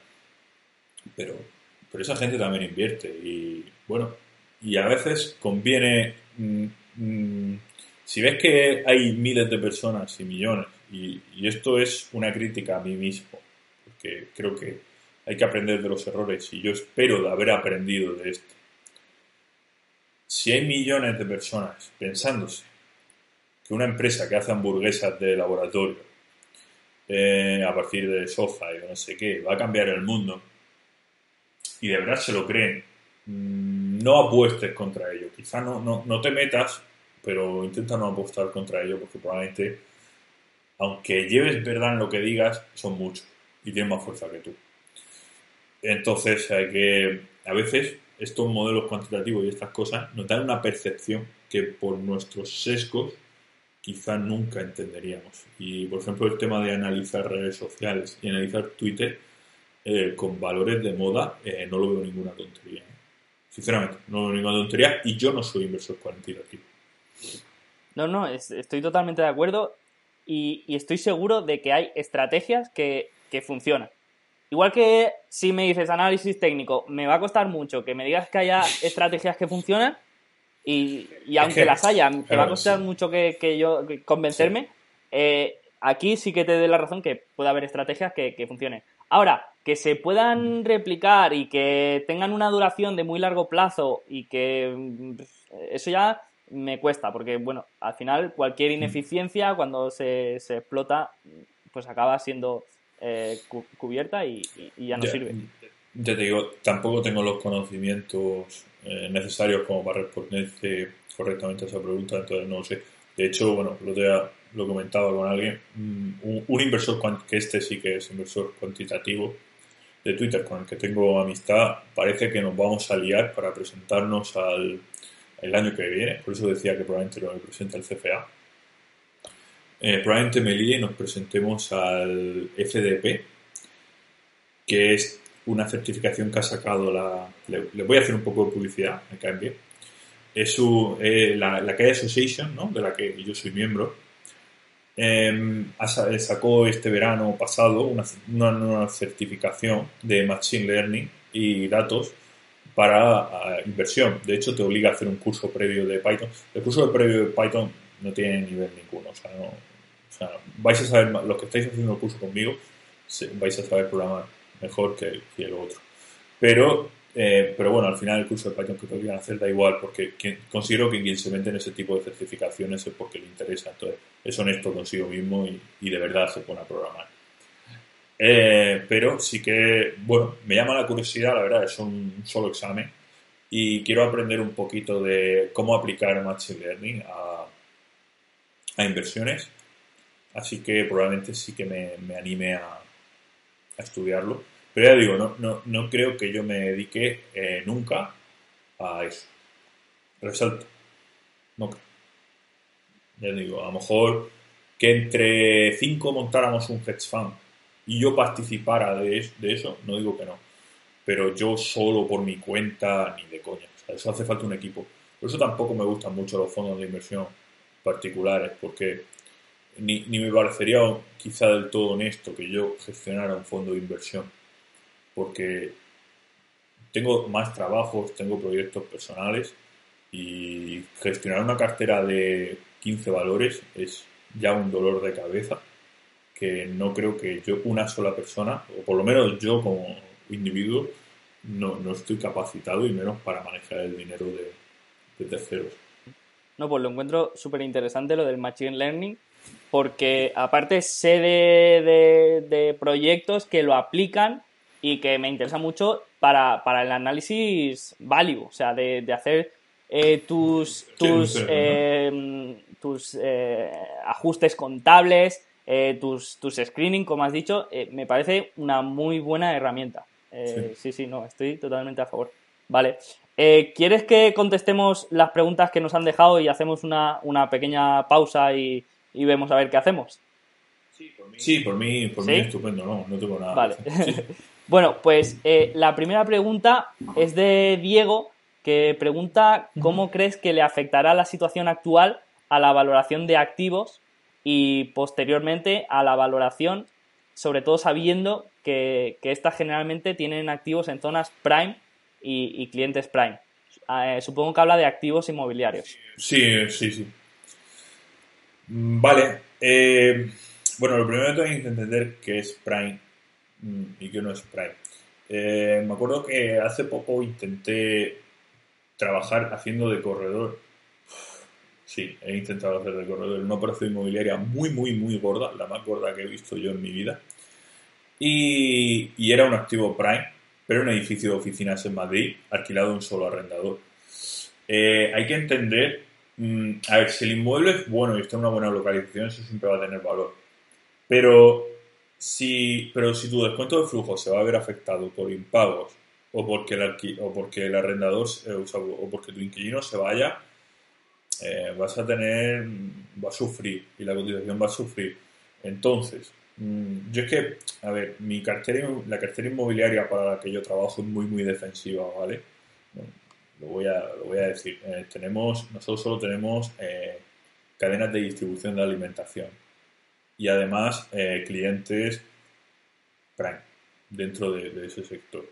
Pero, pero esa gente también invierte y bueno, y a veces conviene, mm, mm, si ves que hay miles de personas y millones, y, esto es una crítica a mí mismo, porque creo que hay que aprender de los errores y yo espero de haber aprendido de esto. Si hay millones de personas pensándose que una empresa que hace hamburguesas de laboratorio eh, a partir de soja y no sé qué, va a cambiar el mundo, y de verdad se lo creen, mm, no apuestes contra ello. Quizá no, no, no te metas, pero intenta no apostar contra ello porque probablemente, aunque lleves verdad en lo que digas, son muchos y tienen más fuerza que tú. Entonces hay que, a veces, estos modelos cuantitativos y estas cosas nos dan una percepción que por nuestros sesgos quizá nunca entenderíamos. Y, por ejemplo, el tema de analizar redes sociales y analizar Twitter eh, con valores de moda, eh, no lo veo ninguna tontería. ¿eh? Sinceramente, no lo veo ninguna tontería y yo no soy inversor cuantitativo. No, no, estoy totalmente de acuerdo y, estoy seguro de que hay estrategias que, que funcionan. Igual que si me dices análisis técnico, me va a costar mucho que me digas que haya estrategias que funcionan, y, aunque las haya, te va a costar mucho que, yo convencerme, eh, aquí sí que te doy la razón que puede haber estrategias que, funcionen. Ahora, que se puedan replicar y que tengan una duración de muy largo plazo y que mm, eso ya me cuesta, porque bueno, al final cualquier ineficiencia cuando se, explota, pues acaba siendo eh, cubierta y, ya no sirve. Ya te digo, tampoco tengo los conocimientos eh, necesarios como para responderte correctamente a esa pregunta, entonces no lo sé. De hecho, bueno, lo, te, lo comentaba con alguien, mm, un, inversor, que este sí que es inversor cuantitativo de Twitter, con el que tengo amistad, parece que nos vamos a liar para presentarnos al el año que viene, por eso decía que probablemente lo presenta el CFA. Eh, probablemente me líe y nos presentemos al FDP, que es una certificación que ha sacado la... Le, voy a hacer un poco de publicidad, me caen bien. Es eh, la, la CAE Association, ¿no? de la que yo soy miembro, em, sacó este verano pasado una, una, certificación de Machine Learning y datos para inversión. De hecho, te obliga a hacer un curso previo de Python. El curso previo de Python no tiene nivel ninguno. O sea, no, o sea, vais a saber, los que estáis haciendo el curso conmigo, vais a saber programar mejor que, el otro. Pero, eh, pero bueno, al final el curso de Python que podrían hacer da igual, porque considero que quien se mete en ese tipo de certificaciones es porque le interesa. Entonces, es honesto consigo mismo y, de verdad se pone a programar. Eh, pero sí que, bueno, me llama la curiosidad, la verdad, es un solo examen y quiero aprender un poquito de cómo aplicar Machine Learning a, a inversiones. Así que probablemente sí que me, me anime a, a, estudiarlo. Pero ya digo, no, no, no creo que yo me dedique eh, nunca a eso. Resalto. No creo. Ya digo, a lo mejor que entre cinco montáramos un hedge fund y yo participara de, de eso, no digo que no. Pero yo solo por mi cuenta, ni de coña. Eso hace falta un equipo. Por eso tampoco me gustan mucho los fondos de inversión particulares, porque ni, ni me parecería quizá del todo honesto que yo gestionara un fondo de inversión. Porque tengo más trabajos, tengo proyectos personales y gestionar una cartera de 15 valores es ya un dolor de cabeza que no creo que yo, una sola persona, o por lo menos yo como individuo, no, no estoy capacitado y menos para manejar el dinero de, de terceros. No, pues lo encuentro súper interesante lo del Machine Learning, porque aparte sé de, de, de, proyectos que lo aplican y que me interesa mucho para, para el análisis value, o sea, de, de hacer eh, tus, tus, sí, eh, tus eh, ajustes contables, eh, tus, tus screening, como has dicho, eh, me parece una muy buena herramienta. Sí. sí. sí, no, estoy totalmente a favor. Vale. ¿Quieres que contestemos las preguntas que nos han dejado y hacemos una, una pequeña pausa y, y, vemos a ver qué hacemos? Sí, por mí, sí, por mí, por ¿Sí? mí estupendo, no, no tengo nada. Vale. bueno, pues la primera pregunta es de Diego, que pregunta cómo crees que le afectará la situación actual a la valoración de activos y posteriormente a la valoración, sobre todo sabiendo que, que estas generalmente tienen activos en zonas prime y, clientes prime. Eh, supongo que habla de activos inmobiliarios. Sí, sí, sí. Mm, vale. Eh, bueno, lo primero que hay que entender qué es prime mm, y qué no es prime. Eh, me acuerdo que hace poco intenté trabajar haciendo de corredor Sí, he intentado hacer de corredor una operación inmobiliaria muy, muy, muy gorda, la más gorda que he visto yo en mi vida. Y, era un activo prime, pero un edificio de oficinas en Madrid, alquilado a un solo arrendador. Eh, hay que entender, mmm, a ver, si el inmueble es bueno y está en una buena localización, eso siempre va a tener valor. Pero si, pero si tu descuento de flujo se va a ver afectado por impagos o porque el, o porque el arrendador eh, o porque tu inquilino se vaya, eh, vas a tener, va a sufrir y la cotización va a sufrir. Entonces, mmm, yo es que, a ver, mi cartera, la cartera inmobiliaria para la que yo trabajo es muy, muy defensiva, ¿vale? Lo, voy a, lo voy a decir. Eh, tenemos, nosotros solo tenemos eh, cadenas de distribución de alimentación y además clientes prime dentro de, de, ese sector.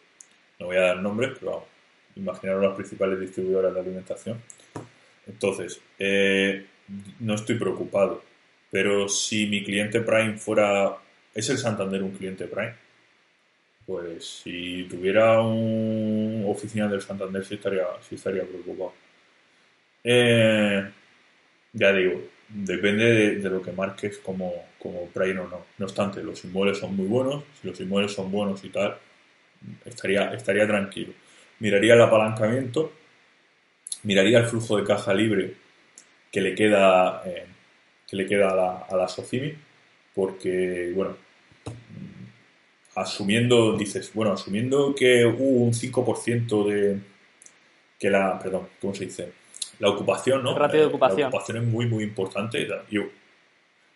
No voy a dar nombres, pero vamos, imaginaros las principales distribuidoras de alimentación entonces, eh, no estoy preocupado. Pero si mi cliente Prime fuera. ¿Es el Santander un cliente Prime? Pues si tuviera una oficina del Santander, sí estaría, sí estaría preocupado. Eh, ya digo, depende de, de, lo que marques como, como Prime o no. No obstante, los inmuebles son muy buenos. Si los inmuebles son buenos y tal, estaría, estaría tranquilo. Miraría el apalancamiento miraría el flujo de caja libre que le queda, eh, que le queda a la, a la Socimi, porque, bueno, mm, asumiendo, dices, bueno, asumiendo que hubo un 5% de, que la, perdón, ¿cómo se dice? La ocupación, ¿no? Ratio de ocupación. La ocupación es muy, muy importante. Y,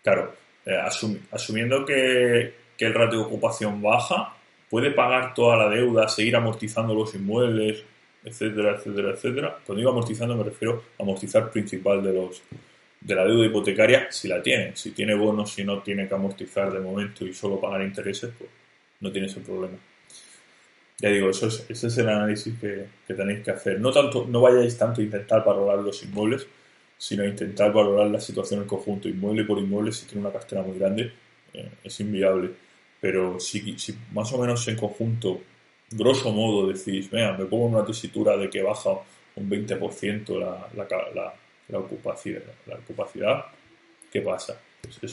claro, eh, asum, asumiendo que, que el ratio de ocupación baja, puede pagar toda la deuda, seguir amortizando los inmuebles, etcétera, etcétera, etcétera. Cuando digo amortizando me refiero a amortizar principal de los de la deuda hipotecaria si la tiene. Si tiene bonos y no tiene que amortizar de momento y solo pagar intereses, pues no tiene ese problema. Ya digo, eso es, ese es el análisis que, que tenéis que hacer. No, tanto, no vayáis tanto a intentar valorar los inmuebles, sino a intentar valorar la situación en conjunto, inmueble por inmueble, si tiene una cartera muy grande, eh, es inviable. Pero si, si más o menos en conjunto grosso modo decís, vea, me pongo una tesitura de que baja un 20% la, la, la, la, ocupación, la ocupacidad, ¿qué pasa?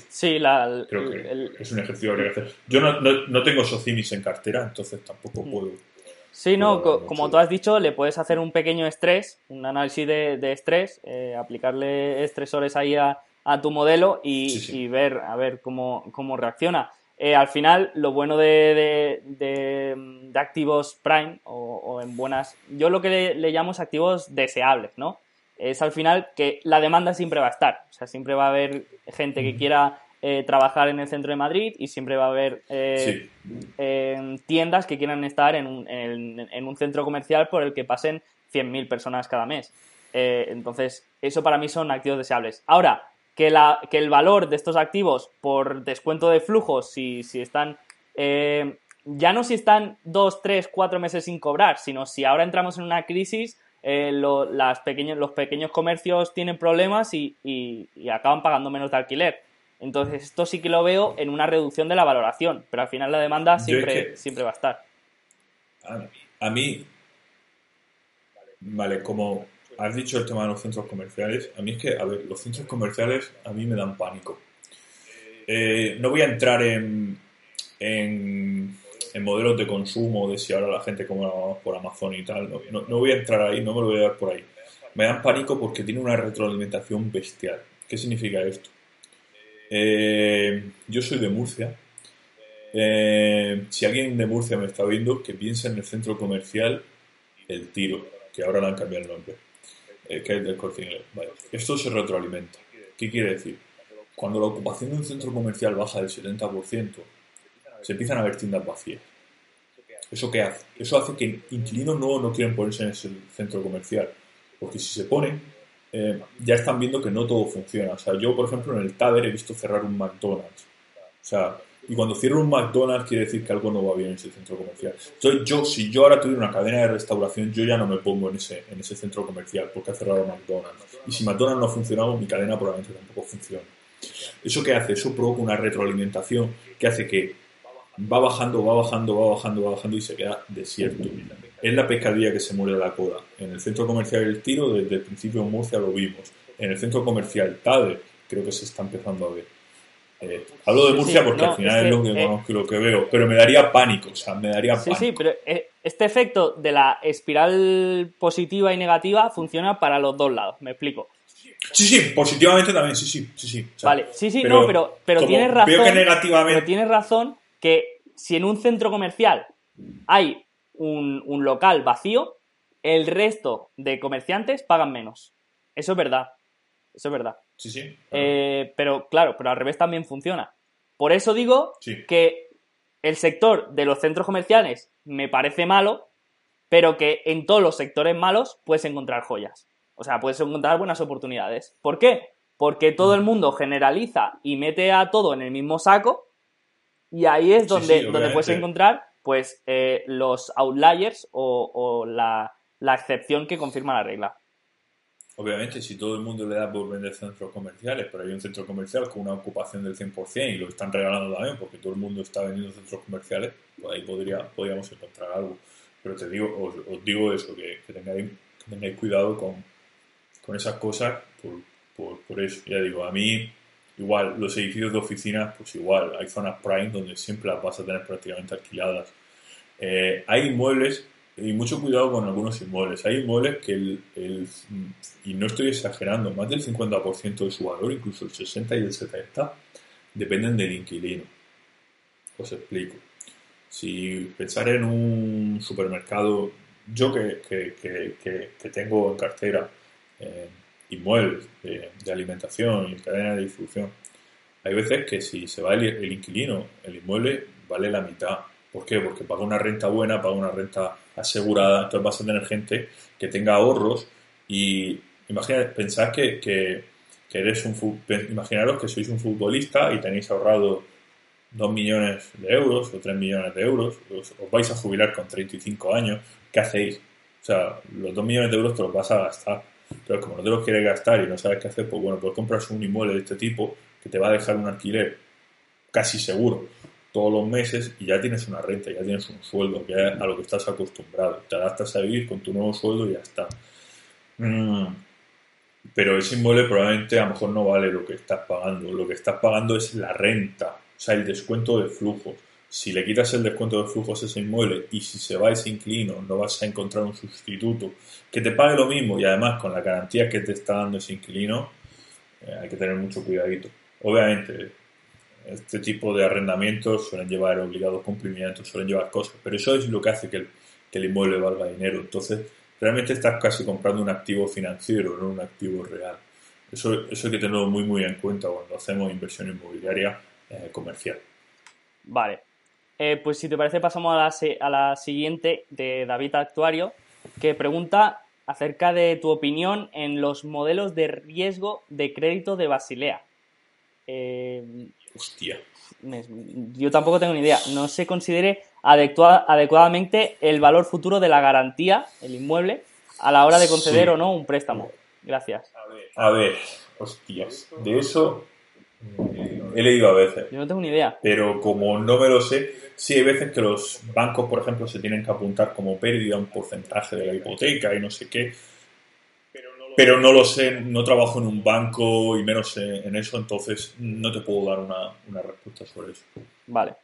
sí, la, creo que es un ejercicio que habría que hacer. Yo no, no, tengo Socimis en cartera, entonces tampoco mm. puedo. Sí, no, como tú has dicho, le puedes hacer un pequeño estrés, un análisis de, estrés, eh, aplicarle estresores ahí a, tu modelo y, ver a ver cómo, cómo reacciona. Eh, al final, lo bueno de, de, activos Prime o, en buenas, yo lo que le, llamo es activos deseables, ¿no? Es al final que la demanda siempre va a estar, o sea, siempre va a haber gente que quiera eh, trabajar en el centro de Madrid y siempre va a haber eh, tiendas que quieran estar en un, en, un, centro comercial por el que pasen 100.000 personas cada mes. Entonces, eso para mí son activos deseables. Ahora, que, la, que el valor de estos activos por descuento de flujos, si, si están ya no si están dos, tres, cuatro meses sin cobrar, sino si ahora entramos en una crisis, las pequeños, los pequeños comercios tienen problemas y, y, acaban pagando menos de alquiler. Entonces, esto sí que lo veo en una reducción de la valoración, pero al final la demanda siempre, siempre va a estar. A, mí, vale, como has dicho el tema de los centros comerciales, a mí es que, a ver, los centros comerciales a mí me dan pánico. Eh, no voy a entrar en, en, modelos de consumo, de si ahora la gente come por Amazon y tal, no, voy a entrar ahí, no me lo voy a dar por ahí. Me dan pánico porque tiene una retroalimentación bestial. ¿Qué significa esto? Eh, yo soy de Murcia. Eh, si alguien de Murcia me está viendo, que piense en el centro comercial El Tiro, que ahora le han cambiado el nombre, eh, que es del Corte Esto se retroalimenta. ¿Qué quiere decir? Cuando la ocupación de un centro comercial baja del 70%, se empiezan a ver tiendas vacías. ¿Eso qué hace? Eso hace que inquilinos no quieran ponerse en ese centro comercial. Porque si se ponen, eh, ya están viendo que no todo funciona. O sea, yo, por ejemplo, en el Taber he visto cerrar un McDonald's. O sea, y cuando cierro un McDonald's quiere decir que algo no va bien en ese centro comercial. Entonces, yo, si yo ahora tuviera una cadena de restauración, yo ya no me pongo en ese, en ese centro comercial porque ha cerrado McDonald's. Y si McDonald's no ha funcionado, mi cadena probablemente tampoco funciona. ¿Eso qué hace? Eso provoca una retroalimentación que hace que va bajando, va bajando, va bajando, va bajando y se queda desierto es la pescadilla que se muere la cola. En el centro comercial El Tiro, desde el principio en Murcia lo vimos. En el centro comercial Tade, creo que se está empezando a ver. Eh, hablo de Murcia porque al final es, lo que eh, conozco y lo que veo, pero me daría pánico, o sea, me daría pánico. Sí, sí, pero eh, este efecto de la espiral positiva y negativa funciona para los dos lados, me explico. Sí, sí, positivamente también, sí, sí, sí, sí. vale, sí, sí, no, pero, pero tienes razón. que negativamente... Pero tienes razón que si en un centro comercial hay un, local vacío, el resto de comerciantes pagan menos. Eso es verdad. Eso es verdad. Sí, sí. Eh, pero claro, pero al revés también funciona. Por eso digo que el sector de los centros comerciales me parece malo, pero que en todos los sectores malos puedes encontrar joyas. O sea, puedes encontrar buenas oportunidades. ¿Por qué? Porque todo el mundo generaliza y mete a todo en el mismo saco y ahí es donde, donde puedes encontrar pues eh, los outliers o, la, excepción que confirma la regla. Obviamente, si todo el mundo le da por vender centros comerciales, pero hay un centro comercial con una ocupación del 100% y lo están regalando también porque todo el mundo está vendiendo centros comerciales, pues ahí podría, podríamos encontrar algo. Pero te digo, os, digo eso, que, tengáis, cuidado con, esas cosas por, por eso. Ya digo, a mí Igual, los edificios de oficinas, pues igual, hay zonas prime donde siempre las vas a tener prácticamente alquiladas. Eh, hay inmuebles, y mucho cuidado con algunos inmuebles, hay inmuebles que, el, y no estoy exagerando, más del 50% de su valor, incluso el 60 y el 70, dependen del inquilino. Os explico. Si pensar en un supermercado, yo que, que, tengo en cartera, eh, inmuebles de, alimentación y cadena de distribución, hay veces que si se va el, inquilino, el inmueble vale la mitad. ¿Por qué? Porque paga una renta buena, paga una renta asegurada, entonces vas a tener gente que tenga ahorros y imagina, pensad que, que, eres un imaginaros que sois un futbolista y tenéis ahorrado 2 millones de euros o 3 millones de euros, os, vais a jubilar con 35 años, ¿qué hacéis? O sea, los 2 millones de euros te los vas a gastar pero como no te los quieres gastar y no sabes qué hacer, pues bueno, puedes comprarse un inmueble de este tipo que te va a dejar un alquiler casi seguro todos los meses y ya tienes una renta, ya tienes un sueldo, es a lo que estás acostumbrado. Te adaptas a vivir con tu nuevo sueldo y ya está. Mm. pero ese inmueble probablemente a lo mejor no vale lo que estás pagando. Lo que estás pagando es la renta, o sea, el descuento de flujos. Si le quitas el descuento de flujos a ese inmueble y si se va ese inquilino, no vas a encontrar un sustituto que te pague lo mismo y además con la garantía que te está dando ese inquilino, eh, hay que tener mucho cuidadito. Obviamente, este tipo de arrendamientos suelen llevar obligados cumplimientos, suelen llevar cosas, pero eso es lo que hace que el, que el inmueble valga dinero. Entonces, realmente estás casi comprando un activo financiero, no un activo real. Eso, eso hay que tenerlo muy, muy en cuenta cuando hacemos inversión inmobiliaria eh, comercial. Vale. Eh, pues si te parece, pasamos a la, a la siguiente de David Actuario, que pregunta acerca de tu opinión en los modelos de riesgo de crédito de Basilea. Eh, Hostia. Yo tampoco tengo ni idea. No se considere adecuadamente el valor futuro de la garantía, el inmueble, a la hora de conceder o no un préstamo. Gracias. A ver, hostias. De eso he leído a veces. Yo no tengo ni idea. Pero como no me lo sé, sí hay veces que los bancos, por ejemplo, se tienen que apuntar como pérdida un porcentaje de la hipoteca y no sé qué. Pero no lo sé, no trabajo en un banco y menos en eso, entonces no te puedo dar una, una respuesta sobre eso. Vale.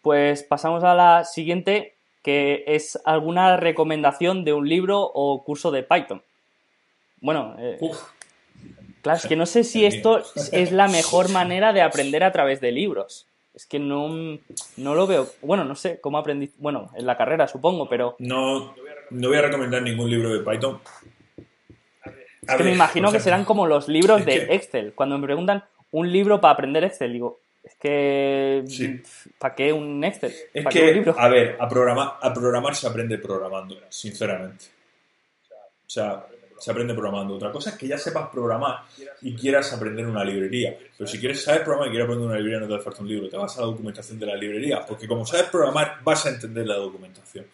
Pues pasamos a la siguiente, que es alguna recomendación de un libro o curso de Python. Bueno, eh, claro, es que no sé si esto es la mejor manera de aprender a través de libros. Es que no, no lo veo. Bueno, no sé cómo aprendí. Bueno, en la carrera supongo, pero. No, no voy a recomendar ningún libro de Python. Es que me imagino que serán como los libros de Excel. Cuando me preguntan un libro para aprender Excel, digo, es que. ¿Para qué un Excel? Es que, a ver, a programar, a programar se aprende programando, sinceramente. O sea, se aprende programando. Otra cosa es que ya sepas programar y quieras aprender una librería. Pero si quieres saber programar y quieres aprender una librería, no te hace falta un libro. Te vas a la documentación de la librería. Porque como sabes programar, vas a entender la documentación.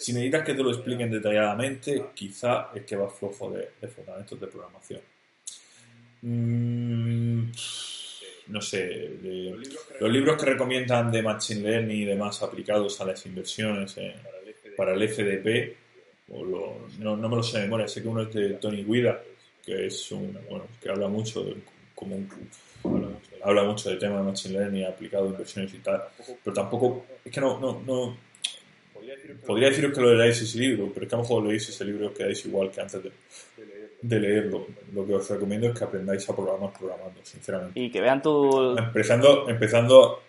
Si necesitas que te lo expliquen detalladamente, quizá es que vas flojo de, fundamentos de programación. Mm, no sé, los libros que recomiendan de Machine Learning y demás aplicados a las inversiones para el FDP, no, me lo sé de memoria, sé que uno es de Tony Guida, que es un, bueno, que habla mucho de como habla mucho de tema de Machine Learning aplicado a inversiones y tal, pero tampoco, es que no, no, no podría deciros que lo leáis ese libro, pero es que a lo mejor leéis ese libro quedáis igual que antes de, de leerlo. Lo que os recomiendo es que aprendáis a programar programando, sinceramente. Y que vean tu... Empezando, empezando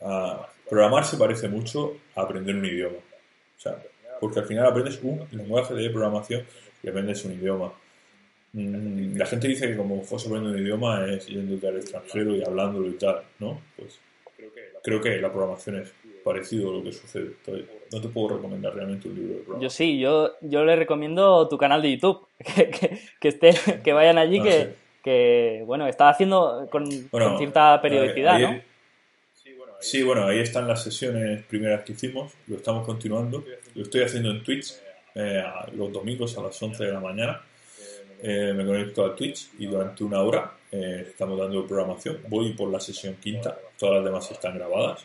a programar se parece mucho a aprender un idioma. O sea, porque al final aprendes un lenguaje de programación y aprendes un idioma. Mm, la gente dice que como José aprende un idioma es yendo al extranjero y hablándolo y tal, ¿no? Pues creo que la programación es parecido a lo que sucede. no te puedo recomendar realmente un libro de programación. Yo sí, yo, yo le recomiendo tu canal de YouTube, que, que, esté, que vayan allí, que, que, bueno, está haciendo con, cierta periodicidad, ¿no? Sí, bueno, ahí están las sesiones primeras que hicimos, lo estamos continuando, lo estoy haciendo en Twitch eh, los domingos a las 11 de la mañana. Eh, me conecto a Twitch y durante una hora eh, estamos dando programación. Voy por la sesión quinta, todas las demás están grabadas.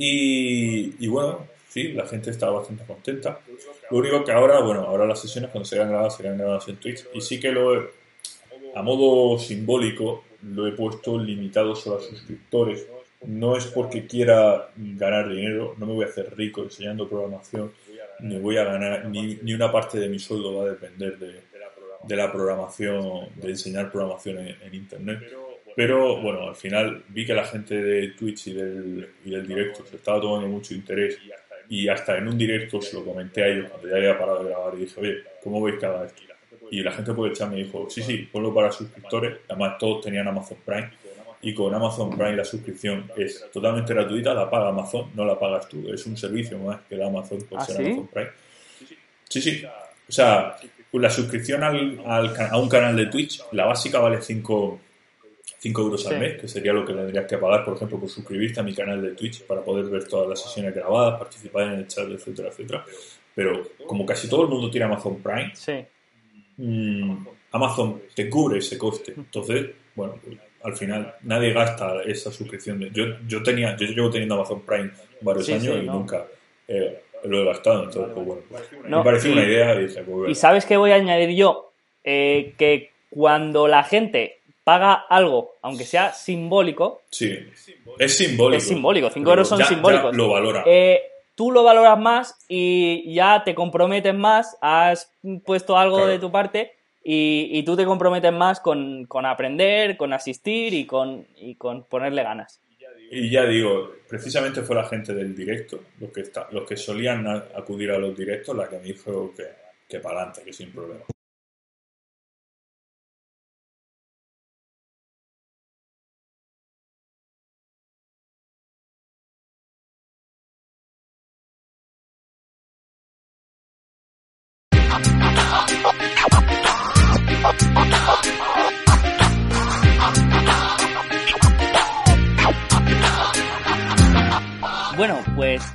Y, bueno, sí, la gente está bastante contenta. Lo único que ahora, bueno, ahora las sesiones cuando serán grabadas serán grabadas en Twitch y sí que lo he, a modo simbólico lo he puesto limitado solo a suscriptores. No es porque quiera ganar dinero, no me voy a hacer rico enseñando programación, ni voy a ganar, ni, ni una parte de mi sueldo va a depender de, de la programación, de enseñar programación en Internet. Pero bueno, al final vi que la gente de Twitch y del, y del directo se estaba tomando mucho interés y hasta en un directo se lo comenté a ellos cuando ya había parado de grabar y dije, oye, ¿cómo veis cada vez? Y la gente puede echar me dijo, sí, sí, ponlo para suscriptores. Además, todos tenían Amazon Prime y con Amazon Prime la suscripción es totalmente gratuita, la paga Amazon, no la pagas tú. Es un servicio más que da Amazon por ¿Ah, ser Amazon Prime. Sí, sí. O sea, la suscripción al, al, a un canal de Twitch, la básica vale 5 5 euros al mes, que sería lo que tendrías que pagar, por ejemplo, por suscribirte a mi canal de Twitch para poder ver todas las sesiones grabadas, participar en el chat, etcétera, etcétera. Pero como casi todo el mundo tiene Amazon Prime, mm, Amazon te cubre ese coste. Entonces, bueno, al final nadie gasta esa suscripción. Yo, yo tenía, yo llevo teniendo Amazon Prime varios años y nunca eh, lo he gastado. Entonces, pues bueno, me pareció una idea y ¿Y sabes qué voy a añadir yo? eh, que cuando la gente paga algo, aunque sea simbólico, Sí, es simbólico. es simbólico, 5 Pero euros son ya- ya simbólicos. lo valora. Eh, tú lo valoras más y ya te comprometes más, has puesto algo Claro. de tu parte y, y tú te comprometes más con, con aprender, con asistir y con, y con ponerle ganas. Y ya digo, precisamente fue la gente del directo, los que, está, los que solían acudir a los directos, la que me dijo que, que para adelante, que sin problema.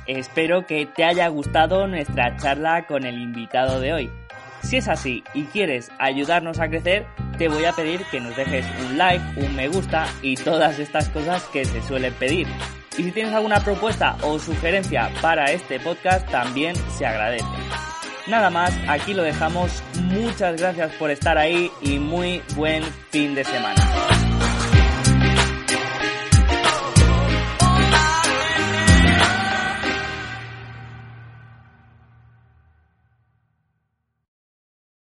Espero que te haya gustado nuestra charla con el invitado de hoy. Si es así y quieres ayudarnos a crecer, te voy a pedir que nos dejes un like, un me gusta y todas estas cosas que se suelen pedir. Y si tienes alguna propuesta o sugerencia para este podcast, también se agradece. Nada más, aquí lo dejamos. Muchas gracias por estar ahí y muy buen fin de semana.